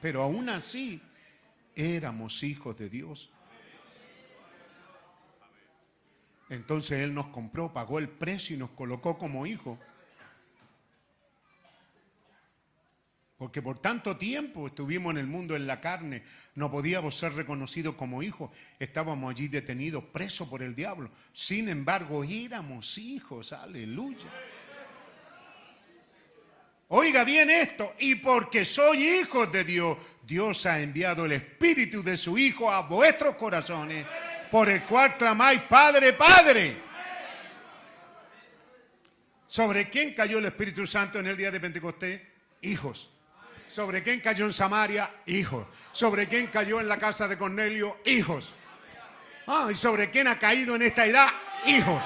Pero aún así, éramos hijos de Dios. Entonces Él nos compró, pagó el precio y nos colocó como hijos. Porque por tanto tiempo estuvimos en el mundo en la carne, no podíamos ser reconocidos como hijos, estábamos allí detenidos, presos por el diablo. Sin embargo, éramos hijos, aleluya. Oiga bien esto, y porque soy hijos de Dios, Dios ha enviado el Espíritu de su Hijo a vuestros corazones, por el cual clamáis, Padre, Padre. ¿Sobre quién cayó el Espíritu Santo en el día de Pentecostés? Hijos. ¿Sobre quién cayó en Samaria? Hijos. ¿Sobre quién cayó en la casa de Cornelio? Hijos. Ah, ¿y sobre quién ha caído en esta edad? Hijos.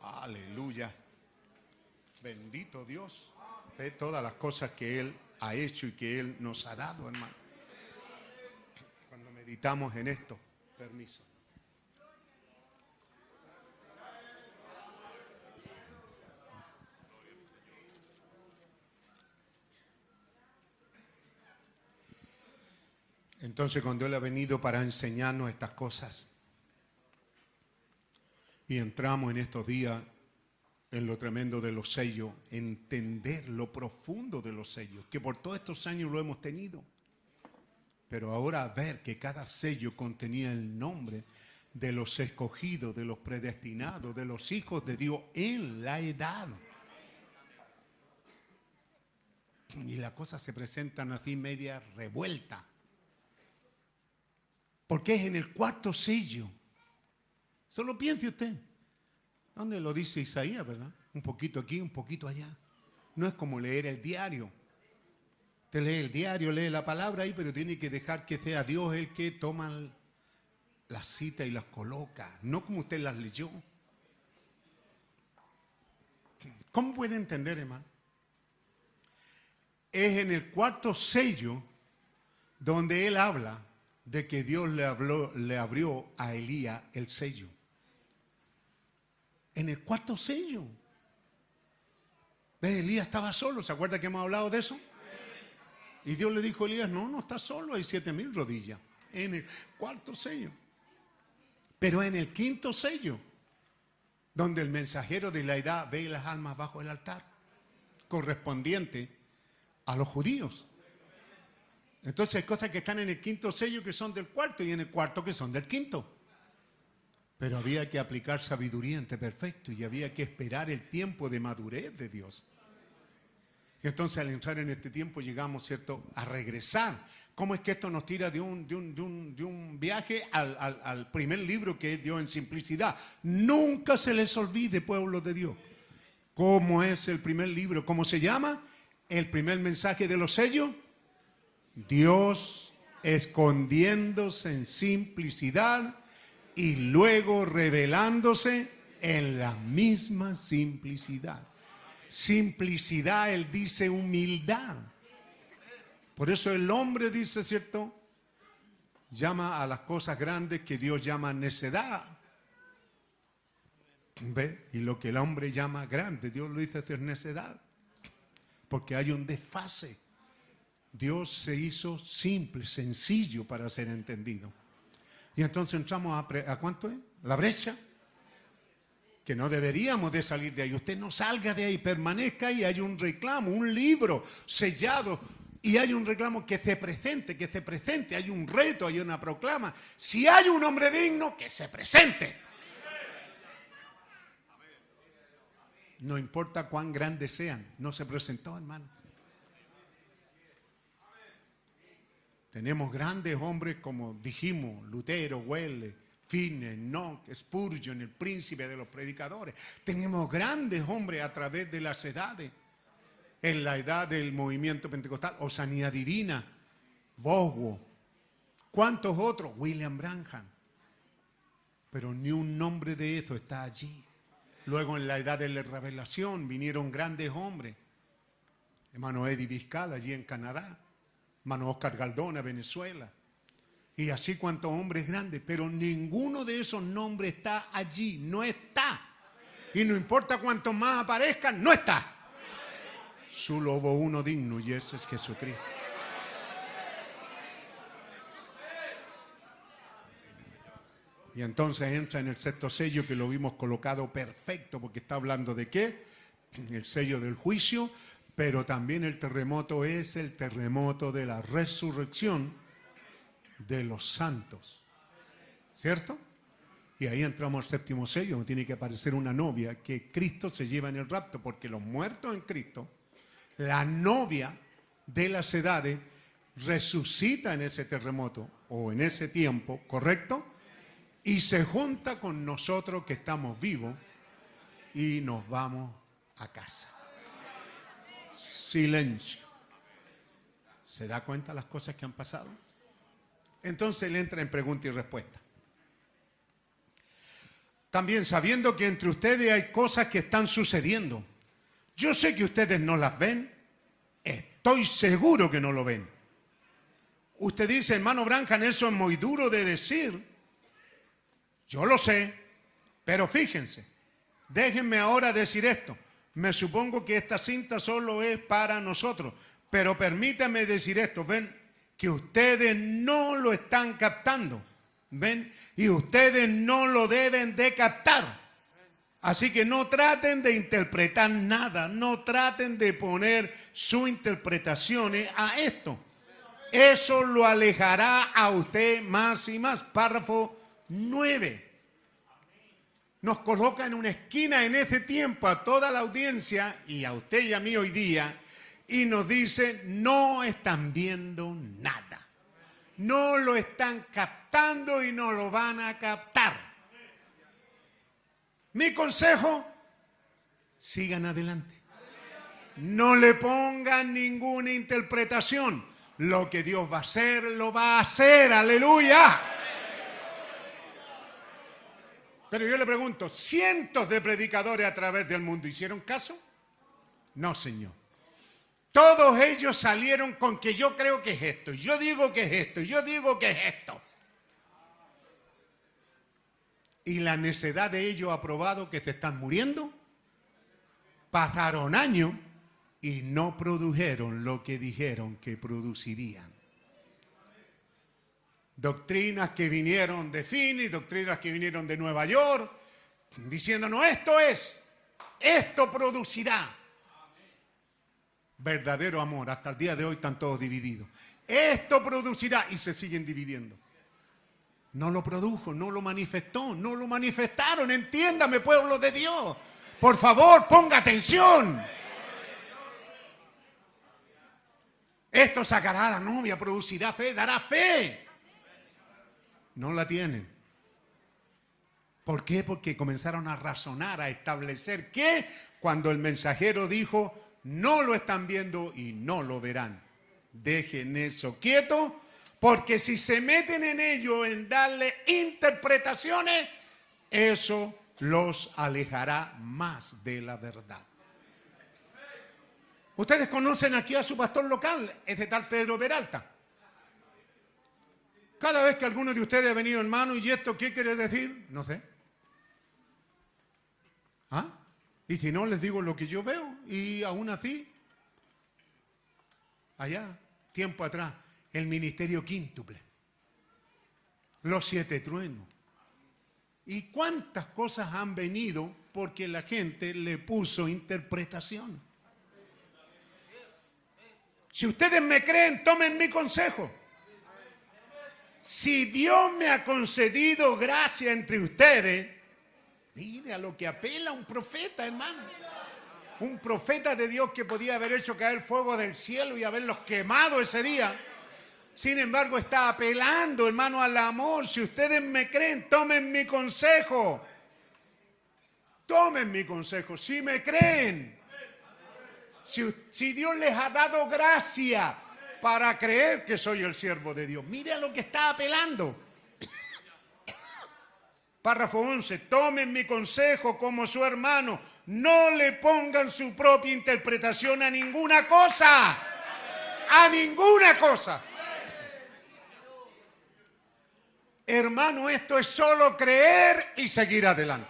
Aleluya. Bendito Dios. Ve todas las cosas que Él ha hecho y que Él nos ha dado, hermano. Cuando meditamos en esto, permiso. Entonces cuando Él ha venido para enseñarnos estas cosas y entramos en estos días en lo tremendo de los sellos, entender lo profundo de los sellos, que por todos estos años lo hemos tenido, pero ahora ver que cada sello contenía el nombre de los escogidos, de los predestinados, de los hijos de Dios en la edad. Y las cosas se presentan así media revuelta. Porque es en el cuarto sello. Solo piense usted. ¿Dónde lo dice Isaías, verdad? Un poquito aquí, un poquito allá. No es como leer el diario. Usted lee el diario, lee la palabra ahí, pero tiene que dejar que sea Dios el que toma las citas y las coloca, no como usted las leyó. ¿Cómo puede entender, hermano? Es en el cuarto sello donde él habla de que Dios le, habló, le abrió a Elías el sello. En el cuarto sello. ¿Ves? Elías estaba solo. ¿Se acuerda que hemos hablado de eso? Y Dios le dijo a Elías, no, no está solo, hay siete mil rodillas. En el cuarto sello. Pero en el quinto sello, donde el mensajero de la edad ve las almas bajo el altar, correspondiente a los judíos. Entonces hay cosas que están en el quinto sello que son del cuarto y en el cuarto que son del quinto. Pero había que aplicar sabiduría ante perfecto y había que esperar el tiempo de madurez de Dios. Entonces al entrar en este tiempo llegamos, ¿cierto?, a regresar. ¿Cómo es que esto nos tira de un, de un, de un, de un viaje al, al, al primer libro que dio en simplicidad? Nunca se les olvide, pueblo de Dios. ¿Cómo es el primer libro? ¿Cómo se llama? El primer mensaje de los sellos. Dios escondiéndose en simplicidad y luego revelándose en la misma simplicidad. Simplicidad, él dice humildad. Por eso el hombre dice, ¿cierto? Llama a las cosas grandes que Dios llama necedad. ¿Ve? Y lo que el hombre llama grande, Dios lo dice es necedad. Porque hay un desfase. Dios se hizo simple, sencillo para ser entendido. Y entonces entramos a, ¿a cuánto es? La brecha. Que no deberíamos de salir de ahí. Usted no salga de ahí, permanezca ahí. Hay un reclamo, un libro sellado. Y hay un reclamo que se presente, que se presente. Hay un reto, hay una proclama. Si hay un hombre digno, que se presente. No importa cuán grandes sean. No se presentó, hermano. Tenemos grandes hombres como dijimos, Lutero, Wesley, Finney, Knox, Spurgeon, el príncipe de los predicadores. Tenemos grandes hombres a través de las edades. En la edad del movimiento pentecostal, Osanía Divina, Boswell. ¿Cuántos otros? William Branham. Pero ni un nombre de esto está allí. Luego en la edad de la revelación vinieron grandes hombres. Hermano Eddie Vizcal allí en Canadá hermano Oscar Galdona, Venezuela. Y así cuantos hombres grandes, pero ninguno de esos nombres está allí, no está. Y no importa cuántos más aparezcan, no está. Solo hubo uno digno y ese es Jesucristo. Y entonces entra en el sexto sello que lo vimos colocado perfecto porque está hablando de qué? El sello del juicio, pero también el terremoto es el terremoto de la resurrección de los santos. ¿Cierto? Y ahí entramos al séptimo sello, donde tiene que aparecer una novia que Cristo se lleva en el rapto, porque los muertos en Cristo, la novia de las edades, resucita en ese terremoto o en ese tiempo, ¿correcto? Y se junta con nosotros que estamos vivos y nos vamos a casa. Silencio. ¿Se da cuenta las cosas que han pasado? Entonces él entra en pregunta y respuesta. También sabiendo que entre ustedes hay cosas que están sucediendo. Yo sé que ustedes no las ven. Estoy seguro que no lo ven. Usted dice, hermano Brancan, eso es muy duro de decir. Yo lo sé. Pero fíjense, déjenme ahora decir esto. Me supongo que esta cinta solo es para nosotros. Pero permítanme decir esto. Ven, que ustedes no lo están captando. ¿Ven? Y ustedes no lo deben de captar. Así que no traten de interpretar nada, no traten de poner su interpretaciones a esto. Eso lo alejará a usted más y más. Párrafo 9. Nos coloca en una esquina en ese tiempo a toda la audiencia y a usted y a mí hoy día y nos dice, no están viendo nada. No lo están captando y no lo van a captar. Mi consejo, sigan adelante. No le pongan ninguna interpretación. Lo que Dios va a hacer, lo va a hacer. Aleluya. Pero yo le pregunto, ¿cientos de predicadores a través del mundo hicieron caso? No, Señor. Todos ellos salieron con que yo creo que es esto, yo digo que es esto, yo digo que es esto. Y la necedad de ellos ha probado que se están muriendo. Pasaron años y no produjeron lo que dijeron que producirían. Doctrinas que vinieron de Phoenix, doctrinas que vinieron de Nueva York, diciéndonos esto es, esto producirá verdadero amor. Hasta el día de hoy están todos divididos. Esto producirá y se siguen dividiendo. No lo produjo, no lo manifestó, no lo manifestaron. Entiéndame, pueblo de Dios. Por favor, ponga atención. Esto sacará a la novia, producirá fe, dará fe. No la tienen. ¿Por qué? Porque comenzaron a razonar, a establecer que cuando el mensajero dijo, no lo están viendo y no lo verán. Dejen eso quieto, porque si se meten en ello, en darle interpretaciones, eso los alejará más de la verdad. Ustedes conocen aquí a su pastor local, es de tal Pedro Peralta. Cada vez que alguno de ustedes ha venido hermano, ¿y esto qué quiere decir? No sé. ¿Ah? Y si no, les digo lo que yo veo. Y aún así, allá, tiempo atrás, el ministerio quíntuple, los siete truenos. ¿Y cuántas cosas han venido porque la gente le puso interpretación? Si ustedes me creen, tomen mi consejo. Si Dios me ha concedido gracia entre ustedes, Mire a lo que apela un profeta, hermano. Un profeta de Dios que podía haber hecho caer fuego del cielo y haberlos quemado ese día. Sin embargo, está apelando, hermano, al amor. Si ustedes me creen, tomen mi consejo. Tomen mi consejo. Si me creen. Si, si Dios les ha dado gracia para creer que soy el siervo de Dios. Mire a lo que está apelando. Párrafo 11, tomen mi consejo como su hermano, no le pongan su propia interpretación a ninguna cosa, a ninguna cosa. Hermano, esto es solo creer y seguir adelante.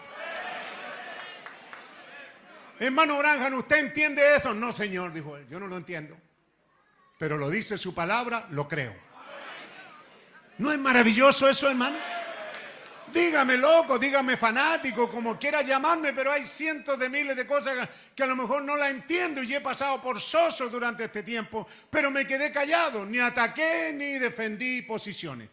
Hermano Branjan, ¿usted entiende esto? No, señor, dijo él, yo no lo entiendo. Pero lo dice su palabra, lo creo. ¿No es maravilloso eso, hermano? Dígame loco, dígame fanático, como quiera llamarme, pero hay cientos de miles de cosas que a lo mejor no la entiendo y he pasado por soso durante este tiempo, pero me quedé callado, ni ataqué ni defendí posiciones.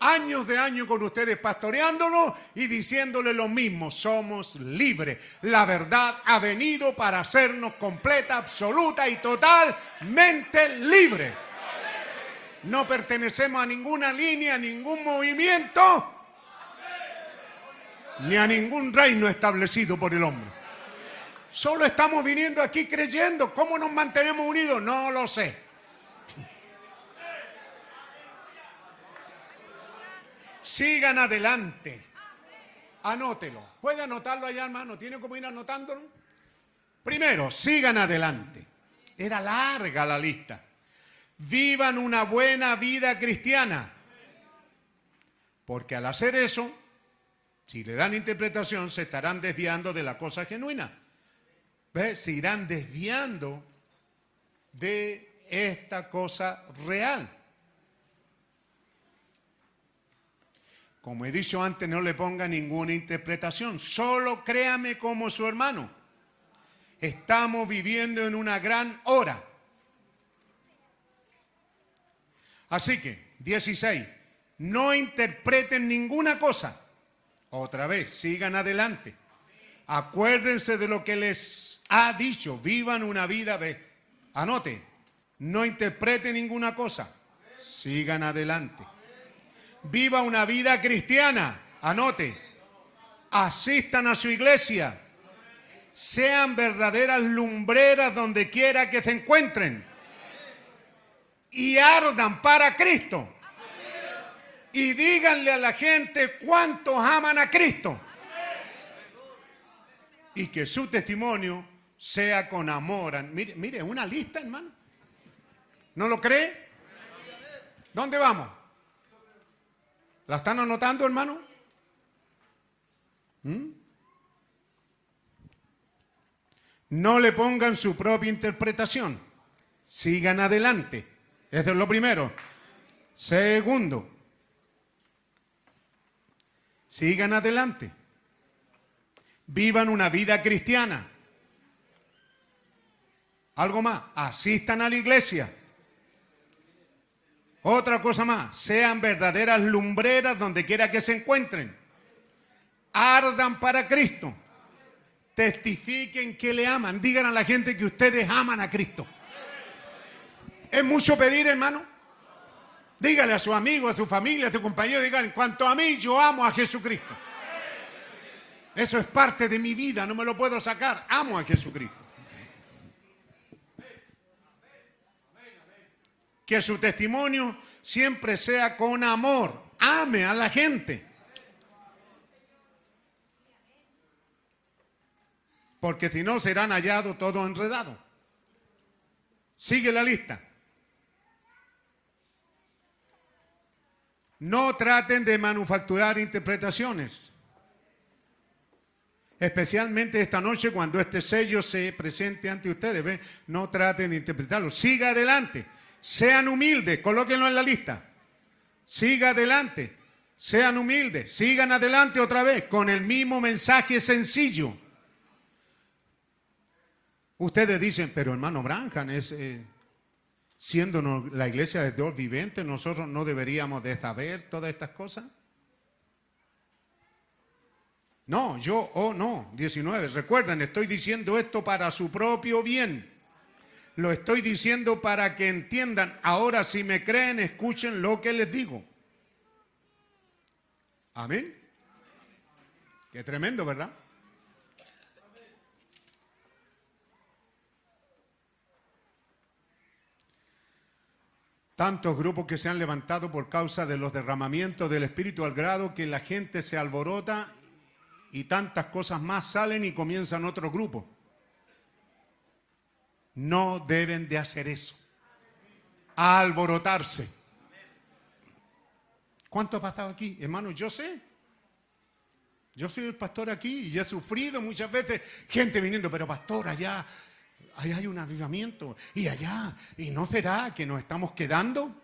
Años de años con ustedes pastoreándonos y diciéndole lo mismo, somos libres. La verdad ha venido para hacernos completa, absoluta y totalmente libres. No pertenecemos a ninguna línea, a ningún movimiento ni a ningún reino establecido por el hombre. Solo estamos viniendo aquí creyendo. ¿Cómo nos mantenemos unidos? No lo sé. Sigan adelante. Anótelo. ¿Puede anotarlo allá, hermano? ¿Tiene como ir anotándolo? Primero, sigan adelante. Era larga la lista. Vivan una buena vida cristiana. Porque al hacer eso, si le dan interpretación, se estarán desviando de la cosa genuina. ¿Ves? Se irán desviando de esta cosa real. Como he dicho antes, no le ponga ninguna interpretación. Solo créame como su hermano. Estamos viviendo en una gran hora. Así que, 16, no interpreten ninguna cosa otra vez, sigan adelante. Acuérdense de lo que les ha dicho. Vivan una vida. Anote, no interpreten ninguna cosa. Sigan adelante. Viva una vida cristiana. Anote. Asistan a su iglesia. Sean verdaderas lumbreras donde quiera que se encuentren. Y ardan para Cristo y díganle a la gente cuántos aman a Cristo. Y que su testimonio sea con amor. Mire, mire, una lista, hermano. ¿No lo cree? ¿Dónde vamos? ¿La están anotando, hermano? ¿Mm? No le pongan su propia interpretación. Sigan adelante. Eso es lo primero. Segundo, Sigan adelante. Vivan una vida cristiana. Algo más, asistan a la iglesia. Otra cosa más, sean verdaderas lumbreras donde quiera que se encuentren. Ardan para Cristo. Testifiquen que le aman. Digan a la gente que ustedes aman a Cristo. ¿Es mucho pedir, hermano? Dígale a su amigo, a su familia, a su compañero, dígale, en cuanto a mí, yo amo a Jesucristo. Eso es parte de mi vida, no me lo puedo sacar. Amo a Jesucristo. Que su testimonio siempre sea con amor. Ame a la gente. Porque si no, serán hallados todo enredado. Sigue la lista. No traten de manufacturar interpretaciones. Especialmente esta noche cuando este sello se presente ante ustedes. No traten de interpretarlo. Siga adelante. Sean humildes. Colóquenlo en la lista. Siga adelante. Sean humildes. Sigan adelante otra vez con el mismo mensaje sencillo. Ustedes dicen, pero hermano Branham es... Eh, siendo la iglesia de Dios vivente, nosotros no deberíamos de saber todas estas cosas? No, yo oh, no. 19. Recuerden, estoy diciendo esto para su propio bien. Lo estoy diciendo para que entiendan. Ahora, si me creen, escuchen lo que les digo. Amén. Qué tremendo, ¿verdad? Tantos grupos que se han levantado por causa de los derramamientos del Espíritu al grado que la gente se alborota y tantas cosas más salen y comienzan otros grupos. No deben de hacer eso. alborotarse. ¿Cuánto ha pasado aquí? Hermano, yo sé. Yo soy el pastor aquí y he sufrido muchas veces gente viniendo, pero pastor, allá ahí hay un avivamiento. Y allá, ¿y no será que nos estamos quedando?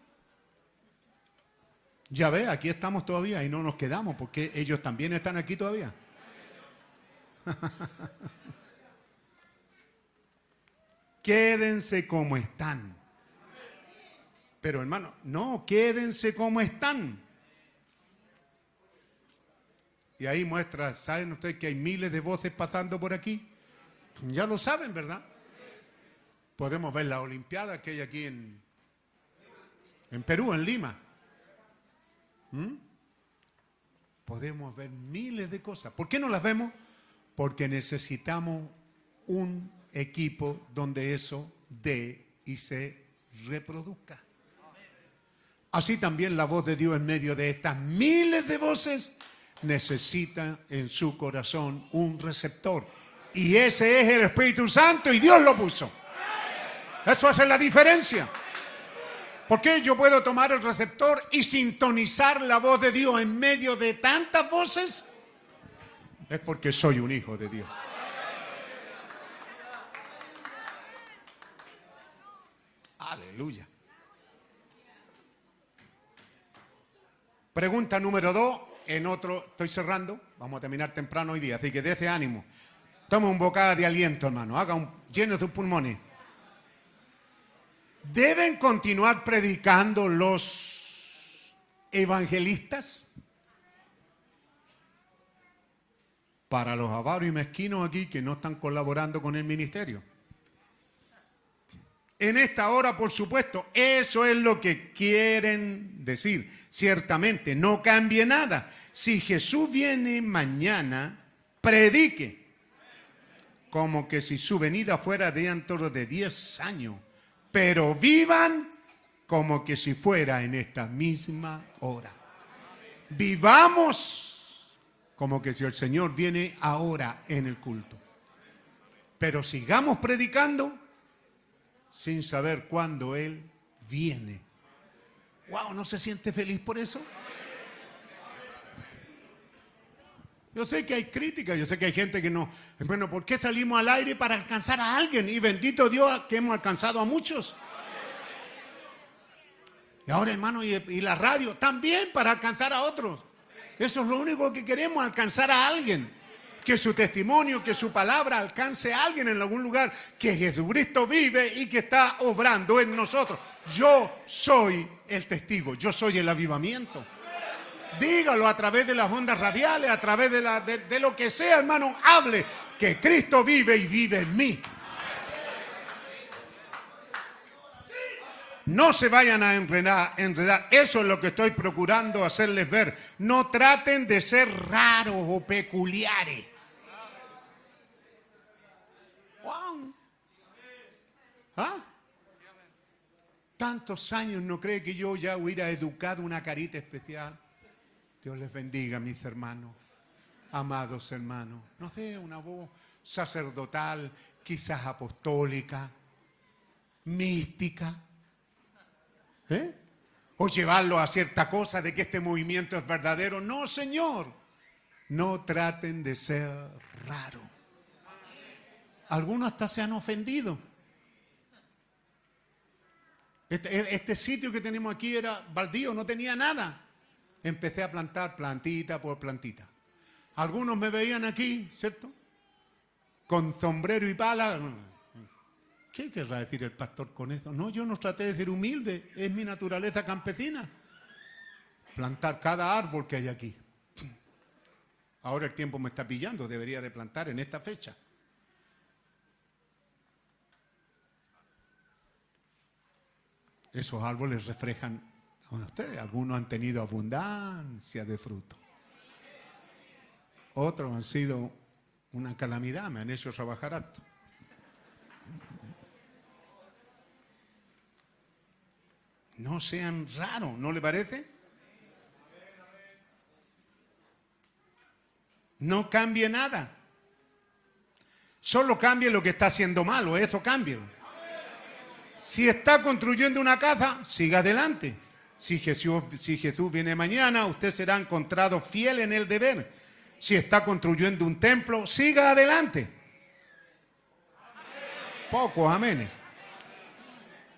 Ya ve, aquí estamos todavía y no nos quedamos porque ellos también están aquí todavía. Quédense como están. Pero hermano, no, quédense como están. Y ahí muestra, ¿saben ustedes que hay miles de voces pasando por aquí? Ya lo saben, ¿verdad? Podemos ver la Olimpiada que hay aquí en, en Perú, en Lima. ¿Mm? Podemos ver miles de cosas. ¿Por qué no las vemos? Porque necesitamos un equipo donde eso dé y se reproduzca. Así también la voz de Dios en medio de estas miles de voces necesita en su corazón un receptor. Y ese es el Espíritu Santo y Dios lo puso. Eso hace la diferencia. ¿Por qué yo puedo tomar el receptor y sintonizar la voz de Dios en medio de tantas voces? Es porque soy un hijo de Dios. Aleluya. Pregunta número dos, en otro, estoy cerrando, vamos a terminar temprano hoy día, así que ese ánimo. Toma un bocado de aliento, hermano, haga un, lleno tus pulmones. ¿Deben continuar predicando los evangelistas? Para los avaros y mezquinos aquí que no están colaborando con el ministerio. En esta hora, por supuesto, eso es lo que quieren decir. Ciertamente, no cambie nada. Si Jesús viene mañana, predique. Como que si su venida fuera dentro de 10 años. Pero vivan como que si fuera en esta misma hora. Vivamos como que si el Señor viene ahora en el culto. Pero sigamos predicando sin saber cuándo Él viene. Wow, ¿no se siente feliz por eso? Yo sé que hay críticas, yo sé que hay gente que no. Bueno, ¿por qué salimos al aire para alcanzar a alguien? Y bendito Dios que hemos alcanzado a muchos. Y ahora, hermano, y, y la radio también para alcanzar a otros. Eso es lo único que queremos, alcanzar a alguien que su testimonio, que su palabra alcance a alguien en algún lugar, que Jesucristo vive y que está obrando en nosotros. Yo soy el testigo, yo soy el avivamiento. Dígalo a través de las ondas radiales, a través de, la, de, lo que sea, hermano, hable que Cristo vive y vive en mí. No se vayan a enredar, enredar, Eso es lo que estoy procurando hacerles ver. No traten de ser raros o peculiares. Wow. ¿Ah? Tantos años no cree que yo ya hubiera educado una carita especial. Dios les bendiga, mis hermanos, amados hermanos. No sé, una voz sacerdotal, quizás apostólica, mística. ¿Eh? O llevarlo a cierta cosa de que este movimiento es verdadero. No, Señor. No traten de ser raros. Algunos hasta se han ofendido. Este, este, sitio que tenemos aquí era baldío, no tenía nada. Empecé a plantar plantita por plantita. Algunos me veían aquí, ¿cierto? Con sombrero y pala. ¿Qué querrá decir el pastor con eso? No, yo no traté de ser humilde, es mi naturaleza campesina. Plantar cada árbol que hay aquí. Ahora el tiempo me está pillando, debería de plantar en esta fecha. Esos árboles reflejan a ustedes. Algunos han tenido abundancia de fruto. Otros han sido una calamidad, me han hecho trabajar harto. No sean raros, ¿no le parece? No cambie nada. Solo cambie lo que está haciendo malo, esto cambie. Si está construyendo una casa, siga adelante. Si Jesús, viene mañana, usted será encontrado fiel en el deber. Si está construyendo un templo, siga adelante. Pocos amenes.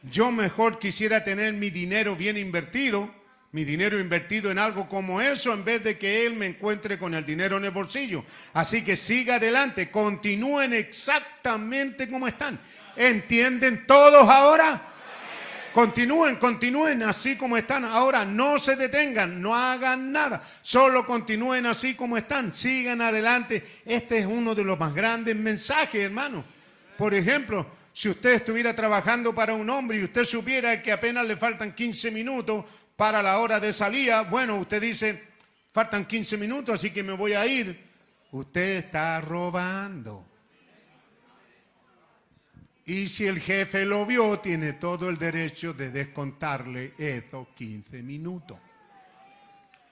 Yo mejor quisiera tener mi dinero bien invertido mi dinero invertido en algo como eso en vez de que Él me encuentre con el dinero en el bolsillo. Así que siga adelante, continúen exactamente como están. ¿Entienden todos ahora? Continúen, continúen así como están. Ahora no se detengan, no hagan nada. Solo continúen así como están. Sigan adelante. Este es uno de los más grandes mensajes, hermano. Por ejemplo, si usted estuviera trabajando para un hombre y usted supiera que apenas le faltan 15 minutos para la hora de salida, bueno, usted dice, faltan 15 minutos, así que me voy a ir. Usted está robando. Y si el jefe lo vio, tiene todo el derecho de descontarle esos 15 minutos.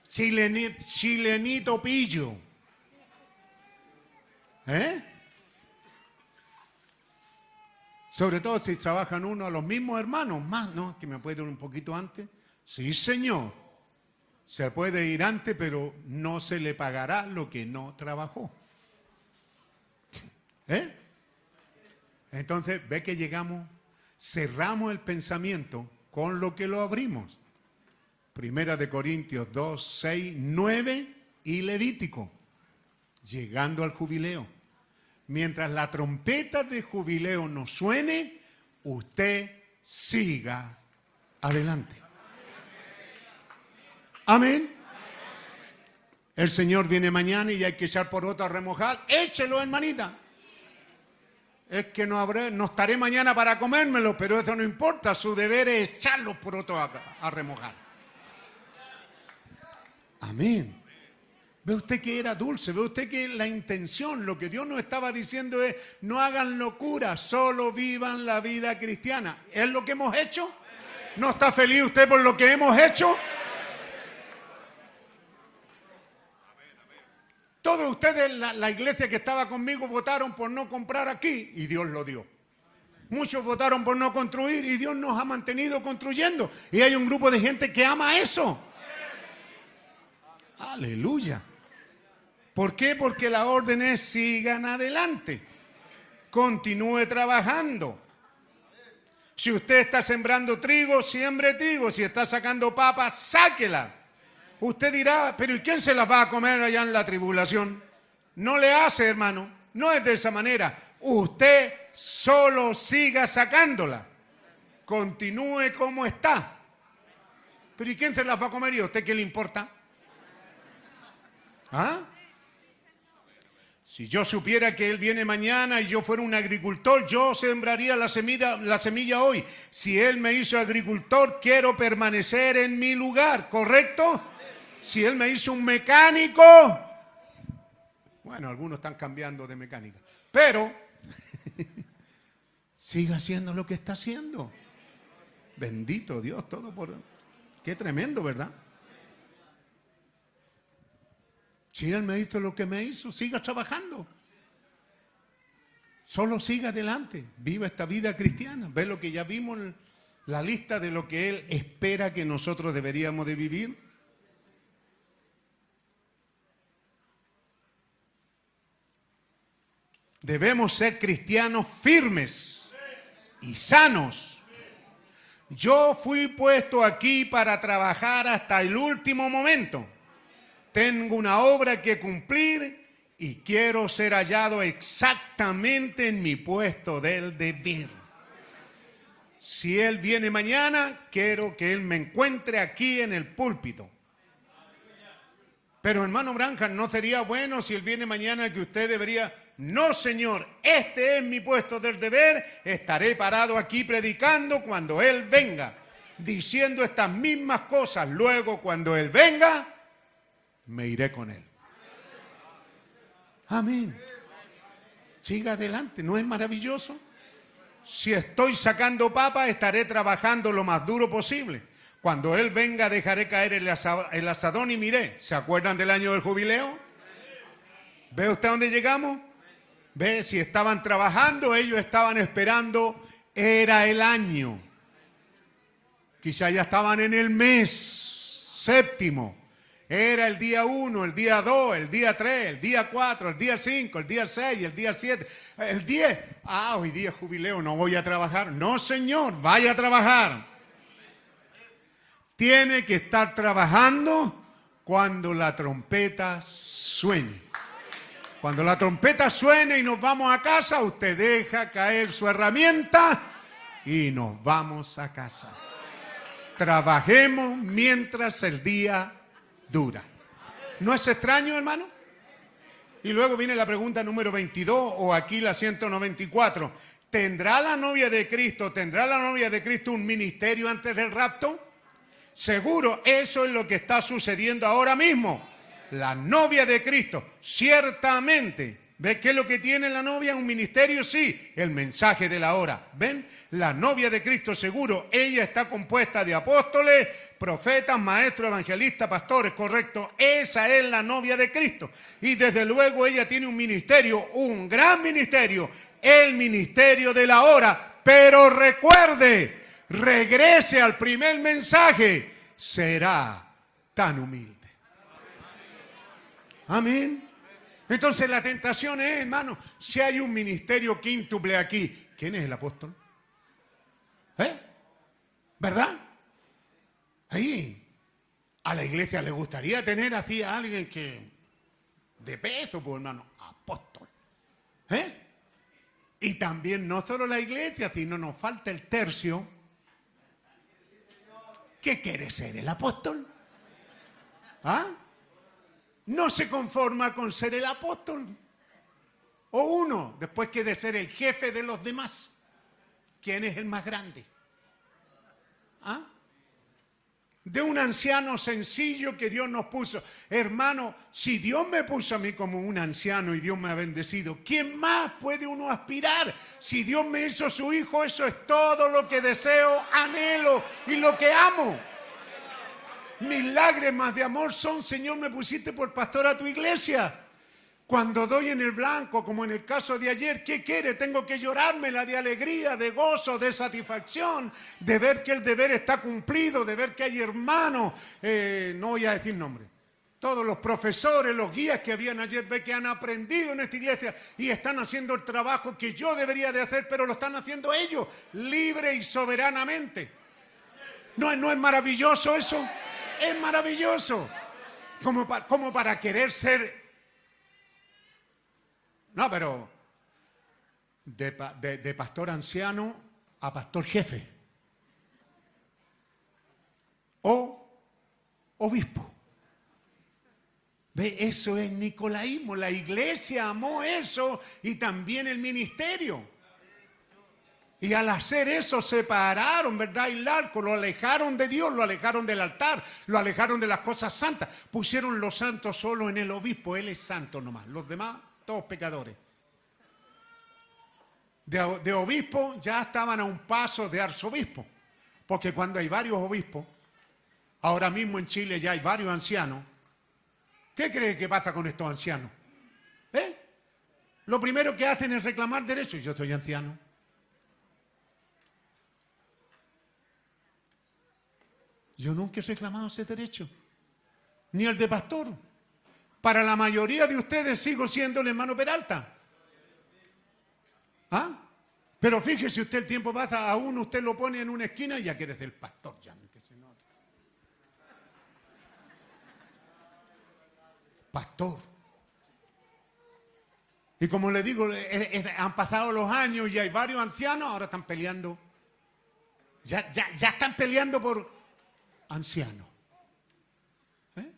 Chilenito, chilenito pillo. ¿Eh? Sobre todo si trabajan uno a los mismos hermanos, más, ¿no? Que me puede ir un poquito antes. Sí, señor. Se puede ir antes, pero no se le pagará lo que no trabajó. ¿Eh? Entonces, ve que llegamos, cerramos el pensamiento con lo que lo abrimos. Primera de Corintios 2, 6, 9 y Levítico. Llegando al jubileo. Mientras la trompeta de jubileo nos suene, usted siga adelante. Amén. El Señor viene mañana y hay que echar por otro a remojar. Échelo, hermanita. Es que no, habré, no estaré mañana para comérmelo, pero eso no importa. Su deber es echarlo por otro a, a remojar. Amén. Ve usted que era dulce, ve usted que la intención, lo que Dios nos estaba diciendo es, no hagan locura, solo vivan la vida cristiana. ¿Es lo que hemos hecho? ¿No está feliz usted por lo que hemos hecho? Todos ustedes, la, iglesia que estaba conmigo, votaron por no comprar aquí y Dios lo dio. Muchos votaron por no construir y Dios nos ha mantenido construyendo. Y hay un grupo de gente que ama eso. Aleluya. ¿Por qué? Porque la orden es sigan adelante. Continúe trabajando. Si usted está sembrando trigo, siembre trigo. Si está sacando papas, sáquela. Usted dirá, pero ¿y quién se las va a comer allá en la tribulación? No le hace, hermano. No es de esa manera. Usted solo siga sacándola. Continúe como está. Pero ¿y quién se las va a comer y a usted qué le importa? ¿Ah? Si yo supiera que Él viene mañana y yo fuera un agricultor, yo sembraría la semilla, la semilla hoy. Si Él me hizo agricultor, quiero permanecer en mi lugar, ¿correcto? Si Él me hizo un mecánico, bueno, algunos están cambiando de mecánica, pero siga haciendo lo que está haciendo. Bendito Dios, todo por... Qué tremendo, ¿verdad? Si Él me hizo lo que me hizo, siga trabajando. Solo siga adelante, viva esta vida cristiana. Ve lo que ya vimos, la lista de lo que Él espera que nosotros deberíamos de vivir. Debemos ser cristianos firmes y sanos. Yo fui puesto aquí para trabajar hasta el último momento. Tengo una obra que cumplir y quiero ser hallado exactamente en mi puesto del deber. Si Él viene mañana, quiero que Él me encuentre aquí en el púlpito. Pero hermano Branca, ¿no sería bueno si Él viene mañana que usted debería... No, Señor, este es mi puesto del deber, estaré parado aquí predicando cuando Él venga, diciendo estas mismas cosas. Luego, cuando Él venga, me iré con Él. Amén. Siga adelante, ¿no es maravilloso? Si estoy sacando papa, estaré trabajando lo más duro posible. Cuando Él venga, dejaré caer el, el asadón y miré. ¿Se acuerdan del año del jubileo? ¿Ve usted dónde llegamos? ¿Ve? Si estaban trabajando, ellos estaban esperando, era el año. Quizá ya estaban en el mes séptimo. Era el día 1, el día 2, el día 3, el día 4, el día 5, el día 6, el día 7, el 10. Ah, hoy día es jubileo, no voy a trabajar. No, señor, vaya a trabajar. tiene que estar trabajando cuando la trompeta suene. Cuando la trompeta suene y nos vamos a casa, usted deja caer su herramienta y nos vamos a casa. Trabajemos mientras el día dura. ¿No es extraño, hermano? Y luego viene la pregunta número 22 o aquí la 194. ¿Tendrá la novia de Cristo, tendrá la novia de Cristo un ministerio antes del rapto? Seguro, eso es lo que está sucediendo ahora mismo. La novia de Cristo, ciertamente. ¿Ve qué es lo que tiene la novia? Un ministerio, sí, el mensaje de la hora. ¿Ven? La novia de Cristo, seguro, ella está compuesta de apóstoles, profetas, maestros, evangelistas, pastores, correcto. Esa es la novia de Cristo. Y desde luego ella tiene un ministerio, un gran ministerio, el ministerio de la hora. Pero recuerde, regrese al primer mensaje, será tan humilde. Amén. Entonces la tentación es, hermano, si hay un ministerio quíntuple aquí, ¿quién es el apóstol? ¿Eh? ¿Verdad? Ahí. A la iglesia le gustaría tener así a alguien que, de peso, pues hermano, apóstol. ¿Eh? Y también no solo la iglesia, sino nos falta el tercio. ¿Qué quiere ser el apóstol? ¿Ah? No se conforma con ser el apóstol. O uno, después que de ser el jefe de los demás. ¿Quién es el más grande? ¿Ah? De un anciano sencillo que Dios nos puso. Hermano, si Dios me puso a mí como un anciano y Dios me ha bendecido, ¿quién más puede uno aspirar? Si Dios me hizo su hijo, eso es todo lo que deseo, anhelo y lo que amo. Mis lágrimas de amor son, Señor, me pusiste por pastor a tu iglesia. Cuando doy en el blanco, como en el caso de ayer, ¿qué quiere? Tengo que llorármela de alegría, de gozo, de satisfacción, de ver que el deber está cumplido, de ver que hay hermanos, eh, no voy a decir nombre, todos los profesores, los guías que habían ayer, ve que han aprendido en esta iglesia y están haciendo el trabajo que yo debería de hacer, pero lo están haciendo ellos, libre y soberanamente. ¿No, no es maravilloso eso? Es maravilloso. Como, pa- como para querer ser no, pero de, de- de pastor anciano a pastor jefe. O obispo. Ve, eso es nicolaísmo. La iglesia amó eso y también el ministerio. Y al hacer eso separaron, ¿verdad? El arco, lo alejaron de Dios, lo alejaron del altar, lo alejaron de las cosas santas. Pusieron los santos solo en el obispo, él es santo nomás. Los demás, todos pecadores. De, obispo ya estaban a un paso de arzobispo. Porque cuando hay varios obispos, ahora mismo en Chile ya hay varios ancianos. ¿Qué cree que pasa con estos ancianos? ¿Eh? Lo primero que hacen es reclamar derechos. Yo soy anciano. Yo nunca he reclamado ese derecho, ni el de pastor. Para la mayoría de ustedes sigo siendo el hermano Peralta. ¿Ah? Pero fíjese usted, el tiempo pasa, a uno usted lo pone en una esquina y ya quiere ser pastor, ya que se note. Pastor. Y como le digo, han pasado los años y hay varios ancianos, ahora están peleando. Ya, ya, ya están peleando por ancianos. ¿Eh?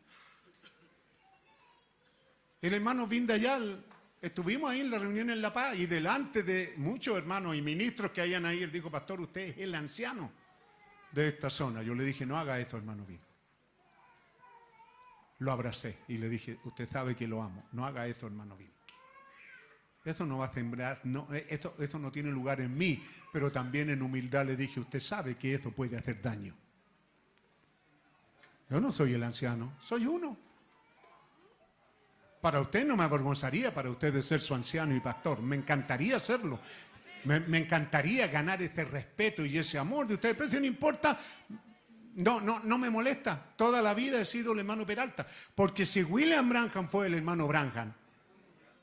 El hermano Vindayal, estuvimos ahí en la reunión en La Paz y delante de muchos hermanos y ministros que hayan ahí, él dijo, pastor, usted es el anciano de esta zona. Yo le dije, no haga esto, hermano Vin. Lo abracé y le dije, usted sabe que lo amo, no haga esto, hermano Vin. Esto no va a sembrar, no, eh, esto, esto no tiene lugar en mí, pero también en humildad le dije, usted sabe que esto puede hacer daño. Yo no soy el anciano, soy uno. Para usted no me avergonzaría para usted de ser su anciano y pastor. Me encantaría serlo. Me, encantaría ganar ese respeto y ese amor de ustedes. Pero si no importa, no, no, no me molesta. Toda la vida he sido el hermano Peralta. Porque si William Branham fue el hermano Branham,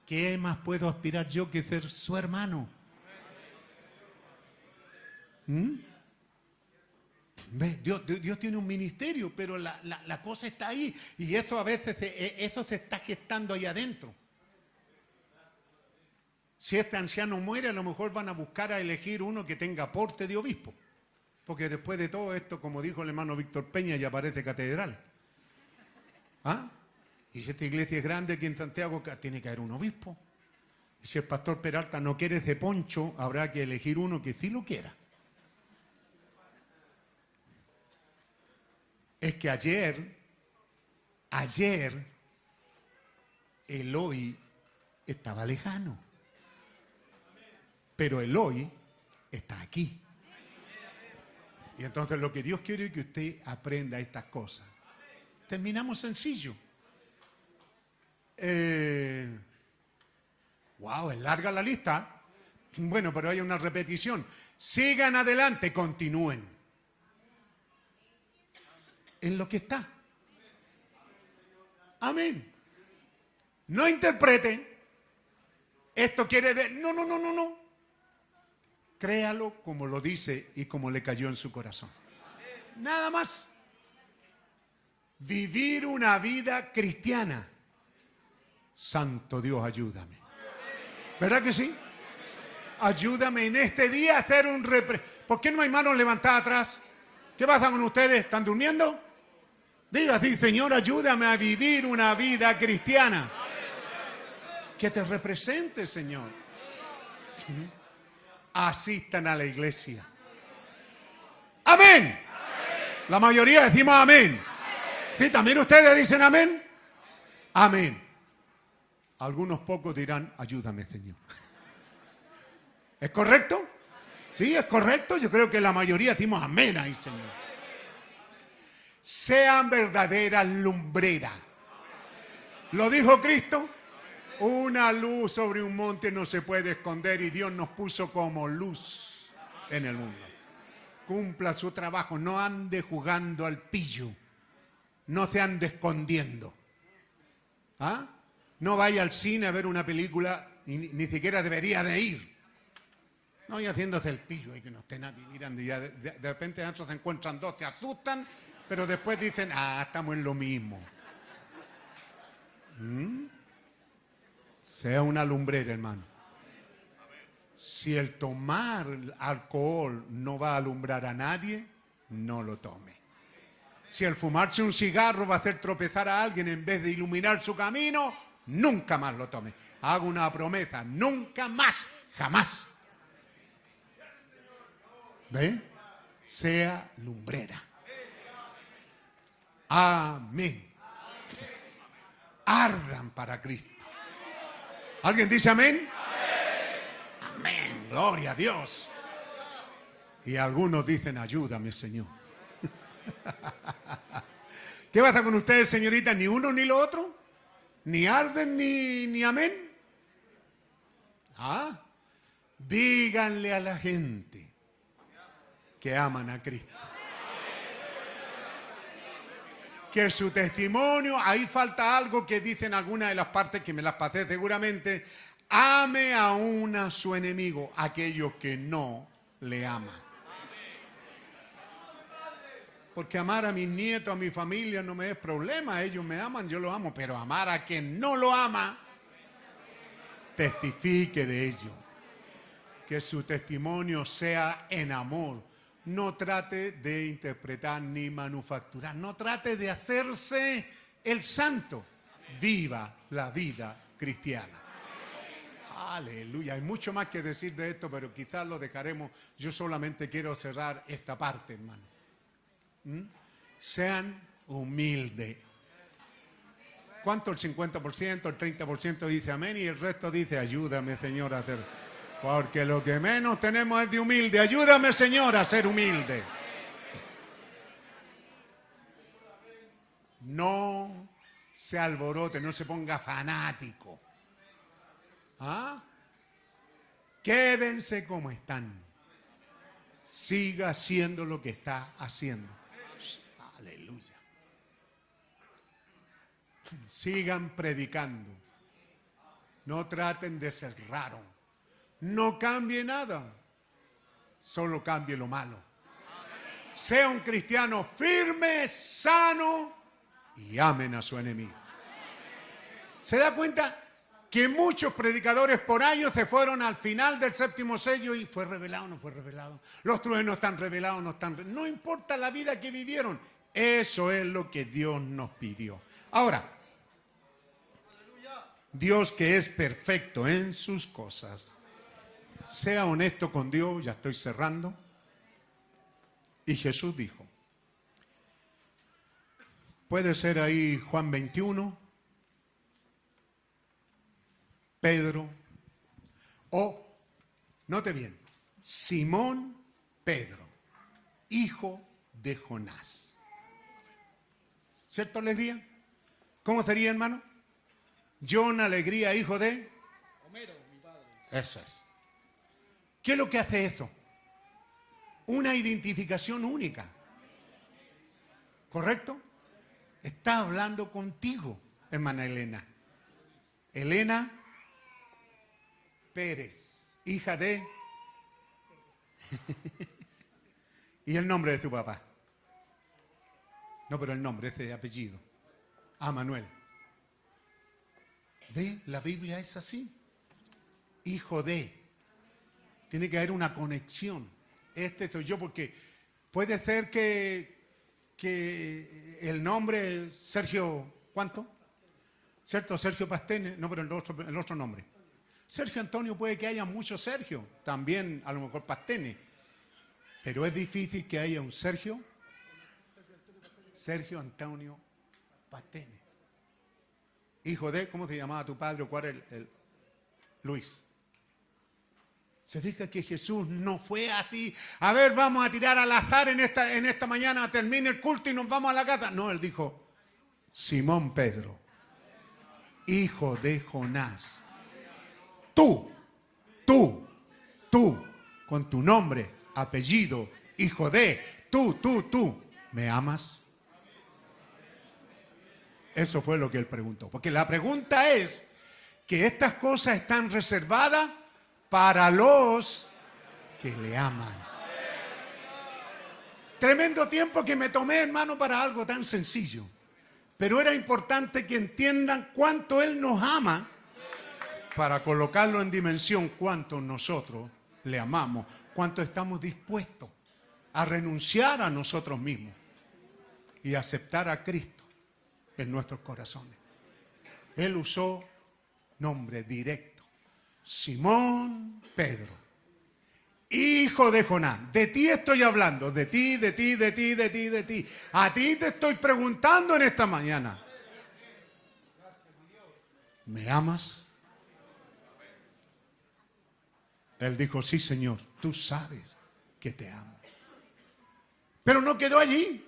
¿qué más puedo aspirar yo que ser su hermano? ¿Mm? Dios, tiene un ministerio, pero la, cosa está ahí. Y esto a veces, se- eh, esto se está gestando ahí adentro. Si este anciano muere, a lo mejor van a buscar a elegir uno que tenga porte de obispo. Porque después de todo esto, como dijo el hermano Víctor Peña, ya parece catedral. ¿Ah? Y si esta iglesia es grande aquí en Santiago, tiene que haber un obispo. Y si el pastor Peralta no quiere ese poncho, habrá que elegir uno que sí lo quiera. Es que ayer, ayer, el hoy estaba lejano. Pero el hoy está aquí. Y entonces lo que Dios quiere es que usted aprenda estas cosas. Terminamos sencillo. Eh, wow, es larga la lista. Bueno, pero hay una repetición. Sigan adelante, continúen. En lo que está. Amén. No interpreten. Esto quiere decir. No, no, no, no, no. Créalo como lo dice y como le cayó en su corazón. Nada más. Vivir una vida cristiana. Santo Dios, ayúdame. ¿Verdad que sí? Ayúdame en este día a hacer un repre... ¿Por qué no hay manos levantadas atrás? ¿Qué pasa con ustedes? ¿Están durmiendo? Diga así, Señor, ayúdame a vivir una vida cristiana. Que te represente, Señor. Asistan a la iglesia. Amén. La mayoría decimos amén. Sí, también ustedes dicen amén. Amén. Algunos pocos dirán, ayúdame, Señor. ¿Es correcto? Sí, es correcto. Yo creo que la mayoría decimos amén ahí, Señor. Sean verdaderas lumbreras. ¿Lo dijo Cristo? Una luz sobre un monte no se puede esconder y Dios nos puso como luz en el mundo. Cumpla su trabajo, no ande jugando al pillo, no se ande escondiendo. ¿Ah? No vaya al cine a ver una película y ni, siquiera debería de ir. No vaya haciéndose el pillo ahí que no esté nadie mirando y de, repente se encuentran dos, se asustan, pero después dicen, ah, estamos en lo mismo. ¿Mm? Sea una lumbrera, hermano. Si el tomar alcohol no va a alumbrar a nadie, no lo tome. Si el fumarse un cigarro va a hacer tropezar a alguien en vez de iluminar su camino, nunca más lo tome. Hago una promesa, nunca más, jamás. ¿Ve? Sea lumbrera. Amén. Ardan para Cristo. ¿Alguien dice amén? Amén. Gloria a Dios. Y algunos dicen, ayúdame, Señor. ¿Qué pasa con ustedes, señorita? ¿Ni uno ni lo otro? ¿Ni arden ni, ni amén? Ah, díganle a la gente que aman a Cristo. Que su testimonio, ahí falta algo que dicen algunas de las partes que me las pasé seguramente, ame aún a su enemigo, aquellos que no le aman. Porque amar a mis nietos, a mi familia no me es problema, ellos me aman, yo los amo, pero amar a quien no lo ama, testifique de ello. Que su testimonio sea en amor. No trate de interpretar ni manufacturar, no trate de hacerse el santo. Viva la vida cristiana. Aleluya. Hay mucho más que decir de esto, pero quizás lo dejaremos. Yo solamente quiero cerrar esta parte, hermano. ¿Mm? Sean humildes. ¿Cuánto el 50%, el 30% dice amén y el resto dice ayúdame, Señor, a hacer? Porque lo que menos tenemos es de humilde. Ayúdame, Señor, a ser humilde. No se alborote, no se ponga fanático. ¿Ah? Quédense como están. Siga haciendo lo que está haciendo. Aleluya. Sigan predicando. No traten de ser raro. No cambie nada. Solo cambie lo malo. Sea un cristiano firme, sano y amen a su enemigo. ¿Se da cuenta? que muchos predicadores por años se fueron al final del séptimo sello y fue revelado no fue revelado. Los truenos están revelados, no están re- No importa la vida que vivieron. Eso es lo que Dios nos pidió. Ahora, Dios que es perfecto en sus cosas. Sea honesto con Dios, ya estoy cerrando. Y Jesús dijo, puede ser ahí Juan 21, Pedro, o, note bien, Simón Pedro, hijo de Jonás. ¿Cierto, alegría? ¿Cómo sería, hermano? John Alegría, hijo de... Homero, mi padre. Eso es. ¿Qué es lo que hace esto? Una identificación única. ¿Correcto? Está hablando contigo, hermana Elena. Elena Pérez, hija de... y el nombre de tu papá. No, pero el nombre, ese apellido. Ah, Manuel. ¿Ve? La Biblia es así. Hijo de. Tiene que haber una conexión. Este soy yo porque puede ser que, que el nombre Sergio, ¿cuánto? ¿Cierto? Sergio Pastene. No, pero el otro, el otro nombre. Sergio Antonio puede que haya muchos Sergio. También a lo mejor Pastene. Pero es difícil que haya un Sergio. Sergio Antonio Pastene. Hijo de, ¿cómo se llamaba tu padre cuál era el, el- Luis? Se fija que Jesús no fue así. A ver, vamos a tirar al azar en esta, en esta mañana, termine el culto y nos vamos a la casa. No, él dijo, Simón Pedro, hijo de Jonás. Tú, tú, tú, con tu nombre, apellido, hijo de, tú, tú, tú, ¿me amas? Eso fue lo que él preguntó. Porque la pregunta es que estas cosas están reservadas para los que le aman. Tremendo tiempo que me tomé, hermano, para algo tan sencillo. Pero era importante que entiendan cuánto Él nos ama para colocarlo en dimensión cuánto nosotros le amamos, cuánto estamos dispuestos a renunciar a nosotros mismos y aceptar a Cristo en nuestros corazones. Él usó nombre directo. Simón Pedro, hijo de Jonás. De ti estoy hablando, de ti, de ti, de ti, de ti, de ti. A ti te estoy preguntando en esta mañana. ¿Me amas? Él dijo, sí, Señor, tú sabes que te amo. Pero no quedó allí.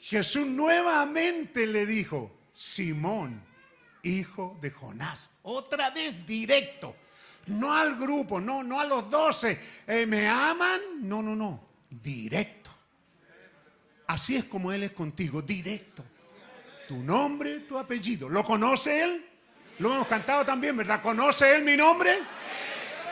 Jesús nuevamente le dijo, Simón, hijo de Jonás. Otra vez directo. No al grupo, no, no a los doce. Eh, ¿Me aman? No, no, no. Directo. Así es como Él es contigo, directo. Tu nombre, tu apellido. ¿Lo conoce Él? Lo hemos cantado también, ¿verdad? ¿Conoce Él mi nombre?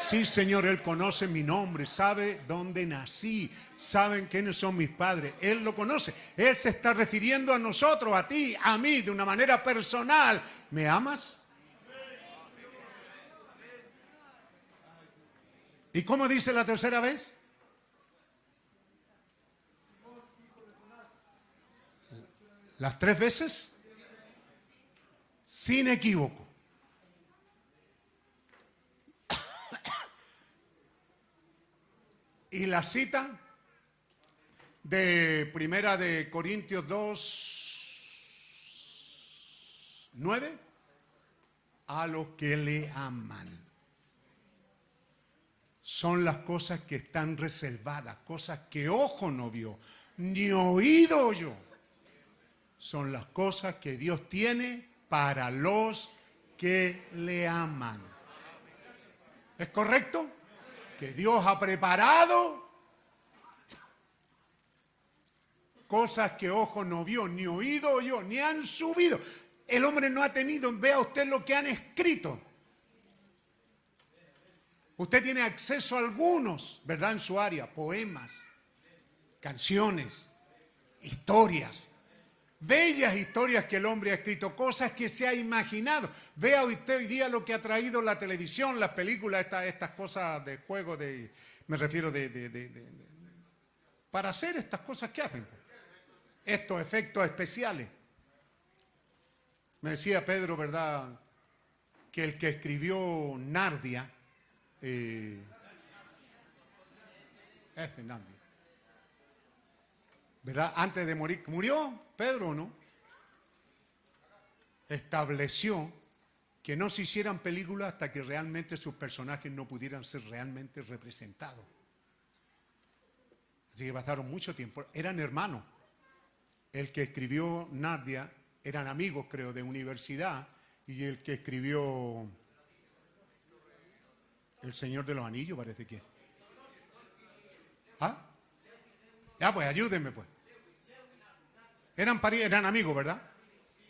Sí, Señor, Él conoce mi nombre, sabe dónde nací, saben quiénes son mis padres. Él lo conoce. Él se está refiriendo a nosotros, a ti, a mí, de una manera personal. ¿Me amas? ¿Y cómo dice la tercera vez? Las tres veces, sin equívoco. Y la cita de Primera de Corintios 2, 9, a los que le aman. Son las cosas que están reservadas, cosas que ojo no vio, ni oído oyó. Son las cosas que Dios tiene para los que le aman. ¿Es correcto? que Dios ha preparado cosas que ojo no vio, ni oído oyó, ni han subido. El hombre no ha tenido, vea usted lo que han escrito. Usted tiene acceso a algunos, ¿verdad? En su área, poemas, canciones, historias, bellas historias que el hombre ha escrito, cosas que se ha imaginado. Vea usted hoy día lo que ha traído la televisión, las películas, estas, cosas de juego, de, me refiero de- para hacer estas cosas que hacen. pues. Estos efectos especiales. Me decía Pedro, ¿verdad? Que el que escribió Nardia, es de Narnia. ¿Verdad? Antes de morir, ¿murió Pedro no? Estableció que no se hicieran películas hasta que realmente sus personajes no pudieran ser realmente representados. Así que pasaron mucho tiempo. Eran hermanos. El que escribió Narnia eran amigos, creo, de universidad. Y el que escribió El Señor de los Anillos, parece que. ¿Ah? Ya, pues ayúdenme, pues. Eran, eran amigos, ¿verdad?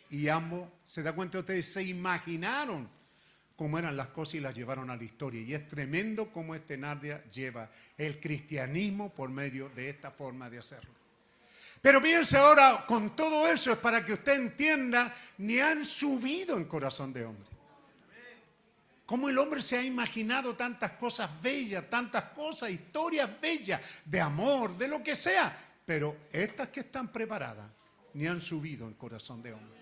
Y ambos, se da cuenta ustedes, se imaginaron cómo eran las cosas y las llevaron a la historia. Y es tremendo cómo este Narnia lleva el cristianismo por medio de esta forma de hacerlo. Pero piense ahora, con todo eso es para que usted entienda, ni han subido en corazón de hombre. Cómo el hombre se ha imaginado tantas cosas bellas, tantas cosas, historias bellas, de amor, de lo que sea. Pero estas que están preparadas, ni han subido en corazón de hombre.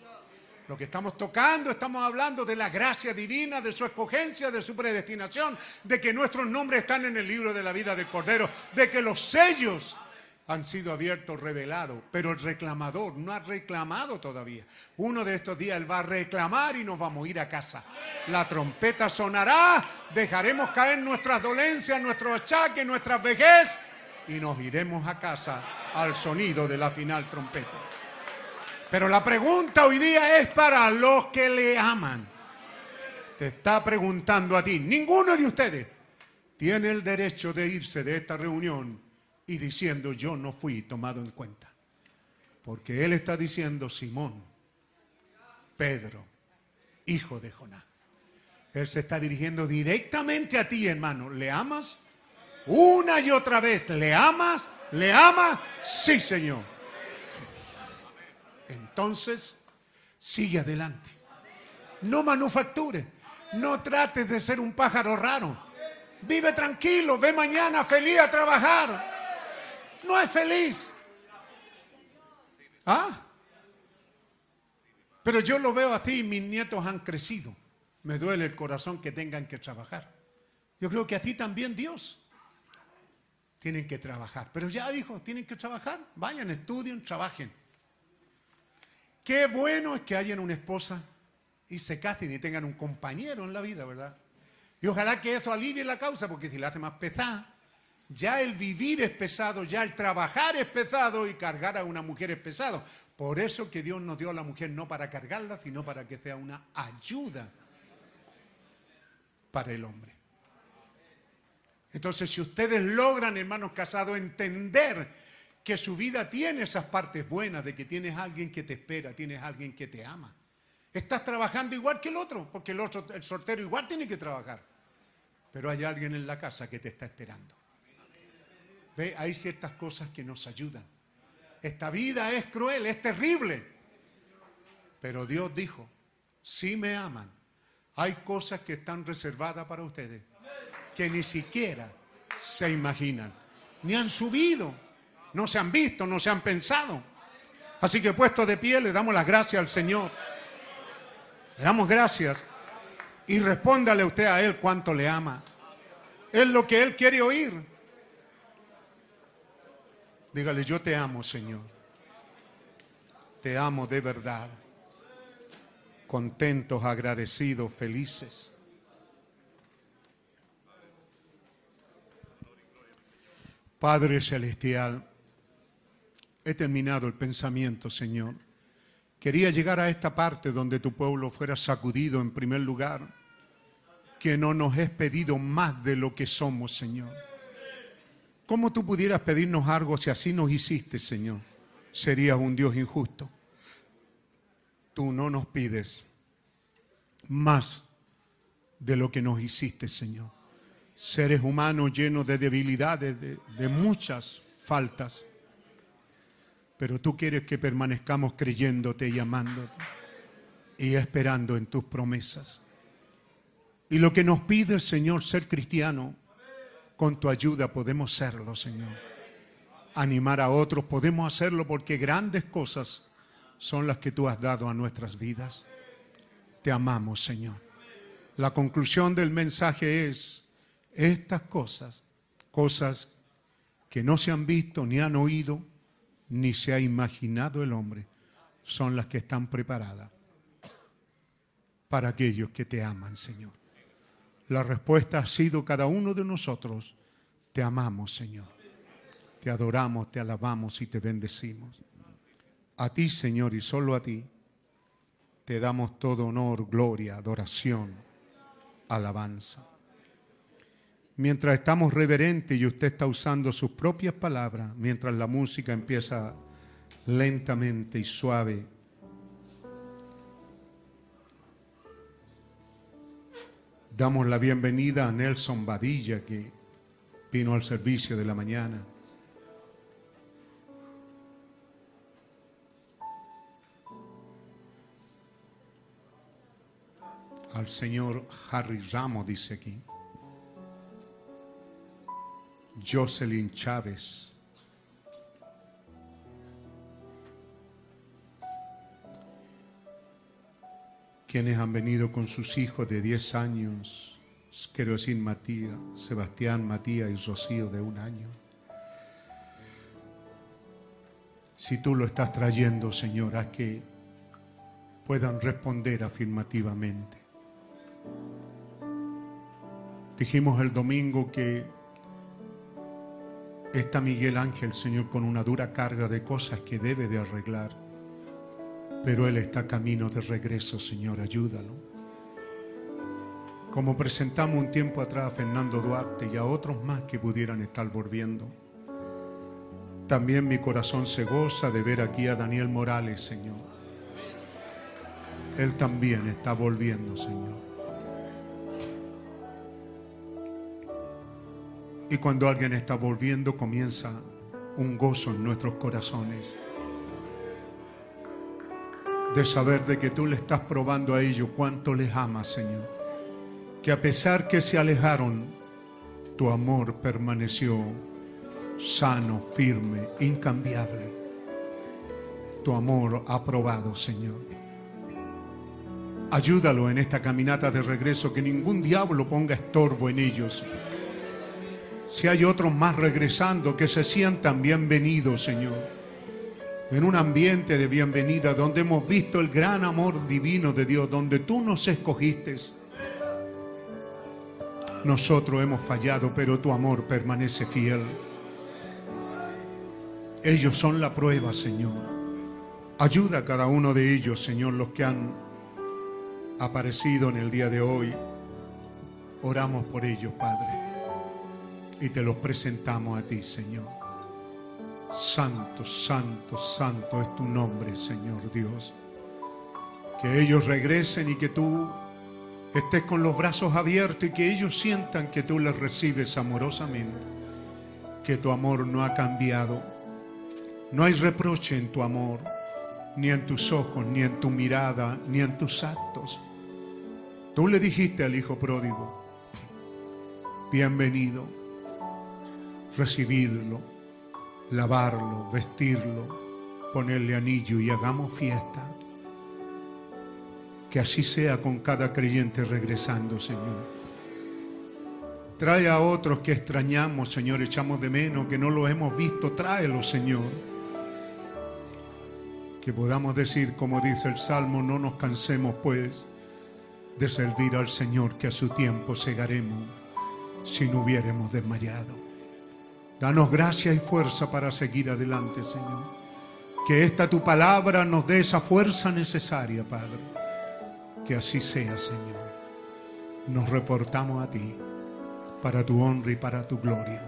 Lo que estamos tocando, estamos hablando de la gracia divina, de su escogencia, de su predestinación, de que nuestros nombres están en el libro de la vida del Cordero, de que los sellos han sido abiertos, revelados, pero el reclamador no ha reclamado todavía. Uno de estos días él va a reclamar y nos vamos a ir a casa. La trompeta sonará, dejaremos caer nuestras dolencias, nuestros achaques, nuestras vejez y nos iremos a casa al sonido de la final trompeta. Pero la pregunta hoy día es para los que le aman. Te está preguntando a ti, ninguno de ustedes tiene el derecho de irse de esta reunión y diciendo yo no fui tomado en cuenta. Porque él está diciendo Simón, Pedro, hijo de Jonás. Él se está dirigiendo directamente a ti, hermano. ¿Le amas? Una y otra vez. ¿Le amas? ¿Le amas? Sí, Señor. Entonces, sigue adelante. No manufacture. No trates de ser un pájaro raro. Vive tranquilo. Ve mañana feliz a trabajar. No es feliz. ¿Ah? Pero yo lo veo así. Mis nietos han crecido. Me duele el corazón que tengan que trabajar. Yo creo que a ti también Dios. Tienen que trabajar. Pero ya, hijo, tienen que trabajar. Vayan, estudien, trabajen. Qué bueno es que hayan una esposa y se casen y tengan un compañero en la vida, ¿verdad? Y ojalá que eso alivie la causa, porque si la hace más pesada, ya el vivir es pesado, ya el trabajar es pesado y cargar a una mujer es pesado. Por eso que Dios nos dio a la mujer no para cargarla, sino para que sea una ayuda para el hombre. Entonces, si ustedes logran, hermanos casados, entender que su vida tiene esas partes buenas, de que tienes alguien que te espera, tienes alguien que te ama. Estás trabajando igual que el otro, porque el otro, el soltero igual tiene que trabajar. Pero hay alguien en la casa que te está esperando. Ve, hay ciertas cosas que nos ayudan. Esta vida es cruel, es terrible. Pero Dios dijo, si me aman, hay cosas que están reservadas para ustedes que ni siquiera se imaginan, ni han subido, no se han visto, no se han pensado. Así que puesto de pie, le damos las gracias al Señor. Le damos gracias y respóndale usted a Él cuánto le ama. Es lo que Él quiere oír. Dígale, yo te amo, Señor. Te amo de verdad. Contentos, agradecidos, felices. Padre Celestial, he terminado el pensamiento, Señor. Quería llegar a esta parte donde tu pueblo fuera sacudido en primer lugar, que no nos es pedido más de lo que somos, Señor. ¿Cómo tú pudieras pedirnos algo si así nos hiciste, Señor? Serías un Dios injusto. Tú no nos pides más de lo que nos hiciste, Señor. Seres humanos llenos de debilidades, de, de muchas faltas. Pero tú quieres que permanezcamos creyéndote y amándote y esperando en tus promesas. Y lo que nos pide el Señor ser cristiano, con tu ayuda podemos serlo, Señor. Animar a otros podemos hacerlo porque grandes cosas son las que tú has dado a nuestras vidas. Te amamos, Señor. La conclusión del mensaje es, estas cosas, cosas que no se han visto ni han oído, ni se ha imaginado el hombre, son las que están preparadas para aquellos que te aman, Señor. La respuesta ha sido cada uno de nosotros, te amamos, Señor. Te adoramos, te alabamos y te bendecimos. A ti, Señor, y solo a ti, te damos todo honor, gloria, adoración, alabanza. Mientras estamos reverentes y usted está usando sus propias palabras, mientras la música empieza lentamente y suave, damos la bienvenida a Nelson Badilla que vino al servicio de la mañana. Al señor Harry Ramos, dice aquí. Jocelyn Chávez. Quienes han venido con sus hijos de 10 años, decir Matías, Sebastián, Matías y Rocío de un año. Si tú lo estás trayendo, Señor, a que puedan responder afirmativamente. Dijimos el domingo que está Miguel Ángel, Señor, con una dura carga de cosas que debe de arreglar. Pero Él está camino de regreso, Señor, ayúdalo. Como presentamos un tiempo atrás a Fernando Duarte y a otros más que pudieran estar volviendo. También mi corazón se goza de ver aquí a Daniel Morales, Señor. Él también está volviendo, Señor. Y cuando alguien está volviendo, comienza un gozo en nuestros corazones. De saber de que tú le estás probando a ellos cuánto les amas, Señor. Que a pesar que se alejaron, tu amor permaneció sano, firme, incambiable. Tu amor aprobado, Señor. Ayúdalo en esta caminata de regreso, que ningún diablo ponga estorbo en ellos. Si hay otros más regresando, que se sientan bienvenidos, Señor. En un ambiente de bienvenida donde hemos visto el gran amor divino de Dios, donde tú nos escogiste. Nosotros hemos fallado, pero tu amor permanece fiel. Ellos son la prueba, Señor. Ayuda a cada uno de ellos, Señor, los que han aparecido en el día de hoy. Oramos por ellos, Padre y te los presentamos a ti, Señor. Santo, santo, santo es tu nombre, Señor Dios. Que ellos regresen y que tú estés con los brazos abiertos y que ellos sientan que tú les recibes amorosamente. Que tu amor no ha cambiado. No hay reproche en tu amor, ni en tus ojos, ni en tu mirada, ni en tus actos. Tú le dijiste al hijo pródigo, bienvenido recibirlo, lavarlo, vestirlo, ponerle anillo y hagamos fiesta. Que así sea con cada creyente regresando, Señor. Trae a otros que extrañamos, Señor, echamos de menos, que no lo hemos visto, tráelo, Señor. Que podamos decir, como dice el Salmo, no nos cansemos, pues, de servir al Señor, que a su tiempo segaremos si no hubiéramos desmayado. Danos gracia y fuerza para seguir adelante, Señor. Que esta tu palabra nos dé esa fuerza necesaria, Padre. Que así sea, Señor. Nos reportamos a ti para tu honra y para tu gloria.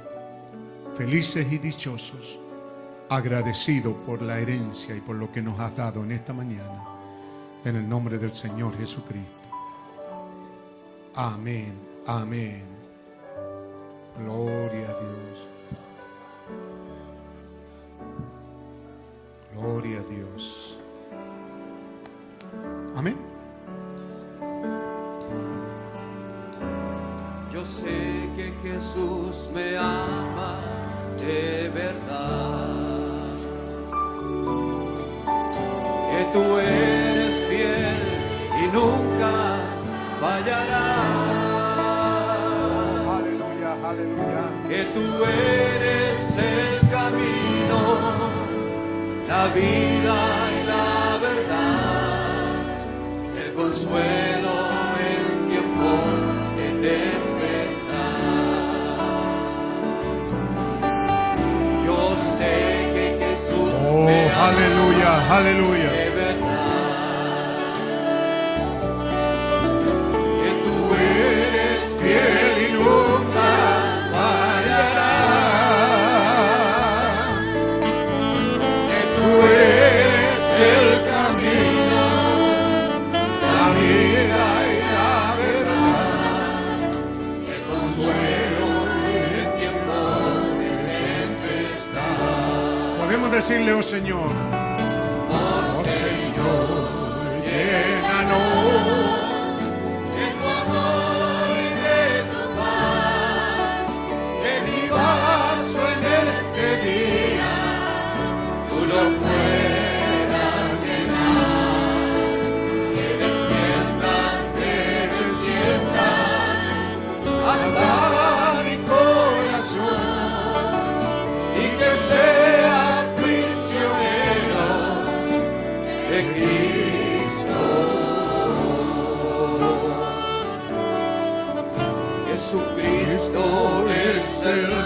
Felices y dichosos, agradecidos por la herencia y por lo que nos has dado en esta mañana. En el nombre del Señor Jesucristo. Amén, amén. Gloria a Dios. Gloria a Dios. Amén. Yo sé que Jesús me ama de verdad. Que tú eres fiel y nunca fallarás. Aleluya, aleluya. Que tú eres el la vida y la verdad. El consuelo en tiempos de tempestad. Yo sé que Jesús Oh, me ama aleluya, aleluya. de verdad. Que tú eres fiel decirle, oh Señor, es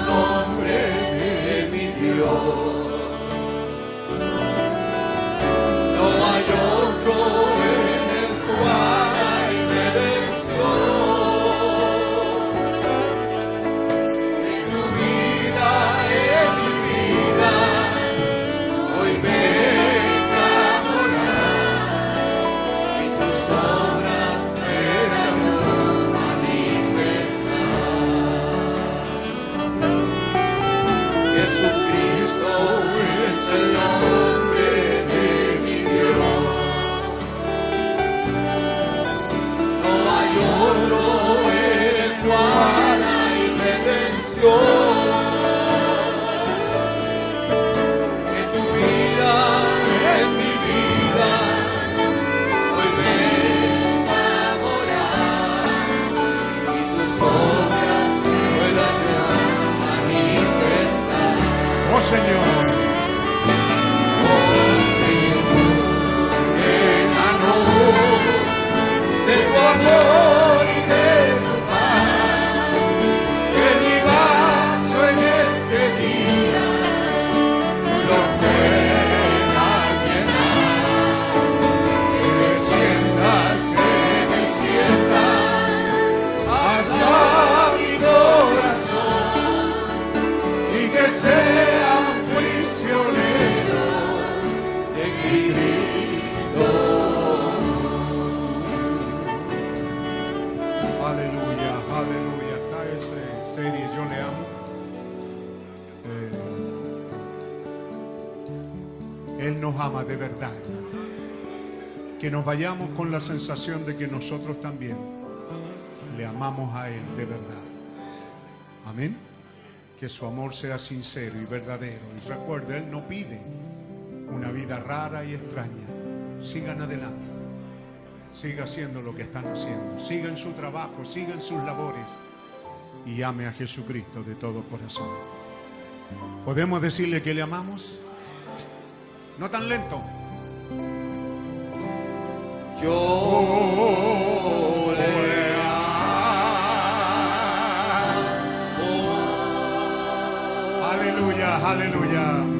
Que nos vayamos con la sensación de que nosotros también le amamos a Él de verdad. Amén. Que su amor sea sincero y verdadero. Y recuerde, Él no pide una vida rara y extraña. Sigan adelante. Siga haciendo lo que están haciendo. Siga en su trabajo, siga en sus labores. Y ame a Jesucristo de todo corazón. ¿Podemos decirle que le amamos? No tan lento. Yo le Aleluya, aleluya.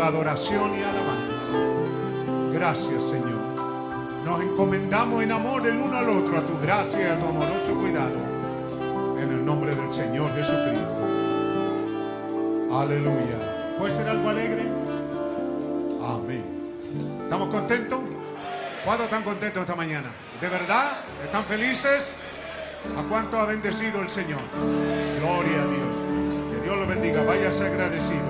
Toda adoración y alabanza. Gracias, Señor. Nos encomendamos en amor el uno al otro a tu gracia y a tu amoroso cuidado. En el nombre del Señor Jesucristo. Aleluya. ¿Puede ser algo alegre? Amén. ¿Estamos contentos? ¿Cuántos están contentos esta mañana? ¿De verdad? ¿Están felices? ¿A cuánto ha bendecido el Señor? Gloria a Dios. Que Dios lo bendiga. Váyase agradecido.